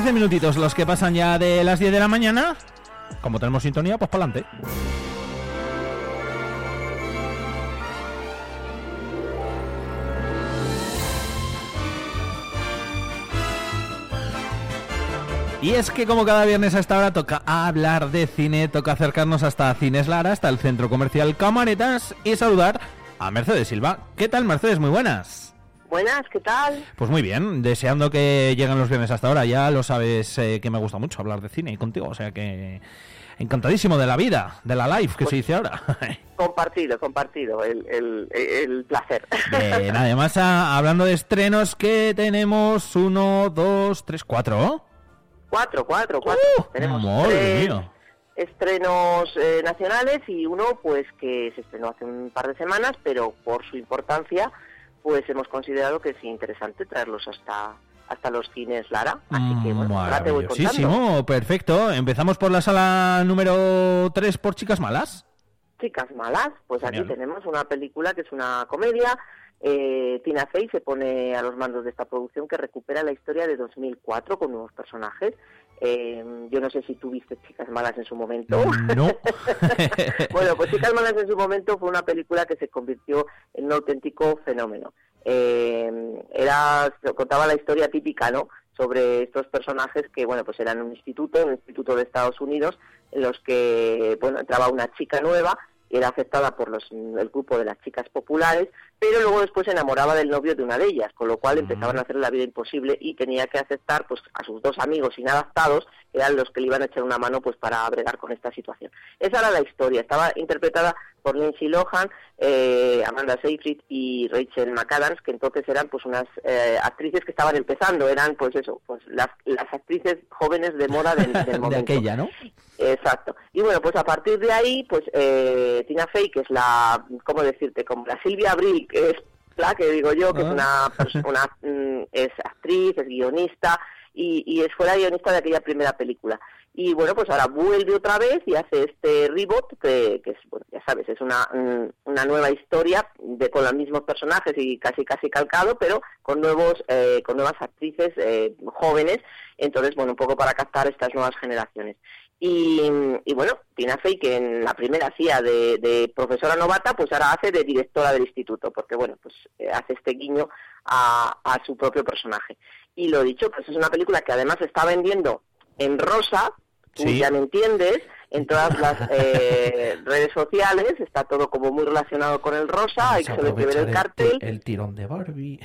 13 minutitos los que pasan ya de las 10 de la mañana. Como tenemos sintonía, pues para adelante. Y es que como cada viernes a esta hora toca hablar de cine, toca acercarnos hasta Cines Lara, hasta el centro comercial Camaretas y saludar a Mercedes Silva. ¿Qué tal Mercedes? Muy buenas. Buenas, ¿qué tal? Pues muy bien, deseando que lleguen los viernes hasta ahora. Ya lo sabes eh, que me gusta mucho hablar de cine y contigo, o sea que encantadísimo de la vida, de la life que se dice ahora. Compartido, compartido, el, el, el placer. Bien, además a- hablando de estrenos que tenemos uno, dos, tres, cuatro. Cuatro, cuatro, cuatro. Tenemos Uh, Madre tres mía. estrenos eh, nacionales y uno pues que se estrenó hace un par de semanas, pero por su importancia pues hemos considerado que es interesante traerlos hasta hasta los cines Lara. Así que bueno, ahora te voy contando. Maravillosísimo, perfecto. Empezamos por la sala número 3 por Chicas Malas. Chicas malas, pues Genial. aquí tenemos una película que es una comedia. Eh, Tina Fey se pone a los mandos de esta producción que recupera la historia de 2004 con nuevos personajes. Eh, yo no sé si tú viste Chicas Malas en su momento. No. bueno, pues Chicas Malas en su momento fue una película que se convirtió en un auténtico fenómeno. Eh, era contaba la historia típica, ¿no? Sobre estos personajes que, bueno, pues eran un instituto, un instituto de Estados Unidos, en los que, bueno, entraba una chica nueva, era aceptada por los, el grupo de las chicas populares, pero luego después se enamoraba del novio de una de ellas, con lo cual empezaban a hacer la vida imposible y tenía que aceptar pues a sus dos amigos inadaptados, que eran los que le iban a echar una mano pues para bregar con esta situación. Esa era la historia, estaba interpretada por Lindsay Lohan, eh, Amanda Seyfried y Rachel McAdams, que entonces eran pues unas eh, actrices que estaban empezando, eran pues eso, pues las, las actrices jóvenes de moda del, del de momento. aquella, ¿no? Exacto. Y bueno, pues a partir de ahí, pues eh, Tina Fey, que es la, ¿cómo decirte? Como la Silvia Abril, que es la que digo yo, que es una, pers- una mm, es actriz, es guionista y, y es, fue la guionista de aquella primera película. Y bueno, pues ahora vuelve otra vez y hace este reboot, que, que es, bueno, ya sabes, es una, mm, una nueva historia de, con los mismos personajes y casi casi calcado, pero con nuevos eh, con nuevas actrices eh, jóvenes. Entonces, bueno, un poco para captar estas nuevas generaciones. Y, bueno, Tina Fey, que en la primera hacía de, profesora novata, pues ahora hace de directora del instituto, porque bueno, pues eh, hace este guiño a su propio personaje. Y lo dicho, pues es una película que además está vendiendo en rosa, tú Sí. ya me entiendes, en todas las eh, redes sociales, está todo como muy relacionado con el rosa, hay que ver el cartel. El tirón de Barbie.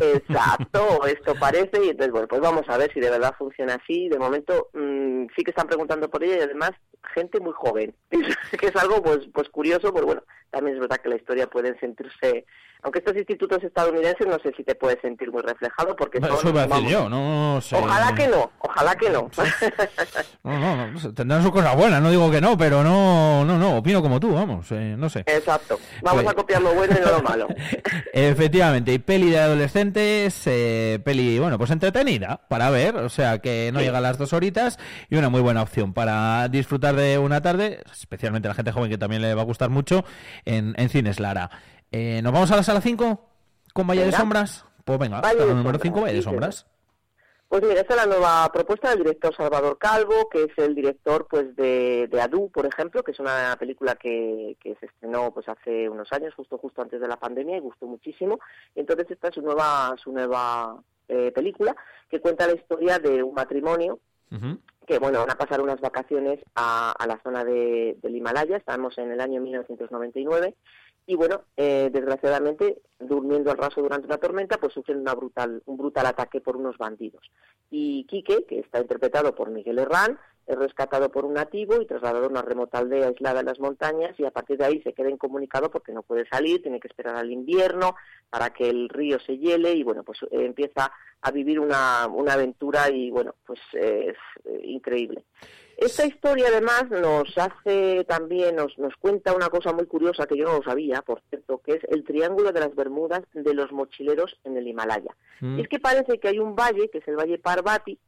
Exacto, esto parece, y entonces, bueno, pues vamos a ver si de verdad funciona así. De momento mm, sí que están preguntando por ella y además gente muy joven, que es algo pues pues curioso, pero bueno, también es verdad que la historia puede sentirse, aunque estos institutos estadounidenses no sé si te puedes sentir muy reflejado porque son, Eso iba a decir yo, no sé. Ojalá que no, ojalá que no. No, no, no sé, tendrán sus cosas buenas, no digo que no, pero no, no, no, opino como tú, vamos, eh, no sé. Exacto, vamos Pues- a copiar lo bueno y no lo malo. Efectivamente, y peli de adolescentes, eh, peli, bueno, pues entretenida para ver, o sea que no Sí. llega a las dos horitas y una muy buena opción para disfrutar de una tarde, especialmente a la gente joven que también le va a gustar mucho, en, en Cines Lara. Eh, ¿Nos vamos a la sala 5 con Valle de. Sombras? Pues venga, Valle sala número Sombras, 5, Valle de. Sombras. Pues mira, esta es la nueva propuesta del director Salvador Calvo, que es el director pues de, de Adu, por ejemplo, que es una película que, que se estrenó pues hace unos años, justo justo antes de la pandemia, y gustó muchísimo. Entonces esta es su nueva, su nueva eh, película, que cuenta la historia de un matrimonio que bueno, van a pasar unas vacaciones a, la zona de, del Himalaya, estamos en el año 1999, y bueno, eh, desgraciadamente, durmiendo al raso durante una tormenta, pues sufren una brutal, un brutal ataque por unos bandidos. Y Quique, que está interpretado por Miguel Herrán, es rescatado por un nativo y trasladado a una remota aldea aislada en las montañas y a partir de ahí se queda incomunicado porque no puede salir, tiene que esperar al invierno para que el río se hiele y bueno, pues eh, empieza a vivir una, una aventura y bueno, pues eh, es eh, increíble. Esta historia además nos hace también, nos, nos cuenta una cosa muy curiosa que yo no lo sabía, por cierto, que es el Triángulo de las Bermudas de los mochileros en el Himalaya. Mm. Y es que parece que hay un valle, que es el Valle Parvati,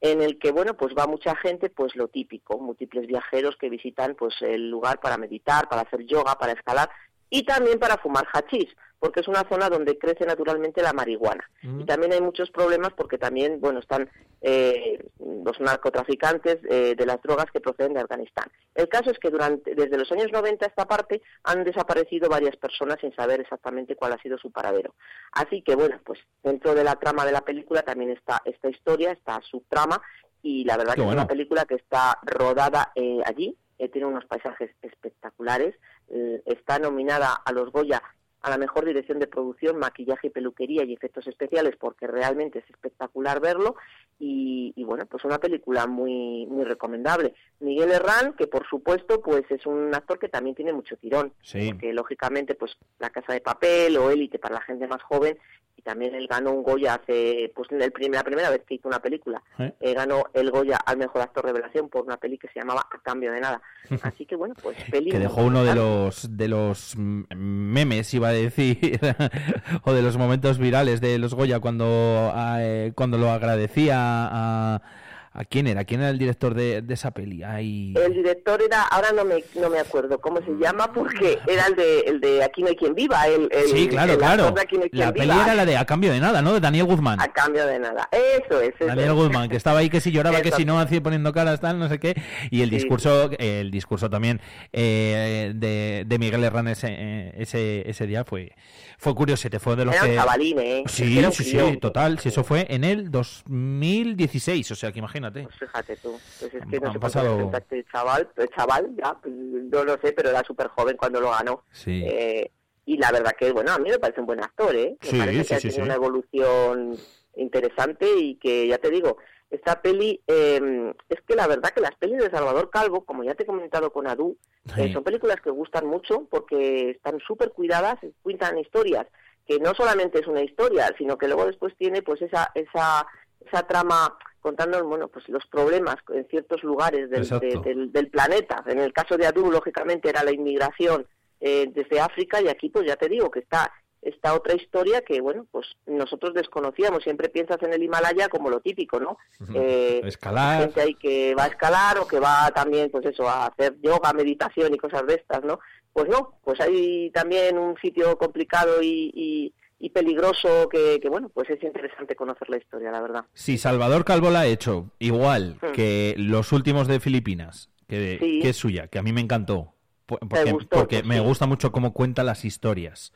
en el que bueno pues va mucha gente pues lo típico múltiples viajeros que visitan pues el lugar para meditar para hacer yoga para escalar y también para fumar hachís porque es una zona donde crece naturalmente la marihuana. Y también hay muchos problemas porque también bueno están eh, los narcotraficantes eh, de las drogas que proceden de Afganistán. El caso es que durante desde los años 90 a esta parte han desaparecido varias personas sin saber exactamente cuál ha sido su paradero. Así que bueno pues dentro de la trama de la película también está esta historia esta subtrama y la verdad Qué que bueno. es una película que está rodada eh, allí, eh, tiene unos paisajes espectaculares, eh, está nominada a los Goya a la mejor dirección de producción, maquillaje y peluquería y efectos especiales porque realmente es espectacular verlo y, y bueno, pues una película muy muy recomendable. Miguel Herrán, que por supuesto pues es un actor que también tiene mucho tirón, Sí. porque lógicamente pues La Casa de Papel o Élite para la gente más joven y también él ganó un Goya hace pues el prim- la primera vez que hizo una película. ¿Eh? eh, ganó el Goya al mejor actor revelación por una peli que se llamaba A cambio de nada. Así que bueno pues que dejó uno de los de los memes iba a decir o de los momentos virales de los Goya cuando eh, cuando lo agradecía a, a quién era quién era el director de, de esa peli Ay, el director era ahora no me no me acuerdo cómo se llama porque era el de el de Aquí no hay quien viva el, el- sí claro el claro de Aquí no hay quien la peli era la de a cambio de nada no de Daniel Guzmán a cambio de nada eso es eso Daniel es. Guzmán, que estaba ahí que si lloraba, que si no, así poniendo caras, tal, no sé qué. Y el Sí. discurso, el discurso también eh, de, de Miguel Herrán ese, eh, ese, ese día fue, fue curioso, fue de los Era un que... chavalín, ¿eh? Sí, Era un sí, sí, total. Si eso fue en el 2016, o sea que imagínate. Pues fíjate tú, pues es que Han no sé pasado- este chaval, el chaval, ya, pues, no lo sé, pero era súper joven cuando lo ganó. Sí. Eh, y la verdad que, bueno, a mí me parece un buen actor, ¿eh? Me Sí, parece sí, que ha tenido una evolución interesante y que, ya te digo, esta peli, eh, es que la verdad que las pelis de Salvador Calvo, como ya te he comentado con Adu, eh, son películas que gustan mucho porque están súper cuidadas, cuentan historias que no solamente es una historia, sino que luego después tiene pues esa esa esa trama contando bueno pues los problemas en ciertos lugares del, de- del, del planeta. En el caso de Adu, lógicamente era la inmigración eh, desde África y aquí pues ya te digo que está esta otra historia que bueno pues nosotros desconocíamos. Siempre piensas en el Himalaya como lo típico, ¿no? Eh, Escalar. gente ahí que va a escalar o que va también, pues eso, a hacer yoga, meditación y cosas de estas, ¿no? Pues no, pues hay también un sitio complicado y, y, y peligroso que, que, bueno, pues es interesante conocer la historia, la verdad. Si Salvador Calvo la ha hecho igual Hmm. que los últimos de Filipinas, que, Sí. que es suya, que a mí me encantó, po- porque, gustó, porque pues me sí. gusta mucho cómo cuenta las historias.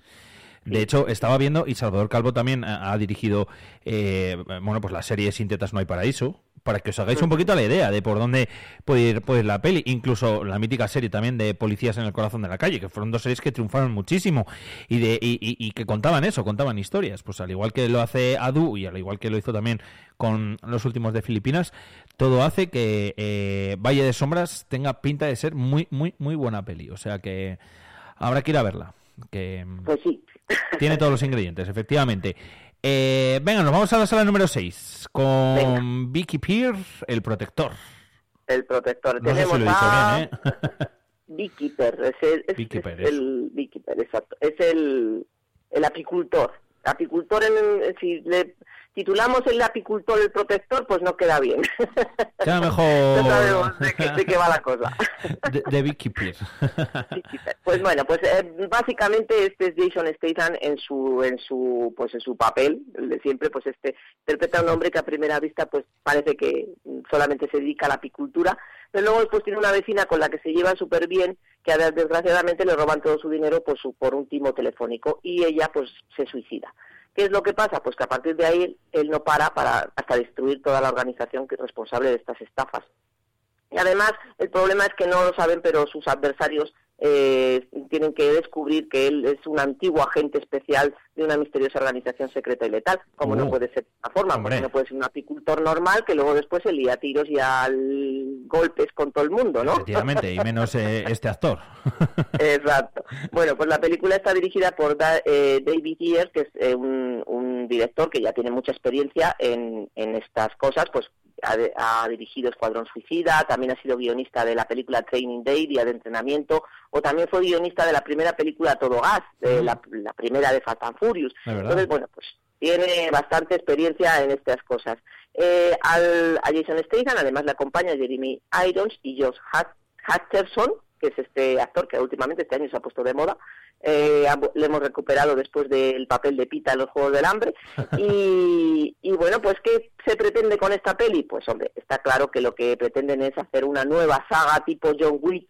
De hecho, estaba viendo, y Salvador Calvo también ha, ha dirigido, eh, bueno, pues la serie Sin tetas no hay paraíso, para que os hagáis un poquito la idea de por dónde puede ir, ir la peli. Incluso la mítica serie también de Policías en el corazón de la calle, que fueron dos series que triunfaron muchísimo y, de, y, y- y que contaban eso, contaban historias. Pues al igual que lo hace Adu y al igual que lo hizo también con los últimos de Filipinas, todo hace que eh, Valle de Sombras tenga pinta de ser muy, muy, muy buena peli. O sea que habrá que ir a verla. Que Pues sí. tiene todos los ingredientes, efectivamente. Eh, venga, nos vamos a la sala número 6 con Vicky Pierce, el protector. El protector. No sé si Tenemos lo a bien, ¿eh? Beekeeper, es el, es- Beekeeper, es el exacto. Es el, el apicultor. Apicultor, en, si le titulamos el apicultor el protector, pues no queda bien. Queda no mejor sabemos de qué, de qué va la cosa. de, de Pierce. Pues bueno, pues eh, básicamente este es Jason Statham en su en su pues en su papel, el de siempre, pues este interpreta a un hombre que a primera vista pues parece que solamente se dedica a la apicultura, pero luego después tiene una vecina con la que se lleva súper bien, que desgraciadamente le roban todo su dinero por su por un timo telefónico y ella pues se suicida. ¿Qué es lo que pasa? Pues que a partir de ahí él no para para hasta destruir toda la organización responsable de estas estafas. Y además, el problema es que no lo saben, pero sus adversarios eh, tienen que descubrir que él es un antiguo agente especial de una misteriosa organización secreta y letal, como no Uh, puede ser de esta forma, hombre. porque no puede ser un apicultor normal que luego después se lía a tiros y a golpes con todo el mundo, ¿no? Efectivamente, y menos eh, este actor. Exacto. Bueno, pues la película está dirigida por Da- eh, David Year, que es eh, un, un director que ya tiene mucha experiencia en, en estas cosas, pues ha, de- ha dirigido Escuadrón Suicida, también ha sido guionista de la película Training Day, Día de Entrenamiento, o también fue guionista de la primera película Todo Gas, de la, la primera de Fast and Furious. Entonces, bueno, pues tiene bastante experiencia en estas cosas. Eh, al, a Jason Statham además le acompaña Jeremy Irons y Josh Hut- Hutcherson, que es este actor que últimamente este año se ha puesto de moda. Eh, le hemos recuperado después del papel de Pita en los Juegos del Hambre. Y, y bueno, pues ¿qué se pretende con esta peli? Pues hombre, está claro que lo que pretenden es hacer una nueva saga tipo John Wick,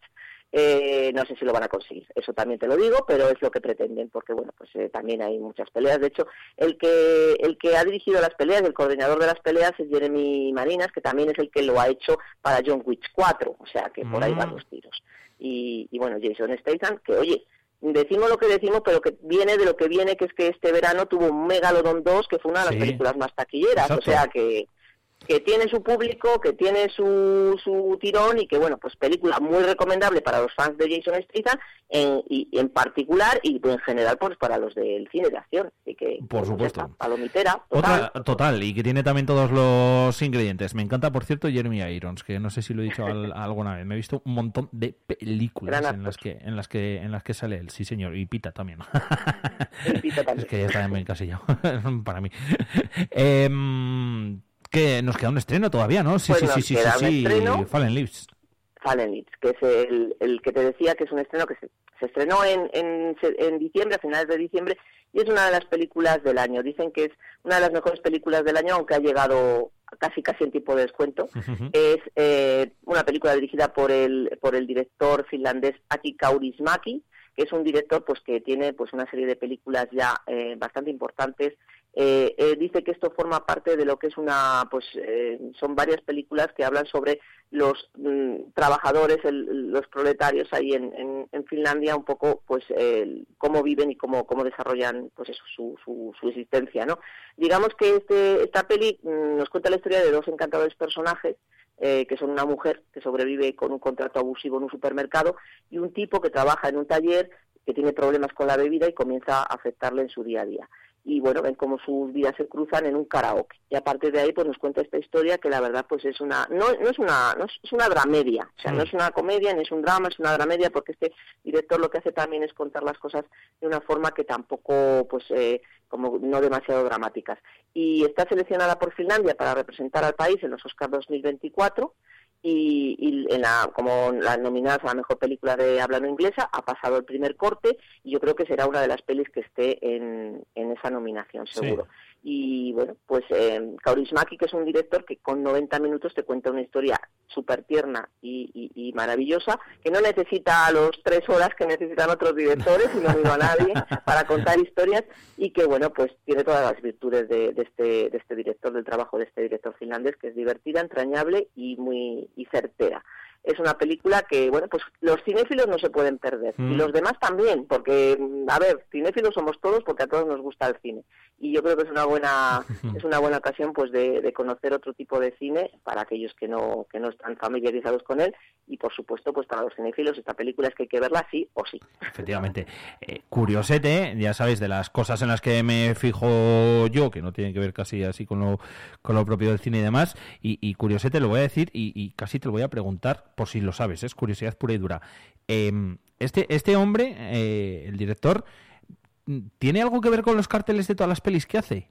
Eh, no sé si lo van a conseguir, eso también te lo digo, pero es lo que pretenden, porque bueno, pues eh, también hay muchas peleas. De hecho, el que el que ha dirigido las peleas, el coordinador de las peleas es Jeremy Marinas, que también es el que lo ha hecho para John Wick 4, o sea que por ahí van Mm. los tiros. Y, y bueno, Jason Statham, que oye, decimos lo que decimos, pero que viene de lo que viene, que es que este verano tuvo Megalodon 2, que fue una de las Sí. películas más taquilleras, Exacto. o sea que que tiene su público, que tiene su, su tirón y que, bueno, pues película muy recomendable para los fans de Jason Statham en, y en particular y en general pues para los del cine de acción. Así que, Por pues, supuesto. palomitera. total. Otra, total, y que tiene también todos los ingredientes. Me encanta, por cierto, Jeremy Irons, que no sé si lo he dicho al- alguna vez. Me he visto un montón de películas en las que en las que en las que sale él, sí señor, y Pita también. Pita también. es que ya está muy encasillado para mí. Em, que nos queda un estreno todavía, ¿no? Sí, Pues sí, sí, sí, sí, sí, estreno. Fallen Leaves. Fallen Leaves, que es el, el que te decía que es un estreno que se, se estrenó en, en, en diciembre, a finales de diciembre, y es una de las películas del año. Dicen que es una de las mejores películas del año, aunque ha llegado casi casi en tipo de descuento. Es eh, una película dirigida por el, por el director finlandés Aki Kaurismäki, que es un director pues que tiene pues una serie de películas ya eh, bastante importantes. Eh, eh, dice que esto forma parte de lo que es una, pues eh, son varias películas que hablan sobre los mm, trabajadores, los proletarios ahí en, Finlandia, un poco pues cómo viven y cómo, cómo desarrollan pues eso, su, su, su existencia, ¿no? Digamos que este, esta peli mm, nos cuenta la historia de dos encantadores personajes eh, que son una mujer que sobrevive con un contrato abusivo en un supermercado y un tipo que trabaja en un taller que tiene problemas con la bebida y comienza a afectarle en su día a día. Y bueno, ven cómo sus vidas se cruzan en un karaoke. Y a partir de ahí pues nos cuenta esta historia que la verdad pues es una no, no es una no es, es una dramedia, o sea, no es una comedia ni es un drama, es una dramedia porque este director lo que hace también es contar las cosas de una forma que tampoco pues eh, como no demasiado dramáticas. Y está seleccionada por Finlandia para representar al país en los Oscars 2024 y, y en la, como la nominada a la mejor película de habla no inglesa ha pasado el primer corte y yo creo que será una de las pelis que esté en, en esa nominación seguro. Y bueno, pues eh, Kaurismäki, que es un director que con 90 minutos te cuenta una historia súper tierna y, y- y maravillosa, que no necesita los tres horas que necesitan otros directores, y no digo a nadie, para contar historias, y que bueno, pues tiene todas las virtudes de, de este, de este director, del trabajo de este director finlandés, que es divertida, entrañable y muy y certera. Es una película que, bueno, pues los cinéfilos no se pueden perder, y Mm. los demás también, porque, mm, a ver, cinéfilos somos todos porque a todos nos gusta el cine. Y yo creo que es una buena es una buena ocasión pues de, de conocer otro tipo de cine para aquellos que no que no están familiarizados con él y por supuesto pues para los cinéfilos esta película es que hay que verla sí o sí. Efectivamente. Eh, curiosete, ya sabéis, de las cosas en las que me fijo yo, que no tienen que ver casi así con lo, con lo propio del cine y demás, y, y curiosete lo voy a decir y, y casi te lo voy a preguntar por si lo sabes, es curiosidad pura y dura. Eh, este, este hombre, eh, el director, ¿tiene algo que ver con los carteles de todas las pelis que hace?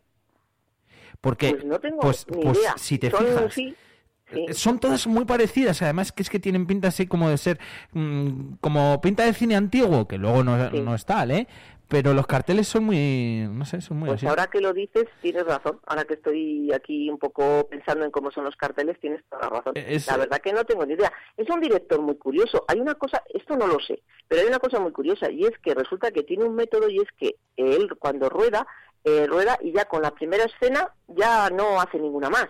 Porque, Pues no tengo pues, ni pues, idea. si te Son- fijas, sí, sí. eh, son todas muy parecidas, además que es que tienen pinta así como de ser, mm, como pinta de cine antiguo, que luego no, no es tal, ¿eh? Pero los carteles son muy, no sé, son muy Pues así. ahora que lo dices, tienes razón. Ahora que estoy aquí un poco pensando en cómo son los carteles, tienes toda la razón. Es- La verdad que no tengo ni idea. Es un director muy curioso. Hay una cosa, esto no lo sé, pero hay una cosa muy curiosa y es que resulta que tiene un método y es que él cuando rueda, eh, rueda y ya con la primera escena ya no hace ninguna más.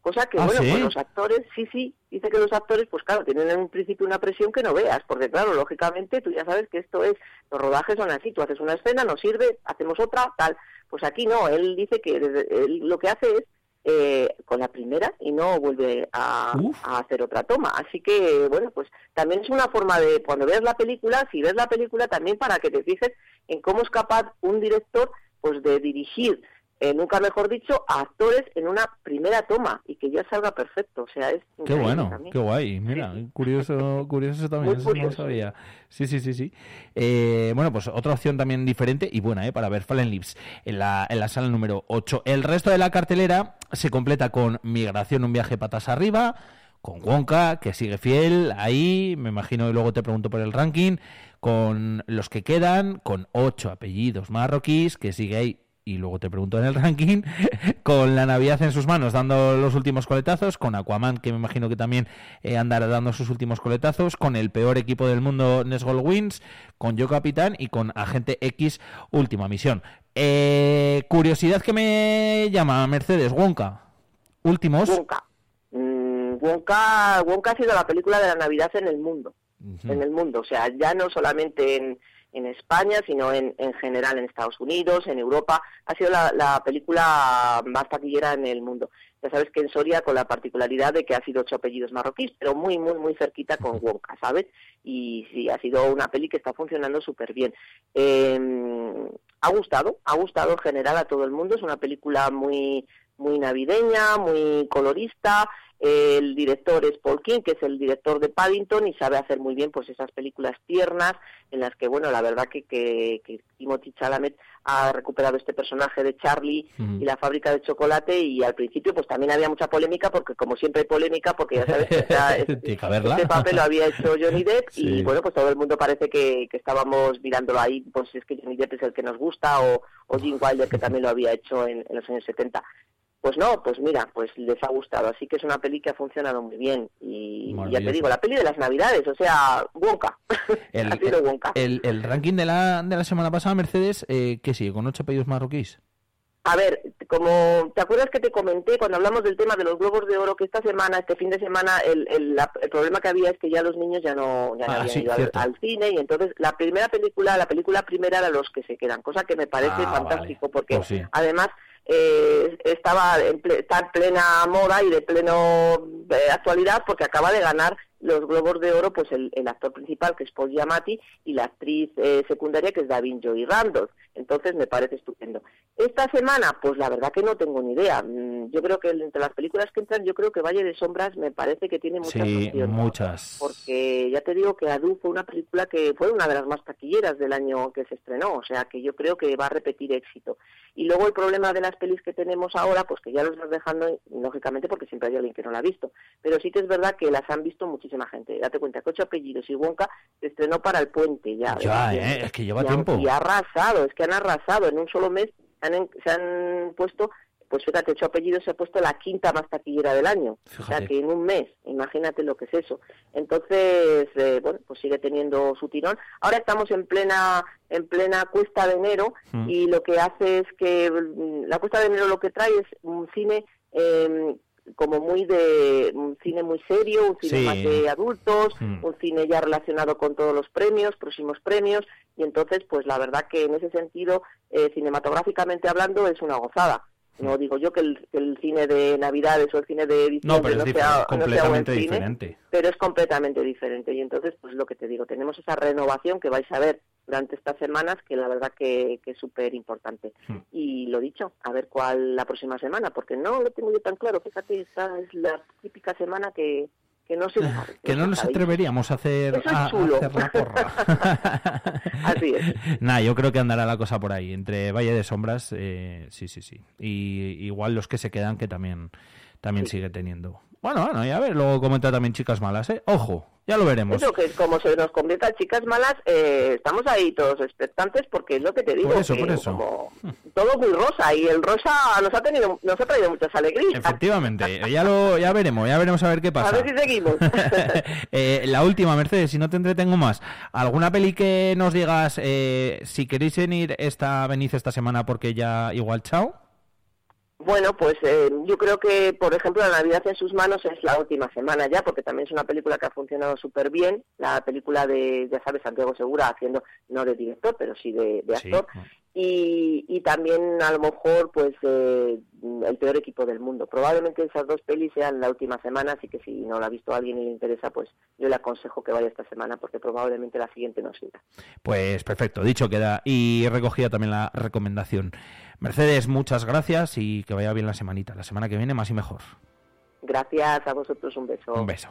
Cosa que, ¿Ah, bueno, sí? pues los actores, sí, sí, dice que los actores, pues claro, tienen en un principio una presión que no veas, porque claro, lógicamente tú ya sabes que esto es, los rodajes son así, tú haces una escena, no sirve, hacemos otra, tal. Pues aquí no, él dice que él lo que hace es eh, con la primera y no vuelve a, a hacer otra toma. Así que, bueno, pues también es una forma de, cuando ves la película, si ves la película, también para que te fijes en cómo es capaz un director pues de dirigir eh, nunca mejor dicho, a actores en una primera toma y que ya salga perfecto. O sea, es Qué bueno, también. qué guay. Mira, curioso, curioso eso también, Muy eso no sabía. Sí, sí, sí, sí. Eh, bueno, pues otra opción también diferente y buena, ¿eh? Para ver Fallen Leaves en la, en la sala número 8. El resto de la cartelera se completa con Migración, un viaje patas arriba, con Wonka, que sigue fiel ahí, me imagino y luego te pregunto por el ranking, con los que quedan, con ocho apellidos marroquíes, que sigue ahí y luego te pregunto en el ranking, con la Navidad en sus manos dando los últimos coletazos, con Aquaman, que me imagino que también eh, andará dando sus últimos coletazos, con el peor equipo del mundo, Nesgol Wins, con Yo Capitán y con Agente X, última misión. Eh, curiosidad que me llama, Mercedes, Wonka. Últimos. Wonka. Mm, Wonka, Wonka ha sido la película de la Navidad en el mundo. En el mundo. O sea, ya no solamente en, en España, sino en, en general en Estados Unidos, en Europa. Ha sido la, la película más taquillera en el mundo. Ya sabes que en Soria con la particularidad de que ha sido ocho apellidos marroquíes, pero muy, muy, muy cerquita con Wonka, ¿sabes? Y sí, ha sido una peli que está funcionando súper bien. Eh, ha gustado, ha gustado en general a todo el mundo. Es una película muy, muy navideña, muy colorista. El director es Paul King, que es el director de Paddington y sabe hacer muy bien pues esas películas tiernas en las que, bueno, la verdad que, que, que Timothy Chalamet ha recuperado este personaje de Charlie Mm. y la fábrica de chocolate y al principio pues también había mucha polémica porque como siempre hay polémica porque ya sabes que esta- este papel lo había hecho Johnny Depp Sí. y bueno pues todo el mundo parece que, que estábamos mirándolo ahí pues es que Johnny Depp es el que nos gusta o, o Jim Wilder que también lo había hecho en, en los años 70 pues no, pues mira, pues les ha gustado, así que es una peli que ha funcionado muy bien y ya te digo, la peli de las navidades, o sea, Wonka, El, ha sido Wonka. el- el ranking de la, de la semana pasada, Mercedes, eh, ¿qué sigue? ¿Con ocho apellidos marroquíes? A ver, como te acuerdas que te comenté cuando hablamos del tema de los globos de oro que esta semana, este fin de semana, el, el, la- el problema que había es que ya los niños ya no, ya no Ah, habían sí, ido al, cine y entonces la primera película, la película primera era los que se quedan, cosa que me parece Ah, fantástico porque Pues sí. además eh, estaba en ple- está en plena moda y de pleno eh, actualidad porque acaba de ganar los globos de oro pues el, el actor principal que es Paul Giamatti y la actriz eh, secundaria que es Davin Joy Randolph. Entonces me parece estupendo. Esta semana pues la verdad que no tengo ni idea. Mm, yo creo que entre las películas que entran yo creo que Valle de Sombras me parece que tiene muchas Sí, opciones. muchas. porque ya te digo que Adu fue una película que fue una de las más taquilleras del año que se estrenó, o sea que yo creo que va a repetir éxito. Y luego el problema de las pelis que tenemos ahora, pues que ya los vas dejando, lógicamente, porque siempre hay alguien que no la ha visto, pero sí que es verdad que las han visto muchísima gente. Date cuenta que Ocho Apellidos y Wonka se estrenó para el puente ya. Eh, es que lleva Y han- tiempo. Y ha arrasado, es que han arrasado. En un solo mes han se han puesto, pues fíjate, Ocho Apellidos se ha puesto la quinta más taquillera del año. O sea que en un mes, imagínate lo que es eso. Entonces, eh, bueno, pues sigue teniendo su tirón. Ahora estamos en plena en plena cuesta de enero Mm. y lo que hace es que mm, la cuesta de enero lo que trae es un cine eh, como muy de un cine muy serio, un cine Sí. más de adultos, Mm. un cine ya relacionado con todos los premios, próximos premios, y entonces, pues la verdad que en ese sentido, eh, cinematográficamente hablando, es una gozada. No digo yo que el, el cine de Navidades o el cine de diciembre No, pero no sea, no sea buen completamente cine, diferente. pero es completamente diferente. Y entonces, pues lo que te digo, tenemos esa renovación que vais a ver durante estas semanas, que la verdad que, que es súper importante. Hmm. Y lo dicho, a ver cuál la próxima semana, porque no lo tengo yo tan claro. Fíjate, esta es la típica semana que, que no se. Que no nos atreveríamos a hacer, es a- hacer la porra. Así es. Nah, yo creo que andará la cosa por ahí. Entre Valle de Sombras, eh, sí, sí, sí. Y igual los que se quedan, que también, también sigue teniendo. Bueno, bueno, ya ver, luego comenta también Chicas Malas, ¿eh? Ojo, ya lo veremos. Eso que como se nos convierta en chicas malas, eh, estamos ahí todos expectantes porque es lo que te digo. Por eso, que por eso. como todo muy rosa y el rosa nos ha tenido, nos ha traído muchas alegrías. Efectivamente, ya lo ya veremos, ya veremos a ver qué A pasa. ver si seguimos. Eh, la última, Mercedes, si no te entretengo más. ¿Alguna peli que nos digas eh, si queréis venir esta venid esta semana porque ya igual chao? Bueno, pues eh, yo creo que, por ejemplo, La Navidad en sus manos es la última semana ya, porque también es una película que ha funcionado súper bien. La película de, ya sabes, Santiago Segura haciendo, no de director, pero sí de, de actor. Y, y también, a lo mejor, pues, eh, El peor equipo del mundo. Probablemente esas dos pelis sean la última semana, así que si no la ha visto alguien y le interesa, pues yo le aconsejo que vaya esta semana, porque probablemente la siguiente no siga. Pues perfecto, dicho queda. Y recogida también la recomendación. Mercedes, muchas gracias y que vaya bien la semanita. La semana que viene más y mejor. Gracias a vosotros, un beso. Un beso.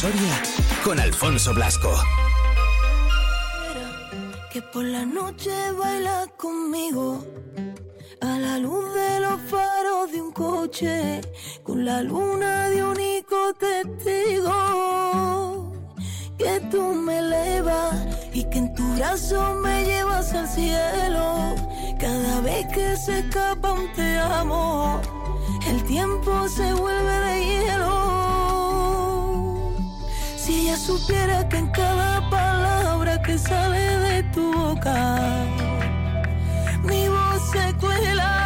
Soria con Alfonso Blasco. que por la noche baila conmigo a la luz de los faros de un coche con la luna de único testigo. Que tú me elevas y que en tu brazo me llevas al cielo. Cada vez que se escapa un te amo el tiempo se vuelve de hielo si ella supiera que en cada palabra que sale de tu boca, mi voz se cuela.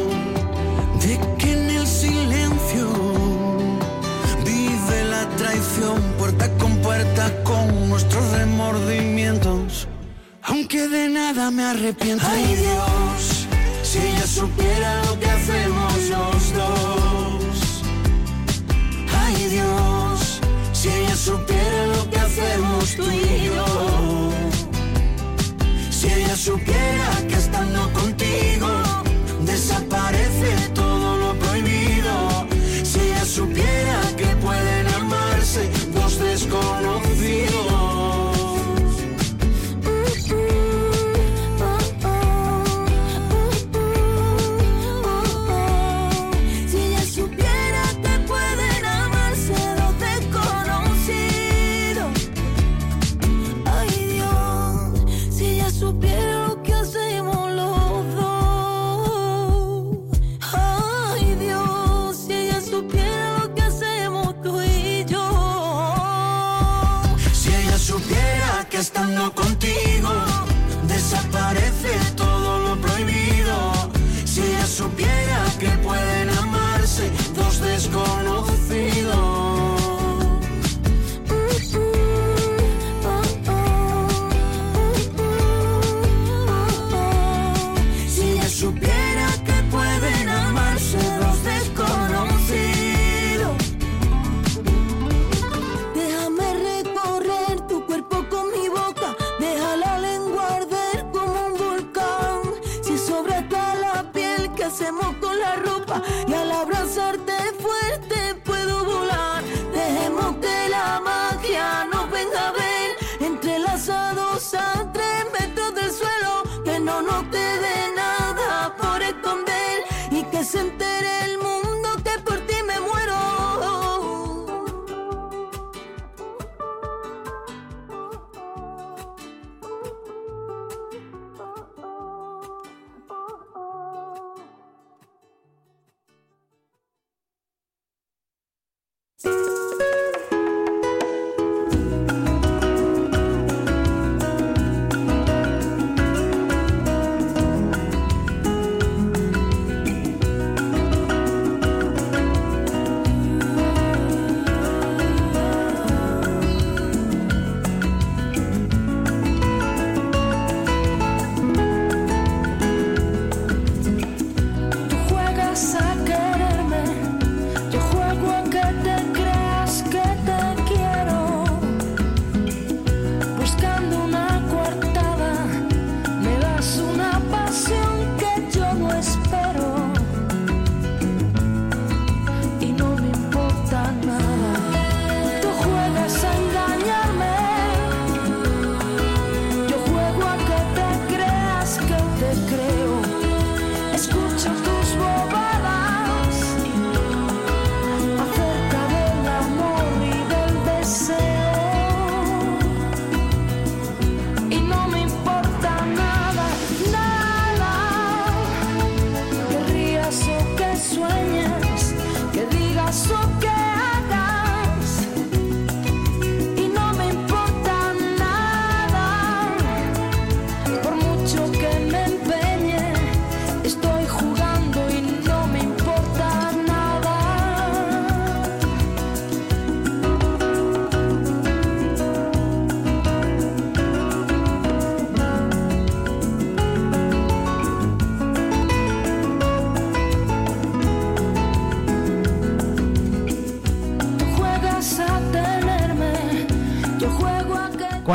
de que en el silencio vive la traición puerta con puerta con nuestros remordimientos. Aunque de nada me arrepiento. Ay Dios, si ella supiera lo que hacemos los dos.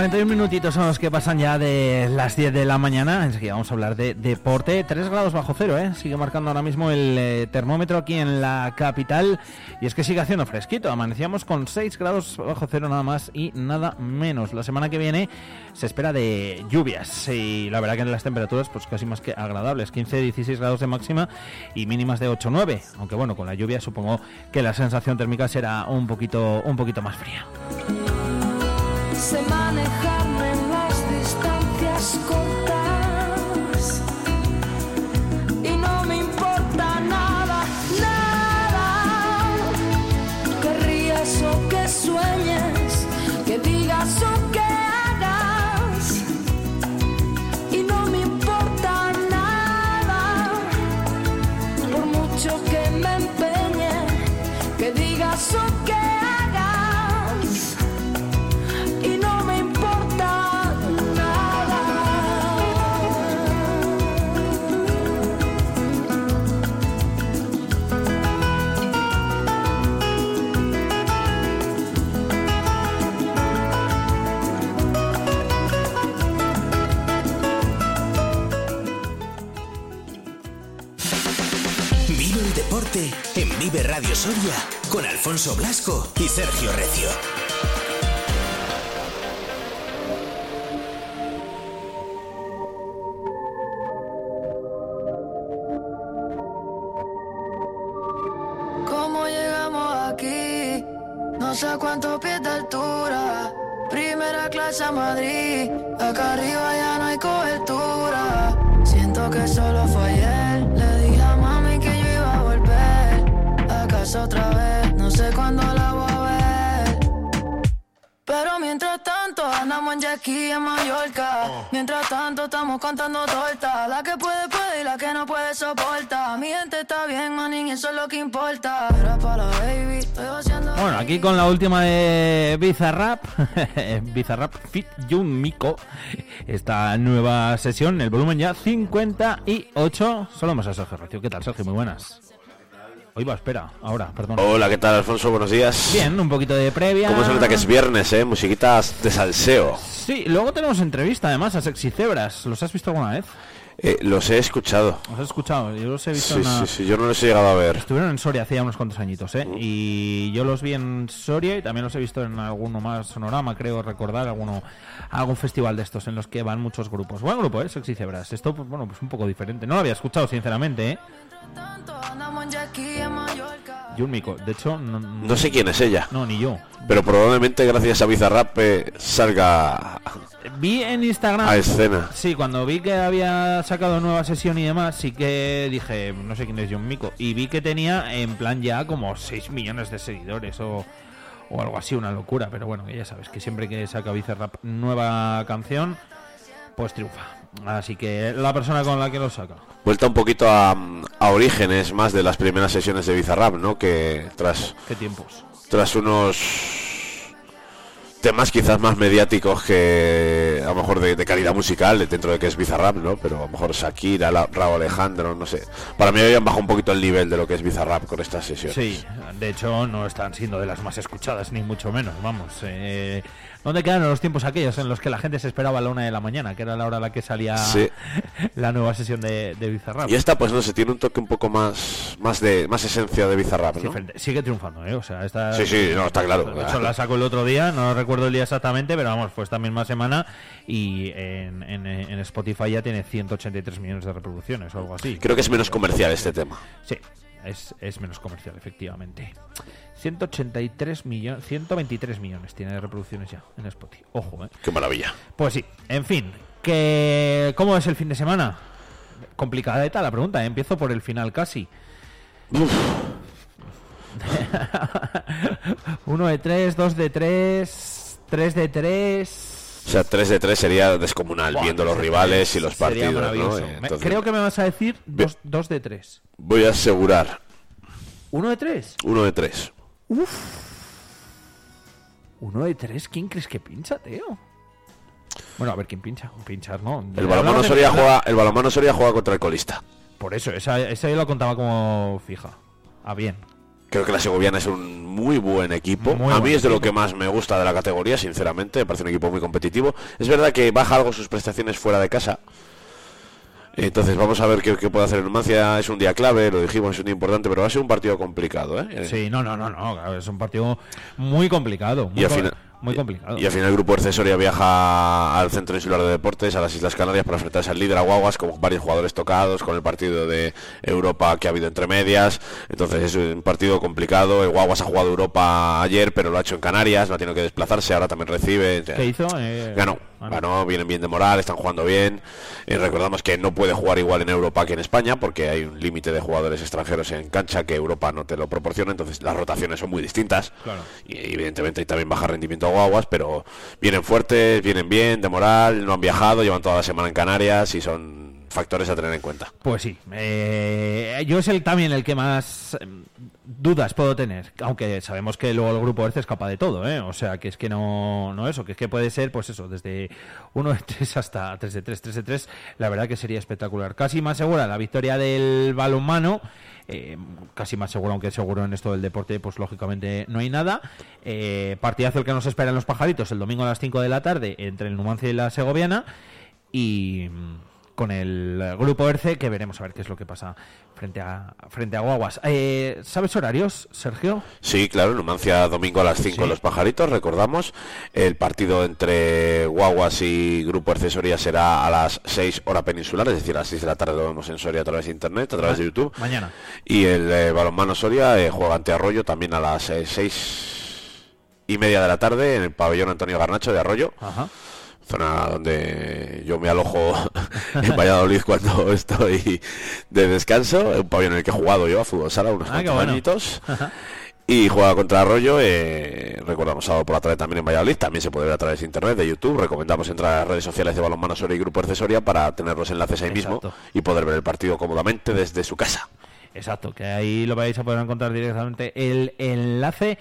41 minutitos son los que pasan ya de las 10 de la mañana. Enseguida vamos a hablar de deporte. 3 grados bajo cero, ¿eh? Sigue marcando ahora mismo el eh, termómetro aquí en la capital. Y es que sigue haciendo fresquito. Amanecíamos con 6 grados bajo cero nada más y nada menos. La semana que viene se espera de lluvias. Y la verdad que en las temperaturas, pues casi más que agradables. 15-16 grados de máxima y mínimas de 8-9. Aunque bueno, con la lluvia supongo que la sensación térmica será un poquito, un poquito más fría. Sé manejarme Radio Soria con Alfonso Blasco y Sergio Recio. ¿Cómo llegamos aquí? No sé cuántos pies de altura. Primera clase a Madrid. Andamos en jet ski en Mallorca. Mientras tanto estamos contando tortas. La que puede puede y la que no puede soporta. Mi gente está bien, manín, eso es lo que importa. Era para la baby, estoy haciendo. Bueno, aquí con la última de Bizarrap, Bizarrap Fit Jun Miko, esta nueva sesión, el volumen ya 58. Solo más a Sergio Recio. ¿Qué tal, Sergio? Muy buenas. Va, espera, ahora, perdón. Hola, ¿qué tal, Alfonso? Buenos días. Bien, un poquito de previa. ¿Cómo se nota que es viernes, eh? Musiquitas de salseo. Sí, luego tenemos entrevista además a Sexy Cebras. ¿Los has visto alguna vez? Eh, los he escuchado. ¿Los has escuchado? Yo los he visto Sí, una- sí, sí, yo no los he llegado a ver. Estuvieron en Soria hace ya unos cuantos añitos, ¿eh? Y yo los vi en Soria y también los he visto en alguno más sonorama, creo recordar, alguno algún festival de estos en los que van muchos grupos. Buen grupo, ¿eh? Sexy Cebras. Esto, pues, bueno, pues un poco diferente. No lo había escuchado, sinceramente, ¿eh? Andamos en jet ski en Mallorca. Jun Miko. De hecho, no, No sé quién es ella. No, ni yo. Pero probablemente gracias a Bizarrap eh, salga Vi en Instagram. a escena. Sí, cuando vi que había sacado nueva sesión y demás, sí que dije, no sé quién es Mico. Y vi que tenía en plan ya como 6 millones de seguidores o, o algo así, una locura. Pero bueno, que ya sabes que siempre que saca Bizarrap nueva canción, pues triunfa. Así que la persona con la que lo saca. Vuelta un poquito a, a orígenes más de las primeras sesiones de Bizarrap, ¿no? Que tras, ¿Qué tiempos? tras unos temas quizás más mediáticos que a lo mejor de, de calidad musical dentro de que es Bizarrap, ¿no? Pero a lo mejor Shakira, La- Raúl Alejandro, no sé. Para mí habían bajado un poquito el nivel de lo que es Bizarrap con estas sesiones. Sí, de hecho no están siendo de las más escuchadas, ni mucho menos, vamos. Eh, ¿Dónde quedan los tiempos aquellos en los que la gente se esperaba a la una de la mañana, que era la hora a la que salía Sí. la nueva sesión de, de Bizarrap? Y esta, pues no sé, tiene un toque un poco más más de más esencia de Bizarrap, ¿no? Diferente. Sigue triunfando, ¿eh? O sea, esta... Sí, sí, no, está claro. De hecho, la sacó el otro día, no recuerdo el día exactamente, pero vamos, fue esta misma semana y en, en- en Spotify ya tiene 183 millones de reproducciones o algo así. Creo que es menos comercial este tema. Sí, es, es menos comercial, efectivamente. 183 millones, 123 millones tiene de reproducciones ya en Spotify. Ojo, ¿eh? Qué maravilla. Pues sí, en fin, que ¿cómo es el fin de semana? Complicada la pregunta, ¿eh? empiezo por el final casi. Uno de tres, dos de tres, tres de tres. O sea, 3 de 3 sería descomunal, Buah, viendo los rivales y los sería partidos, ¿no? Eh, entonces, Creo que me vas a decir dos, dos de tres. Voy a asegurar ¿Uno de tres? uno de 3. Uf. ¿Uno de tres? ¿Quién crees que pincha, Teo? Bueno, a ver quién pincha. Pinchar, ¿no? El balonmano Hablamos de Soria verdad. juega, el balonmano Soria juega contra el colista. Por eso, esa, esa yo la contaba como fija. Ah, bien. Creo que la Segoviana es un muy buen equipo. Muy a mí es de lo que más me gusta de la categoría, sinceramente. Me parece un equipo muy competitivo. Es verdad que baja algo sus prestaciones fuera de casa. Entonces vamos a ver qué, qué puede hacer el Numancia. Es un día clave, lo dijimos, es un día importante, pero va a ser un partido complicado. ¿eh? Sí, no, no, no, no, es un partido muy complicado. Muy, Y al final- muy complicado. Y al final el grupo Accesoria viaja al Centro Insular de Deportes, a las Islas Canarias, para enfrentarse al líder Aguaguas, con varios jugadores tocados, con el partido de Europa que ha habido entre medias. Entonces es un partido complicado. El Guaguas ha jugado Europa ayer, pero lo ha hecho en Canarias, no ha tenido que desplazarse, ahora también recibe. ¿Qué hizo? Eh, Ganó, ganó, vienen bien de moral, están jugando bien. Eh, recordamos que no puede jugar igual en Europa que en España, porque hay un límite de jugadores extranjeros en cancha que Europa no te lo proporciona, entonces las rotaciones son muy distintas. Claro. Y evidentemente hay también baja rendimiento guaguas, pero vienen fuertes, vienen bien, de moral, no han viajado, llevan toda la semana en Canarias y son factores a tener en cuenta. Pues sí, eh, yo es el también el que más eh, dudas puedo tener, aunque sabemos que luego el grupo Erce es capaz de todo, ¿eh? o sea que es que no, no eso, que es que puede ser pues eso, desde 1 de 3 hasta 3 de 3, 3 de 3, la verdad que sería espectacular. Casi más segura la victoria del balonmano, eh, casi más seguro, aunque seguro en esto del deporte, pues lógicamente no hay nada. Eh, partidazo el que nos espera en los pajaritos el domingo a las 5 de la tarde entre el Numancia y la Segoviana y mm, con el grupo ERCE que veremos a ver qué es lo que pasa frente a frente a Guaguas. Eh, ¿Sabes horarios, Sergio? Sí, claro, Numancia domingo a las 5 Sí. los pajaritos, recordamos. El partido entre Guaguas y Grupo Accesoria será a las 6 hora peninsular, es decir, a las 6 de la tarde lo vemos en Soria a través de internet, a través de YouTube. Mañana. Y el eh, balonmano Soria eh, juega ante Arroyo también a las 6 y media de la tarde en el pabellón Antonio Garnacho de Arroyo. Ajá. Zona donde yo me alojo en Valladolid cuando estoy de descanso, un pabellón en el que he jugado yo a fútbol sala unos Ah, cuantos bueno. añitos. Y juega contra Arroyo, eh, recordamos sábado por la tarde también en Valladolid, también se puede ver a través de internet, de YouTube, recomendamos entrar a las redes sociales de Balonmano Soria y Grupo Accesoria para tener los enlaces ahí mismo y poder ver el partido cómodamente desde su casa. Exacto, que ahí lo vais a poder encontrar directamente el enlace.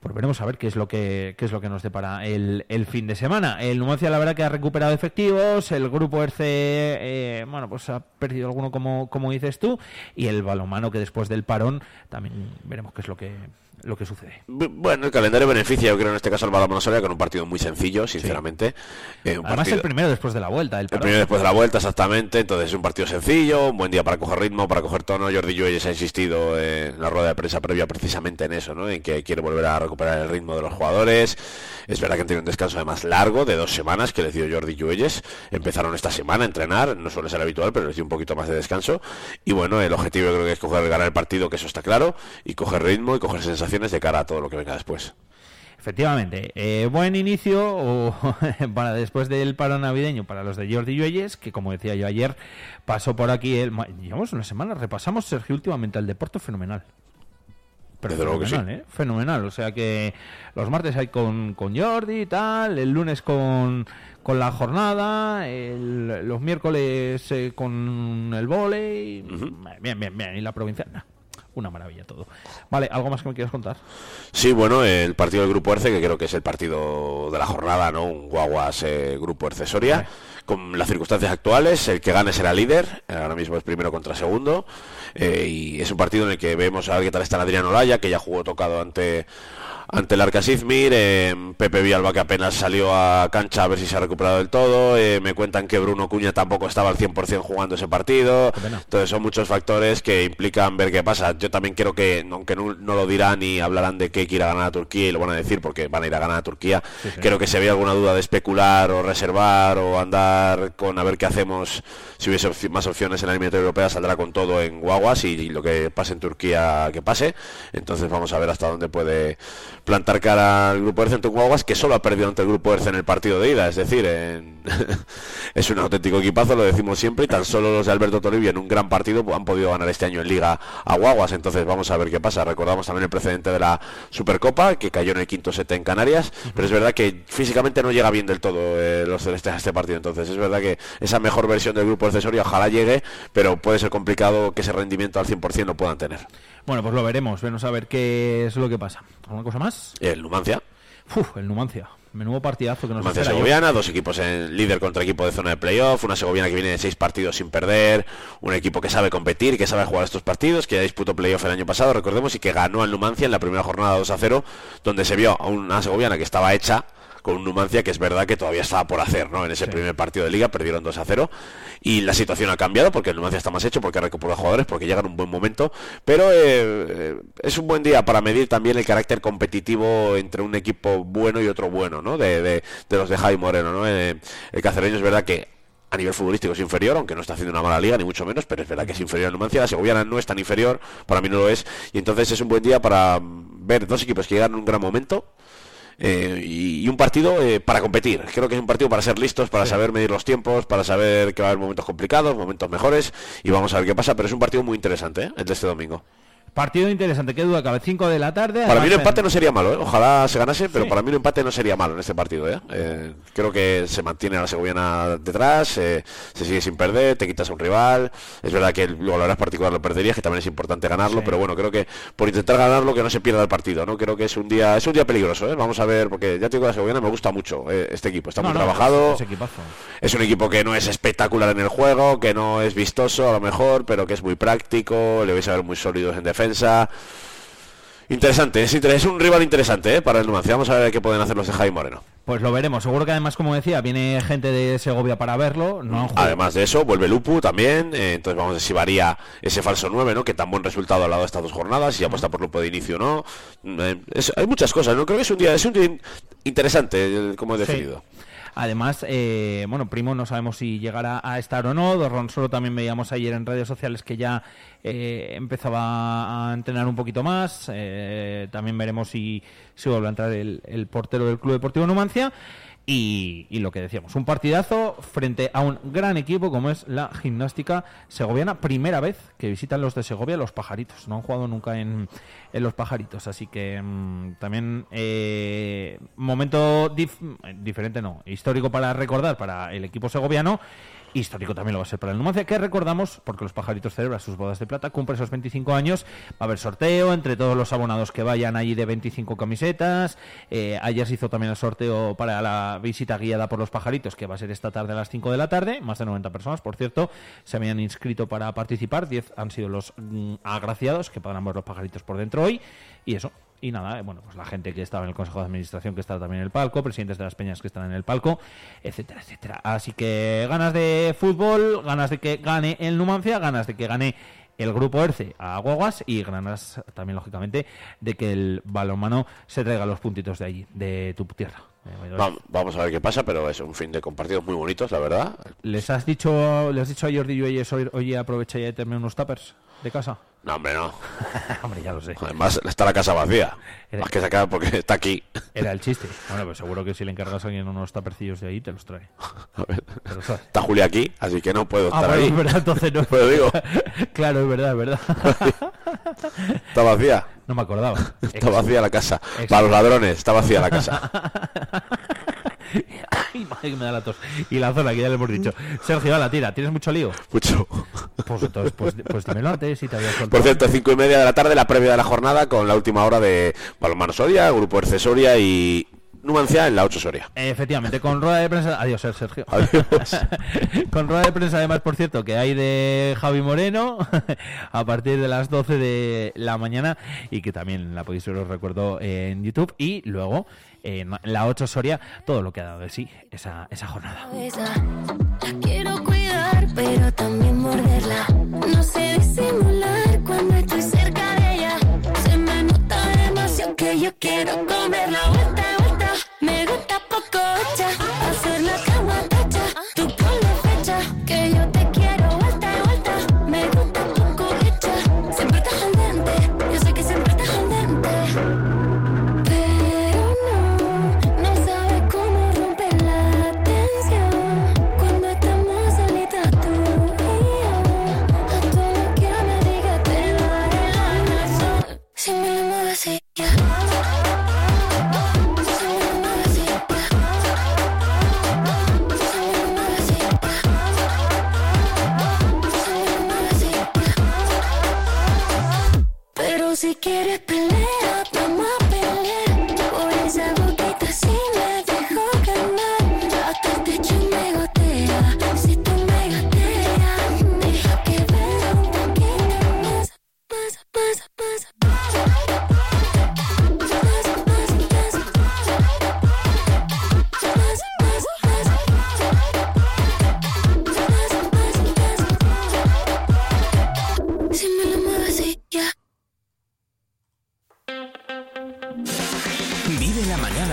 Pues veremos a ver qué es lo que qué es lo que nos depara el, el fin de semana. El Numancia la verdad que ha recuperado efectivos, el grupo RC eh, bueno pues ha perdido alguno como, como dices tú, y el balonmano que después del parón también veremos qué es lo que lo que sucede. Bueno, el calendario beneficia, yo creo, en este caso al Balonmano Soria con un partido muy sencillo, sinceramente. Eh, un Además partido- el primero después de la vuelta, el El primero después de la vuelta, exactamente. Entonces es un partido sencillo, un buen día para coger ritmo, para coger tono. Jordi Lluelles ha insistido eh, en la rueda de prensa previa precisamente en eso, ¿no? En que quiere volver a recuperar el ritmo de los jugadores. Es verdad que han tenido un descanso además largo, de dos semanas, que les dio Jordi Lluelles. Empezaron esta semana a entrenar, no suele ser habitual, pero les dio un poquito más de descanso. Y bueno, el objetivo yo creo que es coger, ganar el partido, que eso está claro, y coger ritmo y coger sensaciones de cara a todo lo que venga después. Efectivamente, eh, buen inicio o, para después del paro navideño para los de Jordi Lluelles, que como decía yo ayer, pasó por aquí, el, llevamos una semana, repasamos Sergio últimamente el deporte fenomenal. Pero Desde luego que fenomenal, ¿eh? Fenomenal, o sea que los martes hay con, con Jordi y tal, el lunes con, con la jornada, el- los miércoles eh, con el volei, bien, bien, bien, y la provincia, nah, una maravilla todo. Vale, ¿algo más que me quieras contar? Sí, bueno, el partido del Grupo Erce, que creo que es el partido de la jornada, ¿no? Un Guaguas eh, Grupo Erce Soria. Con las circunstancias actuales, el que gane será líder. Ahora mismo es primero contra segundo. eh, y es un partido en el que vemos a ver qué tal está Adriano Olaya, que ya jugó tocado ante ante el Arcas Izmir, eh, Pepe Vialba que apenas salió a cancha a ver si se ha recuperado del todo, eh, me cuentan que Bruno Cuña tampoco estaba al 100% jugando ese partido, entonces son muchos factores que implican ver qué pasa. Yo también creo que, aunque no, no lo dirán y hablarán de que hay que ir a ganar a Turquía y lo van a decir porque van a ir a ganar a Turquía, Sí, sí. creo que si había alguna duda de especular o reservar o andar con a ver qué hacemos, si hubiese más opciones en la eliminatoria europea, saldrá con todo en guaguas y, y lo que pase en Turquía que pase. Entonces vamos a ver hasta dónde puede plantar cara al grupo ERCE un guaguas que solo ha perdido ante el grupo ERCE en el partido de ida, es decir, en- es un auténtico equipazo, lo decimos siempre, y tan solo los de Alberto Toribio en un gran partido han podido ganar este año en Liga a Guaguas, entonces vamos a ver qué pasa. Recordamos también el precedente de la Supercopa, que cayó en el quinto set en Canarias, pero es verdad que físicamente no llega bien del todo eh, los celestes a este partido, entonces es verdad que esa mejor versión del grupo accesorio ojalá llegue, pero puede ser complicado que ese rendimiento al 100% lo puedan tener. Bueno, pues lo veremos, veremos a ver qué es lo que pasa. ¿Alguna cosa más? El Numancia. Uf, el Numancia. Menudo partidazo que nos Numancia espera. Yo- Segoviana, dos equipos en líder contra equipo de zona de playoff, una Segoviana que viene de seis partidos sin perder, un equipo que sabe competir, que sabe jugar estos partidos, que ya disputó playoff el año pasado, recordemos, y que ganó al Numancia en la primera jornada 2 a 0, donde se vio a una Segoviana que estaba hecha con un Numancia que es verdad que todavía estaba por hacer, ¿no? En ese primer partido de liga perdieron 2 a 0 y la situación ha cambiado porque el Numancia está más hecho, porque ha recuperado jugadores, porque llega en un buen momento, pero eh, eh, es un buen día para medir también el carácter competitivo entre un equipo bueno y otro bueno, ¿no? De, de- de los de Javi Moreno, ¿no? Eh, el cacereño es verdad que a nivel futbolístico es inferior, aunque no está haciendo una mala liga, ni mucho menos, pero es verdad que es inferior al Numancia. La Segoviana no es tan inferior, para mí no lo es, y entonces es un buen día para ver dos equipos que llegan en un gran momento. Eh, y, y un partido eh, para competir. Creo que es un partido para ser listos, para saber medir los tiempos, para saber que va a haber momentos complicados, momentos mejores, y vamos a ver qué pasa. Pero es un partido muy interesante, ¿eh? el de este domingo. Partido interesante, qué duda cabe. 5 de la tarde. Para mí un empate no sería malo, ¿eh? ojalá se ganase, pero Sí. para mí un empate no sería malo en este partido. ¿eh? Eh, creo que se mantiene a la Segoviana detrás, eh, se sigue sin perder, te quitas a un rival. Es verdad que luego la hora particular lo perderías, que también es importante ganarlo, pero bueno, creo que por intentar ganarlo que no se pierda el partido. no Creo que es un día es un día peligroso. ¿eh? Vamos a ver, porque ya te digo, la Segoviana me gusta mucho eh, este equipo, está No, muy no, trabajado. Es un equipo que no es espectacular en el juego, que no es vistoso a lo mejor, pero que es muy práctico, le vais a ver muy sólidos en defensa. Interesante, es, un rival interesante ¿eh? para el Numancia. Vamos a ver qué pueden hacer los de Jaime Moreno. Pues lo veremos. Seguro que además, como decía, viene gente de Segovia para verlo. No han Además de eso, vuelve Lupu también. eh, entonces vamos a ver si varía ese falso 9, ¿no? Que tan buen resultado ha dado estas dos jornadas, si apuesta por Lupu de inicio o no. Eh, es- hay muchas cosas, ¿no? Creo que es un día, es un día in- interesante, como he Sí. Además, eh, bueno, Primo no sabemos si llegará a estar o no. Dorron solo también veíamos ayer en redes sociales que ya eh, empezaba a entrenar un poquito más. Eh, también veremos si, si vuelve a entrar el, el portero del Club Deportivo Numancia. Y, lo que decíamos, un partidazo frente a un gran equipo como es la gimnástica segoviana. Primera vez que visitan los de Segovia los pajaritos. No han jugado nunca en, en los pajaritos. Así que mm, también eh, momento dif- eh, diferente, no, histórico para recordar para el equipo segoviano. Histórico también lo va a ser para el Numancia, que recordamos, porque los pajaritos celebran sus bodas de plata, cumple esos 25 años, va a haber sorteo entre todos los abonados que vayan allí de 25 camisetas. Eh, ayer se hizo también el sorteo para la visita guiada por los pajaritos, que va a ser esta tarde a las 5 de la tarde. Más de 90 personas, por cierto, se habían inscrito para participar. 10 han sido los mm, agraciados que podrán ver los pajaritos por dentro hoy. Y eso, y nada, eh, bueno, pues la gente que estaba en el Consejo de Administración que está también en el palco, presidentes de las peñas que están en el palco, etcétera, etcétera. Así que ganas de fútbol, ganas de que gane el Numancia, ganas de que gane el grupo ERCE a Guaguas y ganas también, lógicamente, de que el balonmano se traiga los puntitos de allí, de tu tierra. Eh, vamos a ver qué pasa, pero es un fin de compartidos muy bonitos, la verdad. ¿Les has dicho, le has dicho a Jordi Lluelles, oye, oye, aprovecha y termina unos tuppers de casa? No, hombre, no. hombre, ya lo sé. Además, está la casa vacía. Era- Más que sacar porque está aquí. Era el chiste. Bueno, pues seguro que si le encargas a alguien unos tapercillos de ahí, te los trae. A ver. Está Julia aquí, así que no puedo Ah, estar bueno, ahí. es verdad, entonces no. Pero digo, claro, es verdad, es verdad. está vacía. No me acordaba. Está vacía la casa. Para los ladrones, está vacía la casa. Ay, madre que me da la tos. Y la zona, que ya le hemos dicho. Sergio, la tira, ¿tienes mucho lío? Mucho. Pues entonces, pues, pues dímelo antes si te había soltado. Por cierto, cinco y media de la tarde, la previa de la jornada, con la última hora de Balonmano Soria, Grupo Erce Soria y Numancia en la 8 Soria. Efectivamente, con rueda de prensa. Adiós, eh, Sergio. Adiós. con rueda de prensa, además, por cierto, que hay de Javi Moreno a partir de las 12 de la mañana y que también la podéis ver, os recuerdo, en YouTube. Y luego en la 8 Soria, todo lo que ha dado de sí esa, esa jornada. La quiero cuidar, pero también morderla. No sé disimular cuando estoy cerca de ella. Se me nota demasiado que yo quiero comerla. quieres pelear.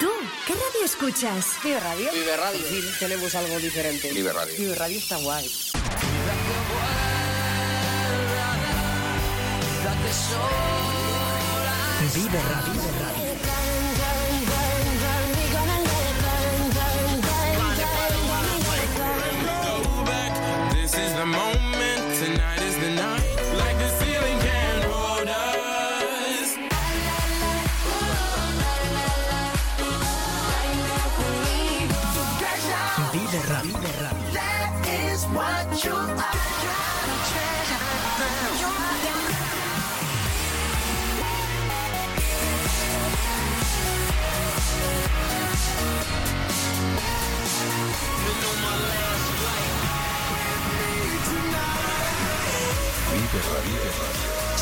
¿Tú qué radio escuchas? Vive Radio. Vive Radio. Sí, tenemos algo diferente. Vive Radio. Vive Radio está guay. Vive Radio. This is the moment,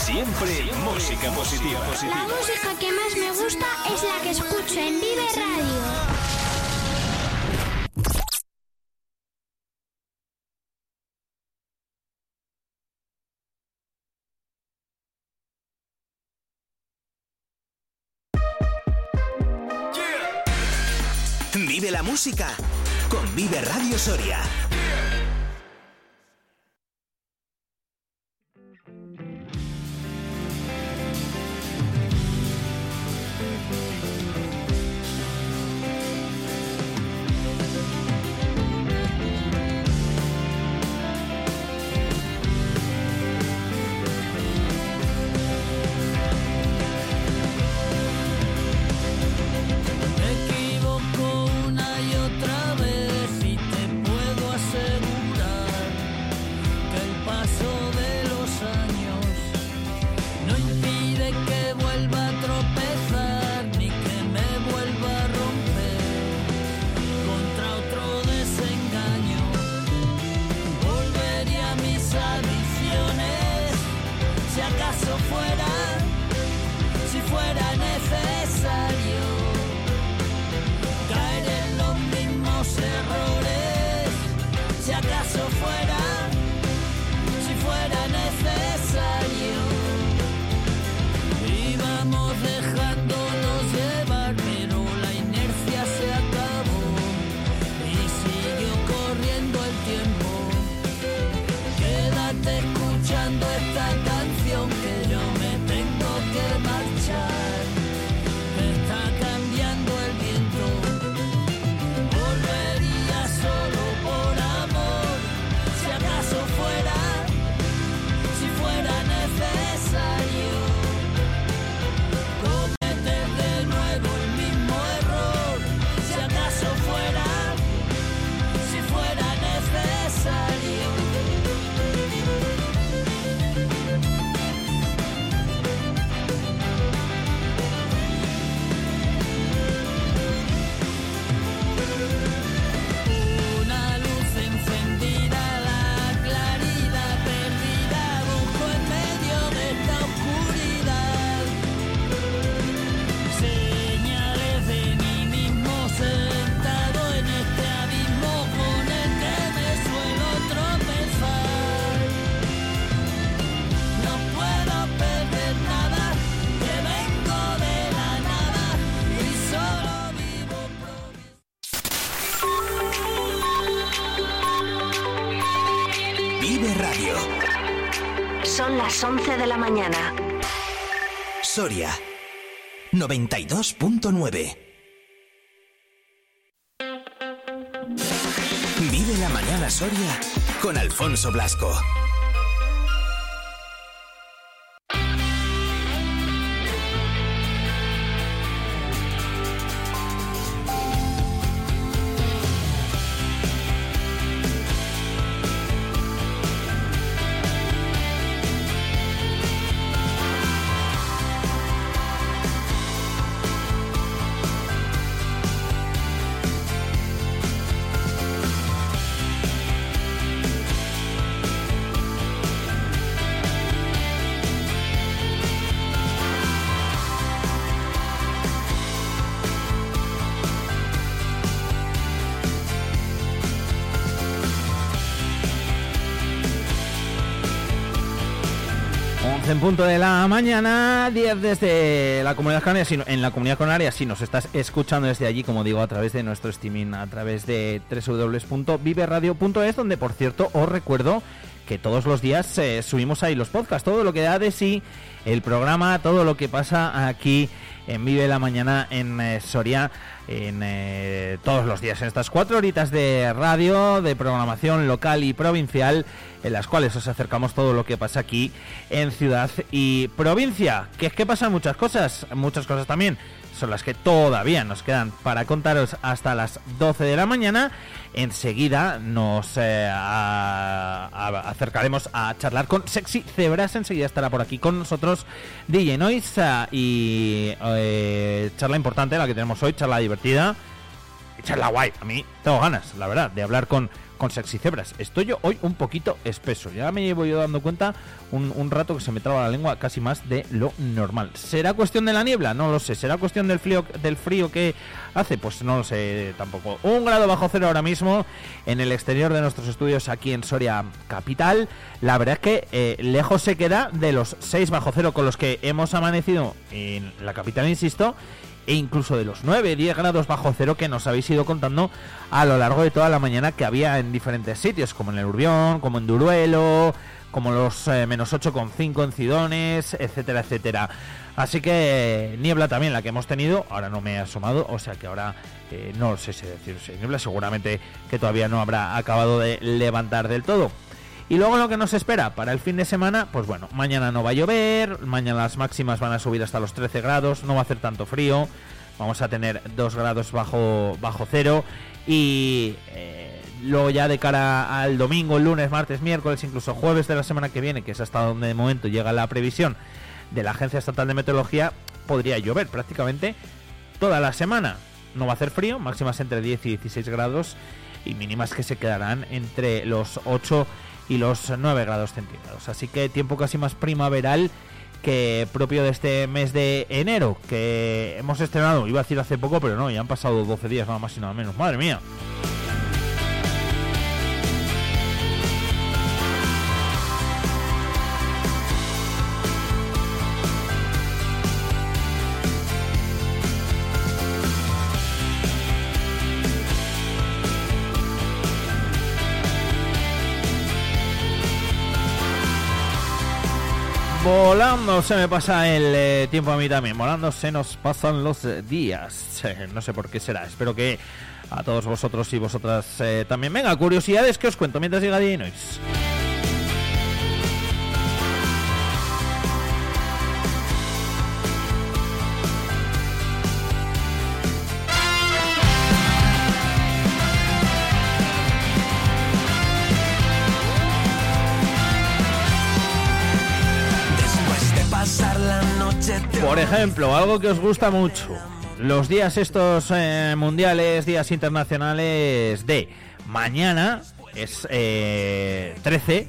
Siempre música positiva. La música que más me gusta es la que escucho en Vive Radio. Vive la música con Vive Radio Soria. Soria 92.9. Vive la mañana Soria con Alfonso Blasco. Punto de la mañana, 10 desde la Comunidad Canaria, si en la Comunidad Canaria, si nos estás escuchando desde allí, como digo, a través de nuestro streaming, a través de www.viveradio.es, donde por cierto os recuerdo que todos los días eh, subimos ahí los podcasts, todo lo que da de sí el programa, todo lo que pasa aquí en Vive la Mañana en eh, Soria, en eh, todos los días, en estas cuatro horitas de radio, de programación local y provincial, en las cuales os acercamos todo lo que pasa aquí en ciudad y provincia. Que es que pasan muchas cosas, muchas cosas también son las que todavía nos quedan para contaros hasta las 12 de la mañana. Enseguida nos eh, acercaremos a charlar con Sexy Cebras. Enseguida estará por aquí con nosotros DJ Noise ah, y eh, charla importante la que tenemos hoy, charla divertida y charla guay. A mí tengo ganas, la verdad, de hablar con, con Sexy Cebras. Estoy yo hoy un poquito espeso. Ya me llevo yo dando cuenta un, rato que se me traba la lengua casi más de lo normal. ¿Será cuestión de la niebla? No lo sé. ¿Será cuestión del frío, del frío que hace? Pues no lo sé tampoco. Un grado bajo cero ahora mismo en el exterior de nuestros estudios aquí en Soria Capital. La verdad es que eh, lejos se queda de los 6 bajo cero con los que hemos amanecido en la capital, insisto e incluso de los 9, 10 grados bajo cero que nos habéis ido contando a lo largo de toda la mañana que había en diferentes sitios, como en el Urbión, como en Duruelo, como los eh, menos 8,5 en Cidones, etcétera, etcétera. Así que niebla también la que hemos tenido, ahora no me he asomado, o sea que ahora eh, no sé si decir si niebla, seguramente que todavía no habrá acabado de levantar del todo. Y luego lo que nos espera para el fin de semana, pues bueno, mañana no va a llover, mañana las máximas van a subir hasta los 13 grados, no va a hacer tanto frío, vamos a tener 2 grados bajo, bajo cero y eh, luego ya de cara al domingo, lunes, martes, miércoles, incluso jueves de la semana que viene, que es hasta donde de momento llega la previsión de la Agencia Estatal de Meteorología, podría llover prácticamente toda la semana. No va a hacer frío, máximas entre 10 y 16 grados y mínimas que se quedarán entre los 8 y los 9 grados centígrados. Así que tiempo casi más primaveral que propio de este mes de enero, que hemos estrenado, iba a decir hace poco, pero no, ya han pasado 12 días nada más y nada menos. Madre mía. Se me pasa el eh, tiempo a mí también. Volando se nos pasan los eh, días. Eh, no sé por qué será. Espero que a todos vosotros y vosotras eh, también. Venga, curiosidades que os cuento mientras llega DJ ejemplo, algo que os gusta mucho. Los días estos eh, mundiales, días internacionales de mañana es eh, 13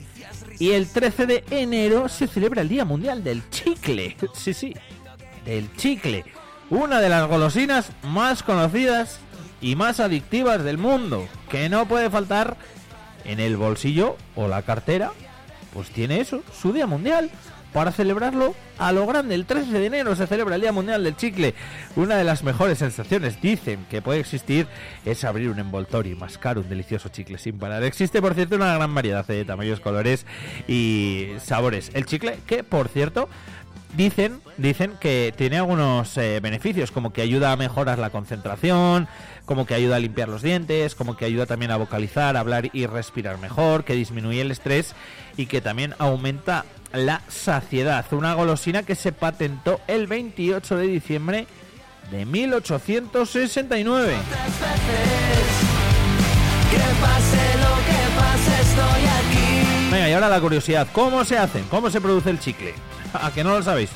y el 13 de enero se celebra el Día Mundial del Chicle. Sí, sí, del chicle. Una de las golosinas más conocidas y más adictivas del mundo, que no puede faltar en el bolsillo o la cartera, pues tiene eso, su Día Mundial. Para celebrarlo a lo grande, el 13 de enero se celebra el Día Mundial del Chicle. Una de las mejores sensaciones, dicen, que puede existir es abrir un envoltorio y mascar un delicioso chicle sin parar. Existe, por cierto, una gran variedad de tamaños, colores y sabores. El chicle, que por cierto, Dicen, dicen que tiene algunos eh, beneficios, como que ayuda a mejorar la concentración, como que ayuda a limpiar los dientes, como que ayuda también a vocalizar, hablar y respirar mejor, que disminuye el estrés y que también aumenta la saciedad. Una golosina que se patentó el 28 de diciembre de 1869. Que pase lo que pase, estoy aquí. Venga, y ahora la curiosidad. ¿Cómo se hacen? ¿Cómo se produce el chicle? ¿A que no lo sabéis?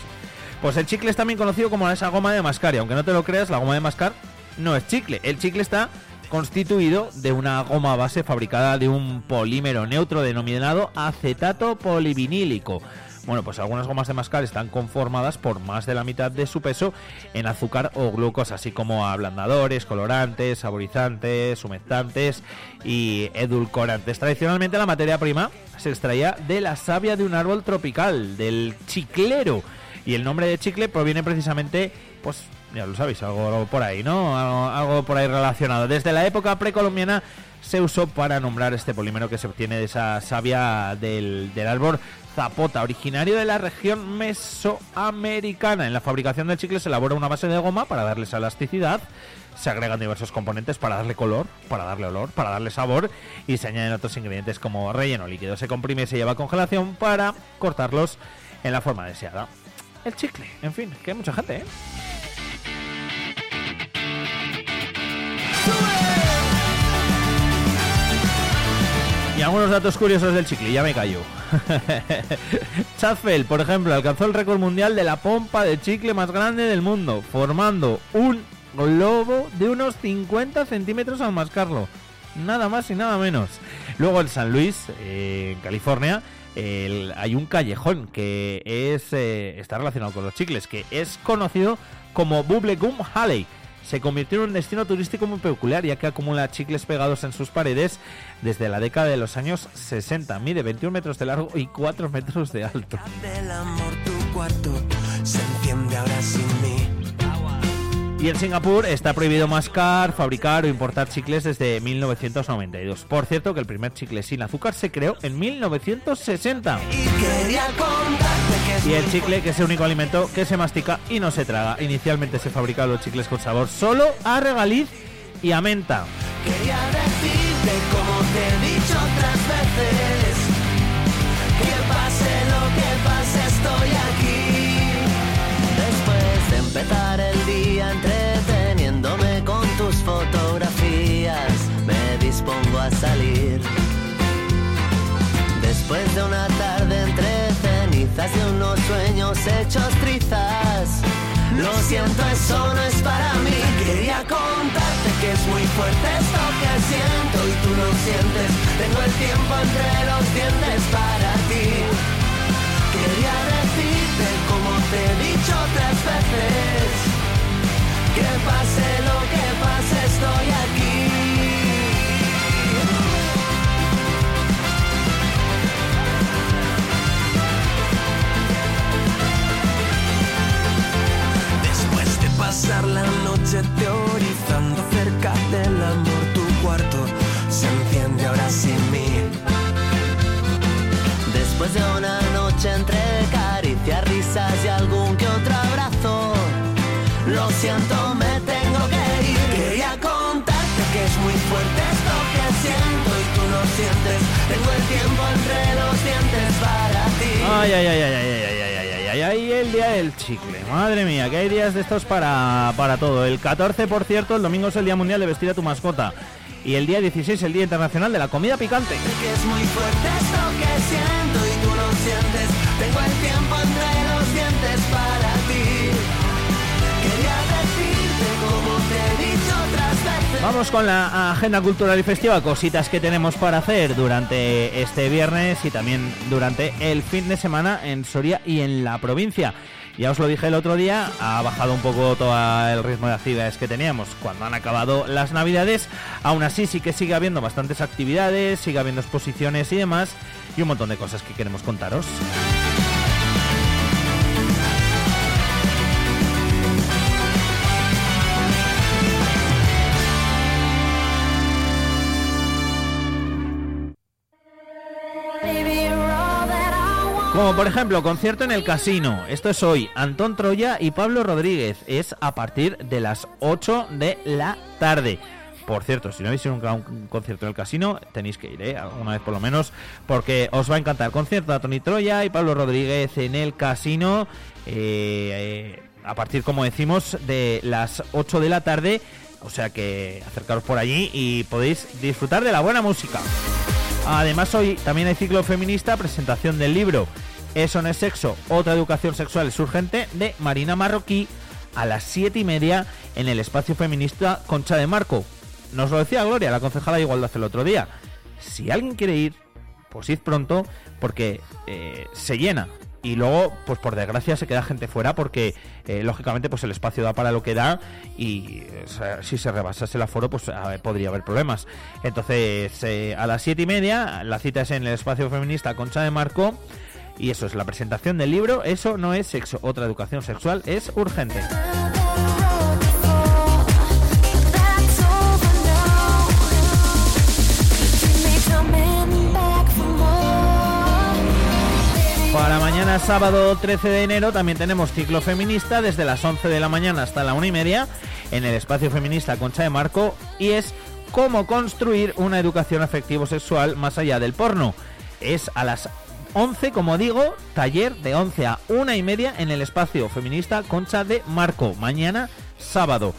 Pues el chicle es también conocido como esa goma de mascar. Y aunque no te lo creas, la goma de mascar no es chicle. El chicle está constituido de una goma base fabricada de un polímero neutro denominado acetato polivinílico. Bueno, pues algunas gomas de mascar están conformadas por más de la mitad de su peso en azúcar o glucosa, así como ablandadores, colorantes, saborizantes, humectantes y edulcorantes. Tradicionalmente la materia prima se extraía de la savia de un árbol tropical, del chiclero. Y el nombre de chicle proviene precisamente, pues ya lo sabéis, algo, por ahí, ¿no? Algo, algo por ahí relacionado. Desde la época precolombiana se usó para nombrar este polímero que se obtiene de esa savia del, del árbol zapota, originario de la región mesoamericana. En la fabricación del chicle se elabora una base de goma para darles elasticidad. Se agregan diversos componentes para darle color, para darle olor, para darle sabor y se añaden otros ingredientes como relleno líquido. Se comprime y se lleva congelación para cortarlos en la forma deseada. El chicle, en fin, que hay mucha gente, ¿eh? Algunos datos curiosos del chicle, ya me callo. Chafel, por ejemplo, alcanzó el récord mundial de la pompa de chicle más grande del mundo, formando un globo de unos 50 centímetros al mascarlo. Nada más y nada menos. Luego en San Luis, eh, en California, hay un callejón que eh, está relacionado con los chicles, que es conocido como Bubblegum Alley. Se convirtió en un destino turístico muy peculiar, ya que acumula chicles pegados en sus paredes desde la década de los años 60. Mide 21 metros de largo y 4 metros de alto. Y en Singapur está prohibido mascar, fabricar o importar chicles desde 1992. Por cierto, que el primer chicle sin azúcar se creó en 1960. Quería contarte que es Y el chicle, que es el único alimento que se mastica y no se traga. Inicialmente se fabricaban los chicles con sabor solo a regaliz y a menta. Quería decirte como te he dicho otras veces Que pase lo que pase estoy aquí Después de empezar el día entreteniéndome con tus fotografías, me dispongo a salir. Hechos trizas, Lo siento, eso no es para mí. Quería contarte que es muy fuerte esto que siento Y tú lo sientes. Tengo el tiempo entre los dientes para ti. Quería decirte como te he dicho otras veces. Que pase lo que pase estoy aquí pasar la noche teorizando cerca del amor, tu cuarto se enciende ahora sin mí. después de una noche entre caricias, risas y algún que otro abrazo, Lo siento, me tengo que ir. Quería contarte que es muy fuerte esto que siento y tú lo sientes. Tengo el tiempo entre los dientes para ti. Ay, ay, ay, ay, ay, ay, ay, ay, el día del chicle. Madre mía, que hay días de estos para, para todo. El 14, por cierto, el domingo es el Día Mundial de Vestir a tu mascota. Y el día 16 el Día Internacional de la Comida Picante. Vamos con la agenda cultural y festiva, cositas que tenemos para hacer durante este viernes y también durante el fin de semana en Soria y en la provincia. Ya os lo dije el otro día, ha bajado un poco todo el ritmo de actividades que teníamos cuando han acabado las navidades. Aún así sí que sigue habiendo bastantes actividades, sigue habiendo exposiciones y demás, y un montón de cosas que queremos contaros. Como por ejemplo, concierto en el casino. Esto es hoy. Antón Troya y Pablo Rodríguez. Es a partir de las 8 de la tarde. Por cierto, si no habéis ido nunca un concierto en el casino, tenéis que ir, ¿eh? alguna vez por lo menos, porque os va a encantar. Concierto a Tony Troya y Pablo Rodríguez en el casino. eh, eh, a partir, como decimos, de las 8 de la tarde. O sea que acercaros por allí y podéis disfrutar de la buena música. Además, hoy también hay ciclo feminista, presentación del libro Eso no es sexo, otra educación sexual es urgente, de Marina Marroquí, a las siete y media en el espacio feminista Concha de Marco. Nos lo decía Gloria, la concejala de Igualdad el otro día. Si alguien quiere ir, pues id pronto, porque eh, se llena. y luego, pues por desgracia, se queda gente fuera porque, eh, lógicamente, pues el espacio da para lo que da y si se rebasase el aforo, pues podría haber problemas. Entonces, eh, a las siete y media, la cita es en el espacio feminista Concha de Marco y eso es la presentación del libro. Eso no es sexo, otra educación sexual es urgente. Para mañana sábado 13 de enero también tenemos ciclo feminista desde las 11 de la mañana hasta la una y media en el espacio feminista Concha de Marco y es cómo construir una educación afectivo sexual más allá del porno. Es a las 11, como digo, taller de 11 a una y media en el espacio feminista Concha de Marco, mañana sábado.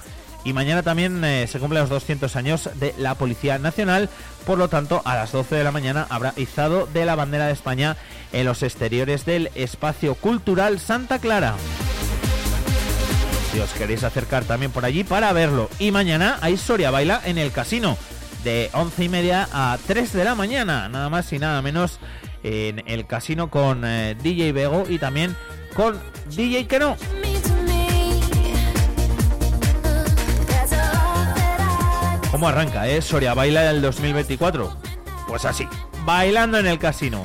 Y mañana también eh, se cumplen los 200 años de la Policía Nacional, por lo tanto a las 12 de la mañana habrá izado de la bandera de España en los exteriores del espacio cultural Santa Clara. Si os queréis acercar también por allí para verlo. Y mañana hay Soria Baila en el casino, de 11 y media a 3 de la mañana, nada más y nada menos en el casino con eh, DJ Bego y también con DJ que no. ¿Cómo arranca, eh? Soria Baila del 2024. Pues así, bailando en el casino.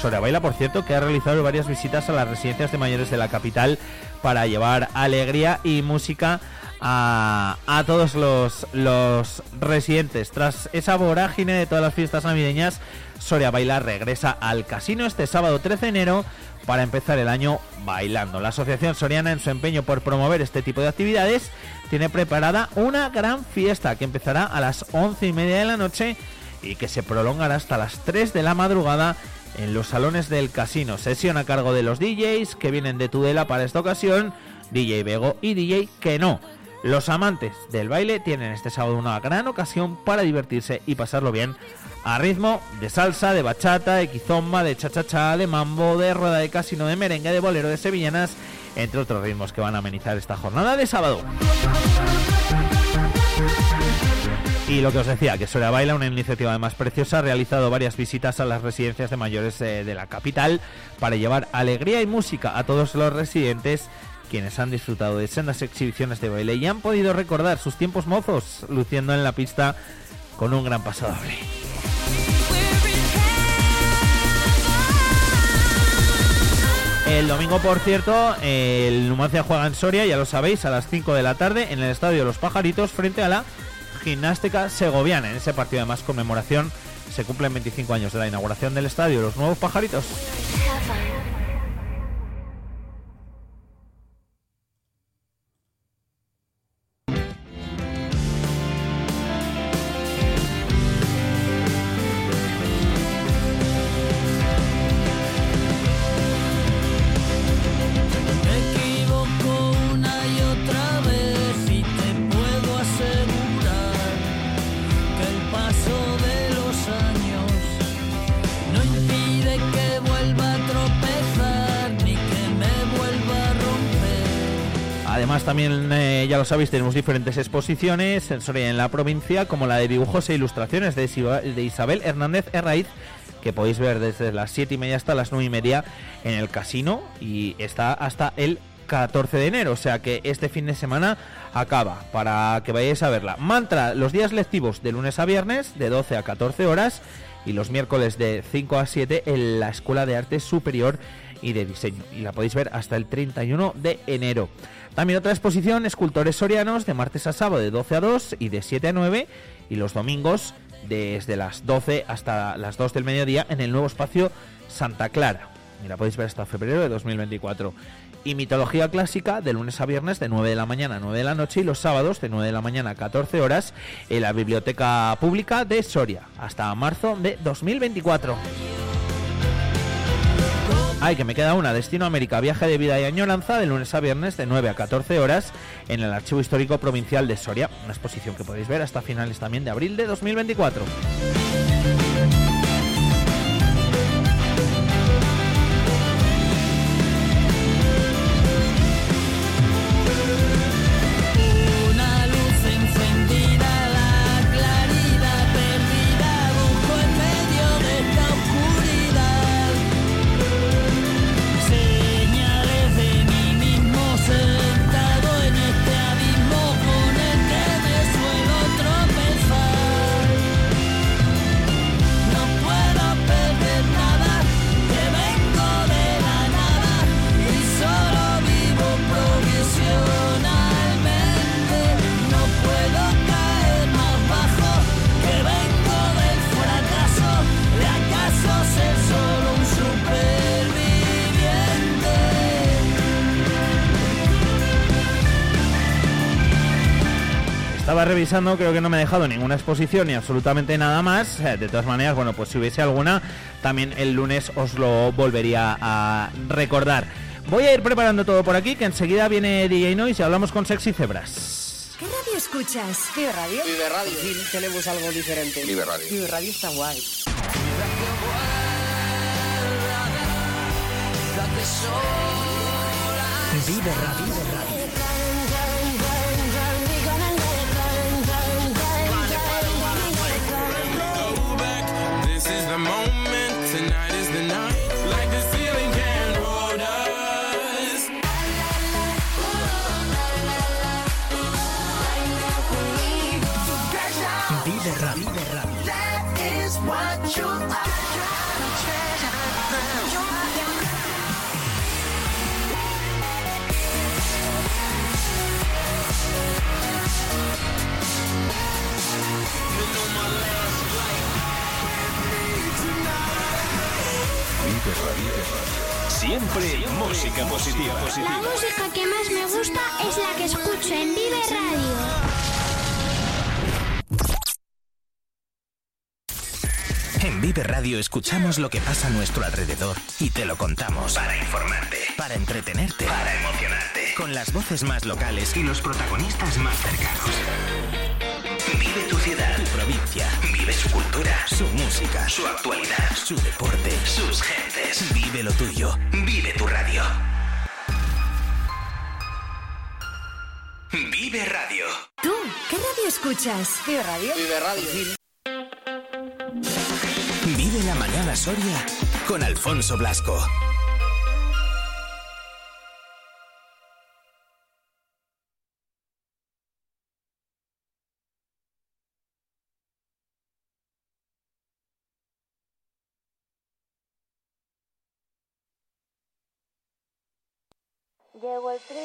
Soria Baila, por cierto, que ha realizado varias visitas a las residencias de mayores de la capital para llevar alegría y música a, a todos los, los residentes. Tras esa vorágine de todas las fiestas navideñas, Soria Baila regresa al casino este sábado 13 de enero para empezar el año bailando. La Asociación Soriana, en su empeño por promover este tipo de actividades, tiene preparada una gran fiesta que empezará a las once y media de la noche y que se prolongará hasta las 3 de la madrugada en los salones del casino. Sesión a cargo de los DJs que vienen de Tudela para esta ocasión, DJ Bego y DJ que no. Los amantes del baile tienen este sábado una gran ocasión para divertirse y pasarlo bien a ritmo de salsa, de bachata, de quizomba, de cha-cha-cha, de mambo, de rueda de casino, de merengue, de bolero, de sevillanas, entre otros ritmos que van a amenizar esta jornada de sábado. Y lo que os decía, que Soria Baila, una iniciativa además preciosa, ha realizado varias visitas a las residencias de mayores eh, de la capital para llevar alegría y música a todos los residentes quienes han disfrutado de sendas exhibiciones de baile y han podido recordar sus tiempos mozos luciendo en la pista con un gran pasable. El domingo, por cierto, el Numancia juega en Soria, ya lo sabéis, a las 5 de la tarde en el Estadio los Pajaritos frente a la Gimnástica Segoviana. En ese partido, además, conmemoración, se cumplen 25 años de la inauguración del Estadio los Nuevos Pajaritos. También, eh, ya lo sabéis, tenemos diferentes exposiciones en Soria y en la provincia, como la de dibujos e ilustraciones de Isabel Hernández Herraiz, que podéis ver desde las 7 y media hasta las 9 y media en el casino y está hasta el 14 de enero, o sea que este fin de semana acaba para que vayáis a verla. Mantra los días lectivos de lunes a viernes de 12 a 14 horas y los miércoles de 5 a 7 en la Escuela de Arte Superior y de Diseño y la podéis ver hasta el 31 de enero. También otra exposición, escultores sorianos, de martes a sábado de 12 a 2 y de 7 a 9 y los domingos desde las 12 hasta las 2 del mediodía en el nuevo espacio Santa Clara. Y la podéis ver hasta febrero de 2024. Y mitología clásica de lunes a viernes de 9 de la mañana a 9 de la noche y los sábados de 9 de la mañana a 14 horas en la Biblioteca Pública de Soria hasta marzo de 2024. Ay, que me queda una. Destino América, viaje de vida y añoranza de lunes a viernes de 9 a 14 horas en el Archivo Histórico Provincial de Soria. Una exposición que podéis ver hasta finales también de abril de 2024. Revisando, creo que no me he dejado ninguna exposición ni absolutamente nada más. Eh, De todas maneras, bueno, pues si hubiese alguna, también el lunes os lo volvería a recordar. Voy a ir preparando todo por aquí, que enseguida viene DJ Noise y hablamos con Sexy Cebras. ¿Qué radio escuchas? Vive Radio. Vive Radio. Fin tenemos algo diferente. Vive Radio. Vive Radio está guay. Vive Radio. The moment, Siempre música positiva. La música que más me gusta es la que escucho en Vive Radio. En Vive Radio escuchamos lo que pasa a nuestro alrededor y te lo contamos. Para informarte, para entretenerte, para emocionarte. Con las voces más locales y los protagonistas más cercanos. Vive tu ciudad, tu provincia. Vive su cultura, su música, su actualidad, su deporte, sus gentes. Vive lo tuyo. Vive tu radio. Vive Radio. ¿Tú qué radio escuchas? Vive Radio. Vive Radio. Vive la mañana Soria con Alfonso Blasco. Llegó el fin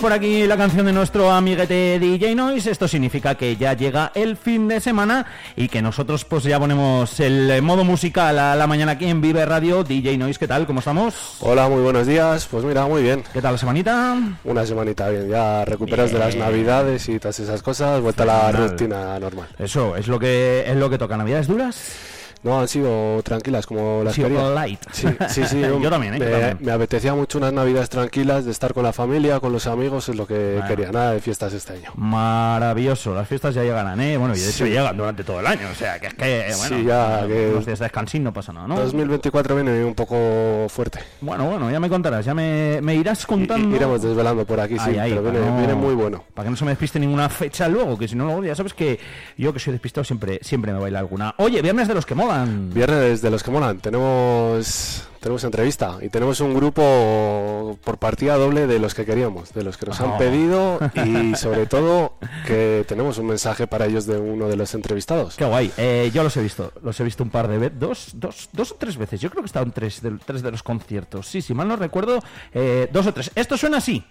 Por aquí la canción de nuestro amiguete DJ Noise. Esto significa que ya llega el fin de semana y que nosotros pues ya ponemos el modo musical a la mañana aquí en Vive Radio. DJ Noise, ¿qué tal? ¿Cómo estamos? Hola, muy buenos días. Pues mira, muy bien. ¿Qué tal la semanita? Una semanita bien, ya recuperas de las navidades y todas esas cosas, vuelta a la rutina normal. Eso, es lo que es lo que toca. ¿Navidades duras? No, han sido tranquilas como las quería. light. Sí, sí, sí. Yo también, ¿eh? Yo Me, también. me apetecía mucho unas navidades tranquilas, de estar con la familia, con los amigos, es lo que Bueno. quería. Nada de fiestas este año. Maravilloso, las fiestas ya llegarán, ¿eh? Bueno, y de hecho Sí. llegan durante todo el año, o sea, que es que, bueno, Sí, ya que- unos días de descansín no pasa nada, ¿no? 2024 viene un poco fuerte. Bueno, bueno, ya me contarás, ya me, me irás I- contando. iremos desvelando por aquí, sí, Ay, pero viene, no- viene muy bueno. Para que no se me despiste ninguna fecha luego, que si no, luego ya sabes que yo que soy despistado siempre, siempre me baila alguna. Oye, viernes de los que molan. Viernes de los que molan, tenemos tenemos entrevista y tenemos un grupo por partida doble de los que queríamos, de los que nos Oh. han pedido y sobre todo que tenemos un mensaje para ellos de uno de los entrevistados. Qué guay. Eh, yo los he visto, los he visto un par de veces, dos, dos, dos o tres veces. Yo creo que he estado en tres de, tres de los conciertos. Sí, si mal no recuerdo, eh, dos o tres. Esto suena así.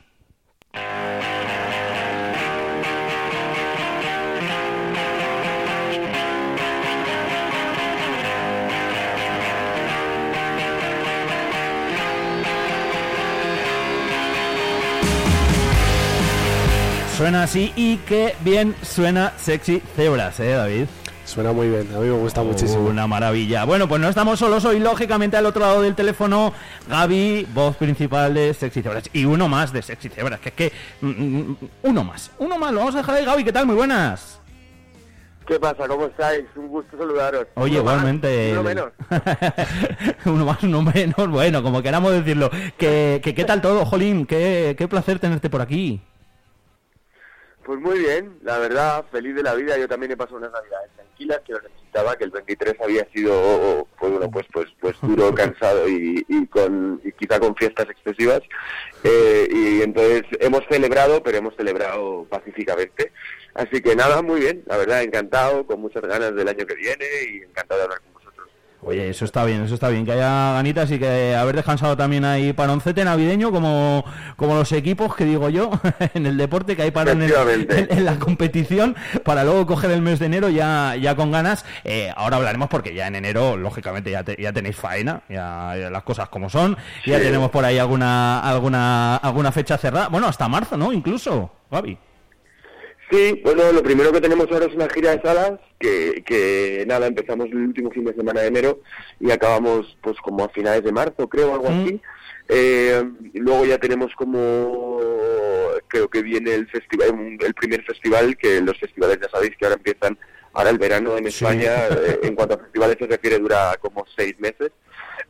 Suena así y qué bien suena Sexy Cebras, ¿eh, David? Suena muy bien, a mí me gusta muchísimo. Una maravilla. Bueno, pues no estamos solos hoy, lógicamente al otro lado del teléfono, Gaby, voz principal de Sexy Cebras. Y uno más de Sexy Cebras, que es que... mm, mm, uno más, uno más, lo vamos a dejar ahí, Gaby, ¿qué tal? Muy buenas. ¿Qué pasa? ¿Cómo estáis? Un gusto saludaros. Oye, Uno más, igualmente... uno menos. uno más, uno menos, bueno, como queramos decirlo. Que, que, ¿Qué tal todo, Jolín? Qué, qué placer tenerte por aquí. Pues muy bien, la verdad, feliz de la vida. Yo también he pasado unas navidades tranquilas que lo necesitaba, que el 23 había sido, pues bueno, pues pues pues duro, cansado y, y con y quizá con fiestas excesivas. Eh, y entonces hemos celebrado, pero hemos celebrado pacíficamente. Así que nada, muy bien, la verdad, encantado, con muchas ganas del año que viene y encantado de hablar con. Oye, eso está bien, eso está bien, que haya ganitas y que haber descansado también ahí paroncete navideño como, como los equipos que digo yo en el deporte, que hay parón en, Efectivamente. en- en la competición para luego coger el mes de enero ya, ya con ganas. Eh, ahora hablaremos porque ya en enero, lógicamente, ya, te- ya tenéis faena, ya, ya las cosas como son, ya Sí. tenemos por ahí alguna, alguna, alguna fecha cerrada, bueno, hasta marzo, ¿no? Incluso, Gaby. Sí, bueno, lo primero que tenemos ahora es una gira de salas que, que nada, empezamos el último fin de semana de enero y acabamos pues como a finales de marzo, creo, algo así. Eh, luego ya tenemos como, creo que viene el festival, el primer festival, que los festivales ya sabéis que ahora empiezan, ahora el verano en España, eh, en cuanto a festivales se refiere, dura como seis meses.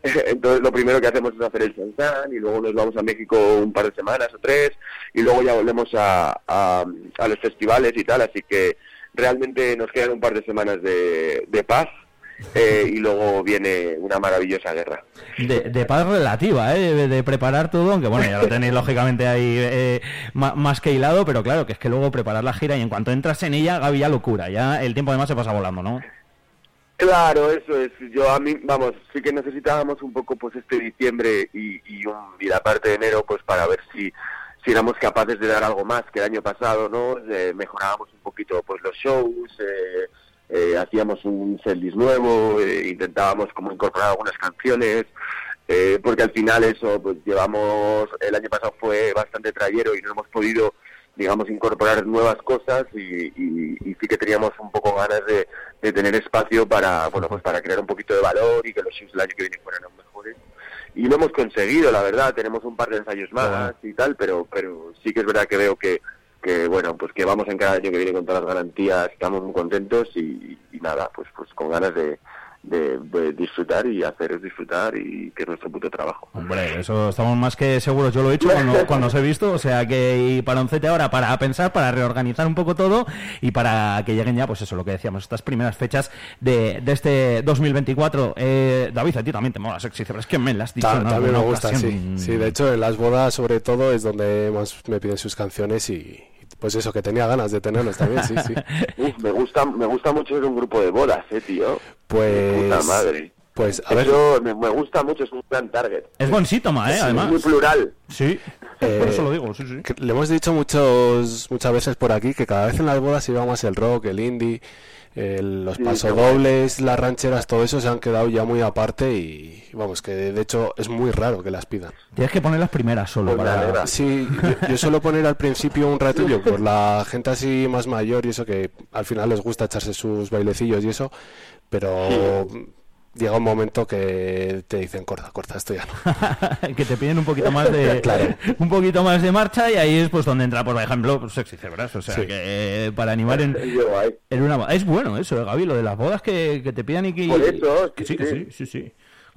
Entonces lo primero que hacemos es hacer el Sansan y luego nos vamos a México un par de semanas o tres y luego ya volvemos a, a, a los festivales y tal, así que realmente nos quedan un par de semanas de, de paz eh, y luego viene una maravillosa guerra. De, de paz relativa, ¿eh? de, de preparar todo, aunque bueno, ya lo tenéis lógicamente ahí eh, ma- más que hilado, pero claro, que es que luego preparar la gira y en cuanto entras en ella, Gaby, ya locura, ya el tiempo además se pasa volando, ¿no? Claro, eso es. Yo a mí, vamos, sí que necesitábamos un poco pues este diciembre y, y, un- y la parte de enero pues para ver si, si éramos capaces de dar algo más que el año pasado, ¿no? Eh, mejorábamos un poquito pues los shows, eh, eh, hacíamos un setlist nuevo, eh, intentábamos como incorporar algunas canciones, eh, porque al final eso, pues llevamos, el año pasado fue bastante trayero y no hemos podido digamos, incorporar nuevas cosas y, y- y sí que teníamos un poco ganas de, de tener espacio para, bueno, pues para crear un poquito de valor y que los shows del año que viene fueran aún mejores. Y lo hemos conseguido, la verdad, tenemos un par de ensayos más y tal, pero, pero sí que es verdad que veo que, que bueno, pues que vamos en cada año que viene con todas las garantías, estamos muy contentos y, y nada, pues, pues con ganas de, de- de disfrutar y haceros disfrutar y que es nuestro puto trabajo. Hombre, eso estamos más que seguros, yo lo he hecho cuando, cuando os he visto, o sea que y para Oncete ahora para pensar, para reorganizar un poco todo y para que lleguen ya, pues eso, lo que decíamos, estas primeras fechas de, de este 2024. Eh, David, a ti también te mola Sexy Zebra, es que me las has dicho Ta- también me gusta, sí. Sí, de hecho, en las bodas, sobre todo, es donde más me piden sus canciones y pues eso, que tenía ganas de tenerlos también, sí, sí. Uf, me gusta, me gusta mucho ser un grupo de bodas, eh, tío. Pues. Puta madre. Pues, a ver. Eso me, me gusta mucho, es un gran target. Es buen síntoma, ¿eh? Sí, Además. Muy plural. Sí, Eh, por eso lo digo, sí, sí. Le hemos dicho muchos, muchas veces por aquí que cada vez en las bodas iba más el rock, el indie, el- los Sí, pasodobles, las rancheras, todo eso se han quedado ya muy aparte y vamos, que de hecho es muy raro que las pidan. Tienes que poner las primeras solo para... Sí, yo, yo suelo poner al principio un ratillo por la gente así más mayor y eso que al final les gusta echarse sus bailecillos y eso, pero llega un momento que te dicen corta, corta, esto ya no. que te piden un poquito más de Claro. un poquito más de marcha y ahí es pues donde entra por ejemplo pues, sexy cebras o sea Sí. que eh, para animar en, en una boda es bueno eso eh, Gaby lo de las bodas que, que te pidan y que Por eso, que sí, sí que sí. sí sí sí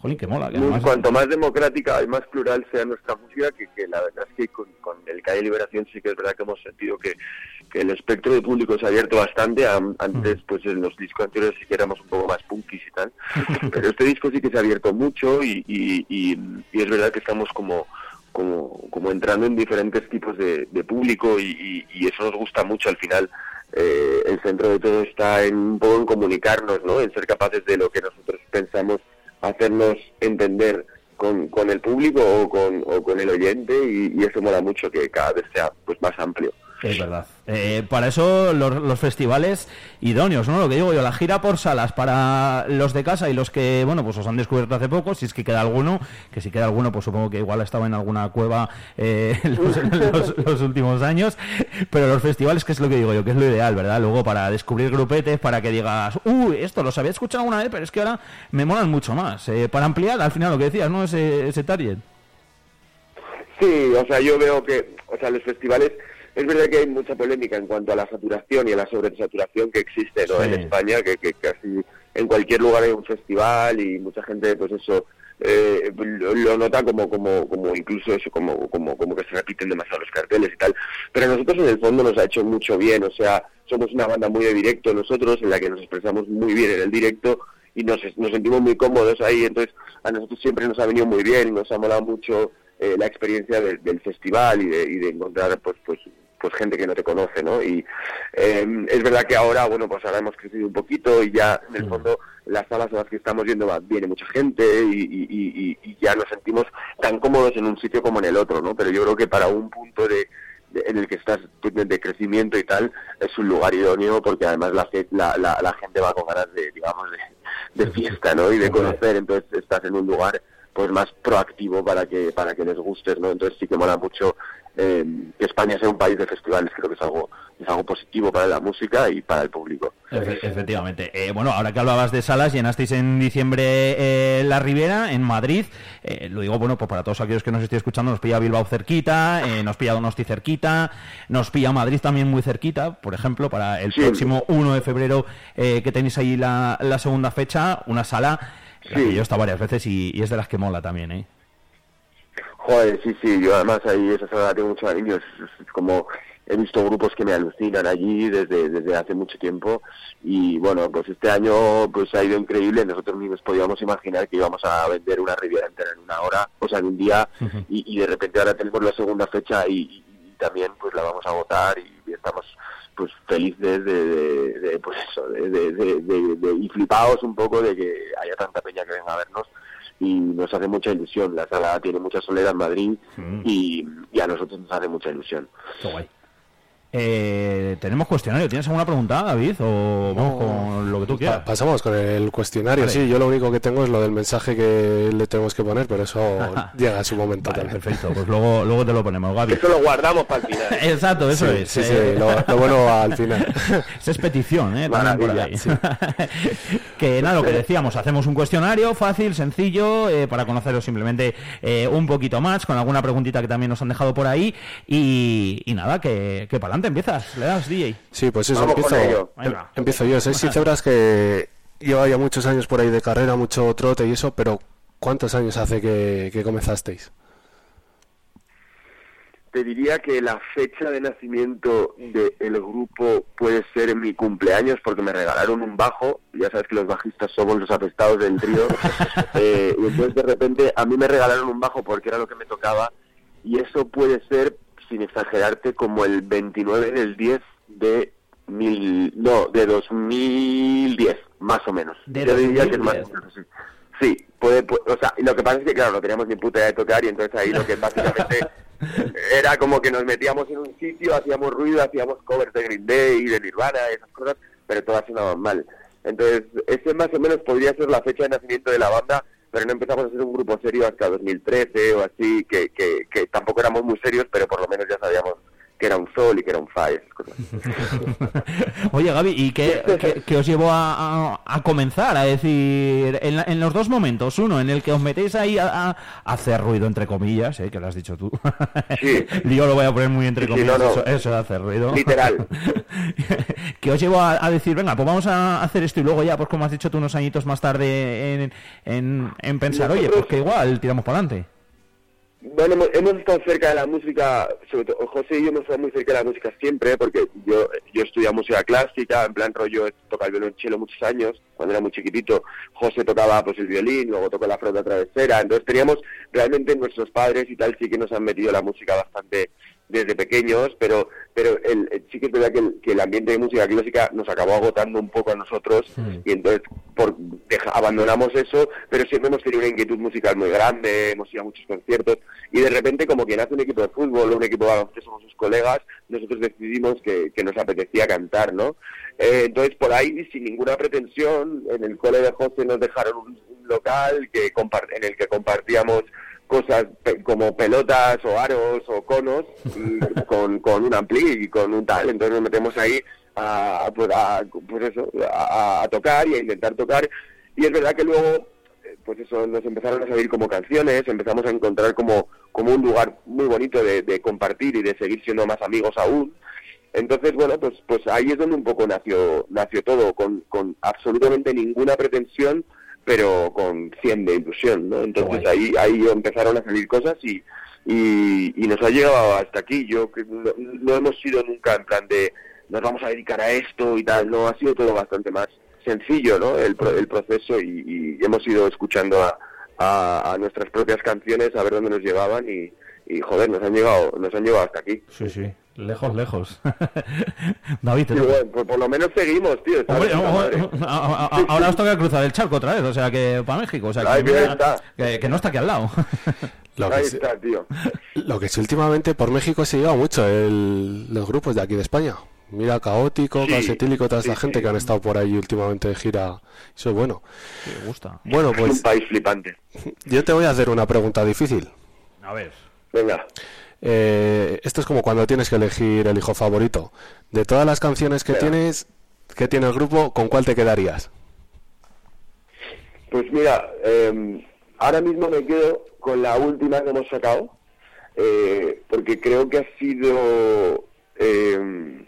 Jolín, que mola que Muy- además- Cuanto más democrática y más plural sea nuestra música, que, que la verdad es que con, con el Calle Liberación sí que es verdad que hemos sentido que, que el espectro de público se ha abierto bastante. Am- Antes, pues en los discos anteriores sí que éramos un poco más punkis y tal. Pero este disco sí que se ha abierto mucho y, y, y- y es verdad que estamos como como, como entrando en diferentes tipos de, de público y, y- y eso nos gusta mucho al final. eh, el centro de todo está en un poco en comunicarnos, ¿no? En ser capaces de lo que nosotros pensamos hacernos entender con, con el público o con, o con el oyente y, y eso mola mucho que cada vez sea pues más amplio. Es verdad. Eh, para eso los, festivales idóneos, ¿no? Lo que digo yo, la gira por salas para los de casa y los que, bueno, pues os han descubierto hace poco, si es que queda alguno, que si queda alguno, pues supongo que igual estaba en alguna cueva eh, los, los- últimos años, pero los festivales, que es lo que digo yo, que es lo ideal, ¿verdad? Luego para descubrir grupetes, para que digas, uy, esto los había escuchado alguna vez, pero es que ahora me molan mucho más. Eh, para ampliar, al final, lo que decías, ¿no? Ese, ese target. Sí, o sea, yo veo que, o sea, los festivales, es verdad que hay mucha polémica en cuanto a la saturación y a la sobresaturación que existe ¿no? Sí. en España, que, que casi en cualquier lugar hay un festival y mucha gente, pues eso, eh, lo, lo nota como, como, como incluso eso, como, como, como que se repiten demasiado los carteles y tal. Pero a nosotros en el fondo nos ha hecho mucho bien, o sea, somos una banda muy de directo nosotros, en la que nos expresamos muy bien en el directo y nos, nos sentimos muy cómodos ahí, entonces a nosotros siempre nos ha venido muy bien, nos ha molado mucho eh, la experiencia del- del festival y de, y de encontrar pues pues pues gente que no te conoce, ¿no? Y eh, es verdad que ahora, bueno, pues ahora hemos crecido un poquito y ya en el fondo las salas a las que estamos yendo va- viene mucha gente y, y- y- y- y ya nos sentimos tan cómodos en un sitio como en el otro, ¿no? Pero yo creo que para un punto de, de- en el que estás de, de crecimiento y tal, es un lugar idóneo porque además la, la, la, la gente va con ganas de, digamos, de, de fiesta, ¿no? Y de conocer, entonces estás en un lugar pues más proactivo para que para que les gustes, ¿no? Entonces sí que mola mucho eh, que España sea un país de festivales, creo que es algo es algo positivo para la música y para el público. Efe- efectivamente. Eh, bueno, ahora que hablabas de salas, llenasteis en diciembre eh, la Ribera, en Madrid. Eh, lo digo, bueno, pues para todos aquellos que nos estéis escuchando, nos pilla Bilbao cerquita, eh, nos pilla Donosti cerquita, nos pilla Madrid también muy cerquita, por ejemplo, para el Sí. próximo 1 de febrero eh, que tenéis ahí la, la segunda fecha, una sala la que yo he estado varias veces y, y es de las que mola también, ¿eh? Joder, sí, sí, yo además ahí esa sala la tengo mucho cariño, es, es- como he visto grupos que me alucinan allí desde, desde hace mucho tiempo y bueno, pues este año pues ha ido increíble, nosotros ni nos podíamos imaginar que íbamos a vender una Riviera entera en una hora, o sea, en un día y, y de repente ahora tenemos la segunda fecha y, también pues la vamos a votar y, estamos pues felices de, de- de, pues eso, de, de- de- de- de- y flipados un poco de que haya tanta peña que venga a vernos y nos hace mucha ilusión. La sala tiene mucha soledad en Madrid y, y a nosotros nos hace mucha ilusión. Qué guay. Eh, ¿Tenemos cuestionario? ¿Tienes alguna pregunta, David? ¿O vamos con lo que tú quieras? Pa- pasamos con el cuestionario, Vale. sí, yo lo único que tengo es lo del mensaje que le tenemos que poner, pero eso llega a su momento Vale, también. perfecto, pues luego, luego te lo ponemos, Gaby. Eso lo guardamos para el final. Exacto, eso Sí, es. sí, sí, eh. lo- lo bueno al final. Esa es petición, ¿eh? También por ahí. Que nada, lo que decíamos, hacemos un cuestionario fácil, sencillo, eh, para conoceros simplemente eh, un poquito más, con alguna preguntita que también nos han dejado por ahí. Y, y nada, que, que para adelante empiezas, le das, DJ. Sí, pues eso, Vamos empiezo, em- empiezo yo. Sois cifras que lleva ya muchos años por ahí de carrera, mucho trote y eso, pero ¿cuántos años hace que, que comenzasteis? Te diría que la fecha de nacimiento del grupo puede ser mi cumpleaños porque me regalaron un bajo. Ya sabes que los bajistas somos los apestados del trío. Eh, y entonces de repente a mí me regalaron un bajo porque era lo que me tocaba. Y eso puede ser, sin exagerarte, como el 29 del 10 de mil, no, de 2010, más o menos. De Yo diría que más 2010. o menos. Sí, puede, puede- o sea, lo que pasa es que claro, no teníamos ni puta idea de tocar y entonces ahí lo que básicamente era como que nos metíamos en un sitio, hacíamos ruido, hacíamos covers de Green Day y de Nirvana y esas cosas, pero todas sonaban mal. Entonces, ese más o menos podría ser la fecha de nacimiento de la banda, pero no empezamos a ser un grupo serio hasta 2013 o así, que, que, que tampoco éramos muy serios, pero por lo menos ya sabíamos que era un sol y que era un cosas. Oye, Gaby, ¿y qué, qué- qué os llevó a, a- a comenzar? A decir, en, la- en los dos momentos, uno en el que os metéis ahí a, a hacer ruido, entre comillas, ¿eh? que lo has dicho tú. Yo lo voy a poner muy entre Sí, sí, comillas, no, no. Eso, eso de hacer ruido. Literal. que os llevó a, a decir, venga, pues vamos a hacer esto y luego ya, pues como has dicho tú unos añitos más tarde en, en, en pensar, oye, pues que igual tiramos para adelante. Bueno, hemos, hemos estado cerca de la música, sobre todo José y yo hemos estado muy cerca de la música siempre, porque yo yo estudié música clásica, en plan rollo, toca el violonchelo muchos años, cuando era muy chiquitito, José tocaba pues el violín, luego tocó la flauta travesera, entonces teníamos realmente nuestros padres y tal sí que nos han metido la música bastante desde pequeños, pero pero el, el- sí que es verdad que el, que el ambiente de música clásica nos acabó agotando un poco a nosotros y entonces por, deja- abandonamos eso, pero siempre hemos tenido una inquietud musical muy grande, hemos ido a muchos conciertos y de repente como que nace un equipo de fútbol o un equipo de baloncesto con sus colegas, nosotros decidimos que, que nos apetecía cantar, ¿no? Eh, entonces por ahí sin ninguna pretensión, en el cole de José nos dejaron un, un local que en el que compartíamos cosas pe- como pelotas o aros o conos y con, con un ampli y con un tal, entonces nos metemos ahí a, pues, a- pues eso, a, a tocar y a intentar tocar. Y es verdad que luego eh, pues eso nos empezaron a salir como canciones, empezamos a encontrar como, como un lugar muy bonito de, de compartir y de seguir siendo más amigos aún. Entonces, bueno, pues pues ahí es donde un poco nació nació todo, con, con absolutamente ninguna pretensión, pero con 100 de ilusión, ¿no? Entonces ahí ahí empezaron a salir cosas y, y, y nos ha llegado hasta aquí. Yo que no, no hemos sido nunca en plan de nos vamos a dedicar a esto y tal, no, ha sido todo bastante más sencillo, ¿no? El, el proceso y, y hemos ido escuchando a, a, a nuestras propias canciones a ver dónde nos llevaban y, y joder, nos han llegado nos han llevado hasta aquí. Sí, sí. Lejos, lejos. David, bueno, pues por lo menos seguimos, tío. Hombre, a- a- ahora os toca cruzar el charco otra vez, o sea que para México, o sea que, Ay, bien mira, está. que, que no está aquí al lado. Lo que, Ahí sí, está, tío. lo que sí últimamente por México se lleva mucho el- los grupos de aquí de España. Mira, Caótico, Sí, Calcetílico, toda esta sí, gente sí. que han estado por ahí últimamente de gira. Eso es bueno. Me gusta. Bueno, Es un pues país flipante. yo te voy a hacer una pregunta difícil. A ver. Venga. Eh, esto es como cuando tienes que elegir el hijo favorito. De todas las canciones que tienes, que tiene el grupo, ¿con cuál te quedarías? Pues mira, eh, ahora mismo me quedo con la última que hemos sacado, eh, porque creo que ha sido eh,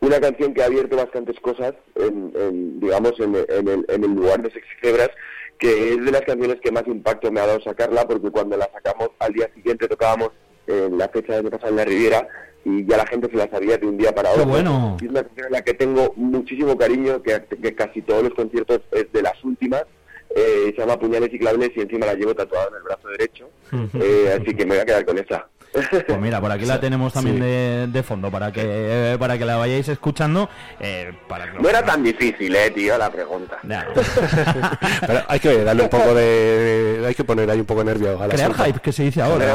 una canción que ha abierto bastantes cosas, en, en, digamos, en, en el, en el lugar de Sexy Cebras, que es de las canciones que más impacto me ha dado sacarla, porque cuando la sacamos al día siguiente tocábamos en la fecha de pasar en la Riviera y ya la gente se la sabía de un día para ¡Qué otro. bueno! Y es una canción en la que tengo muchísimo cariño, que, que casi todos los conciertos es de las últimas. Eh, se llama Puñales y Claveles y encima la llevo tatuada en el brazo derecho. Eh, así que me voy a quedar con esa. Pues mira, por aquí la tenemos también de, de fondo para que para que la vayáis escuchando. eh, para que No era tan difícil, eh, tío, la pregunta. Pero hay que darle un poco de... Hay que poner ahí un poco de nervio al Crear asunto. hype, que se dice ahora.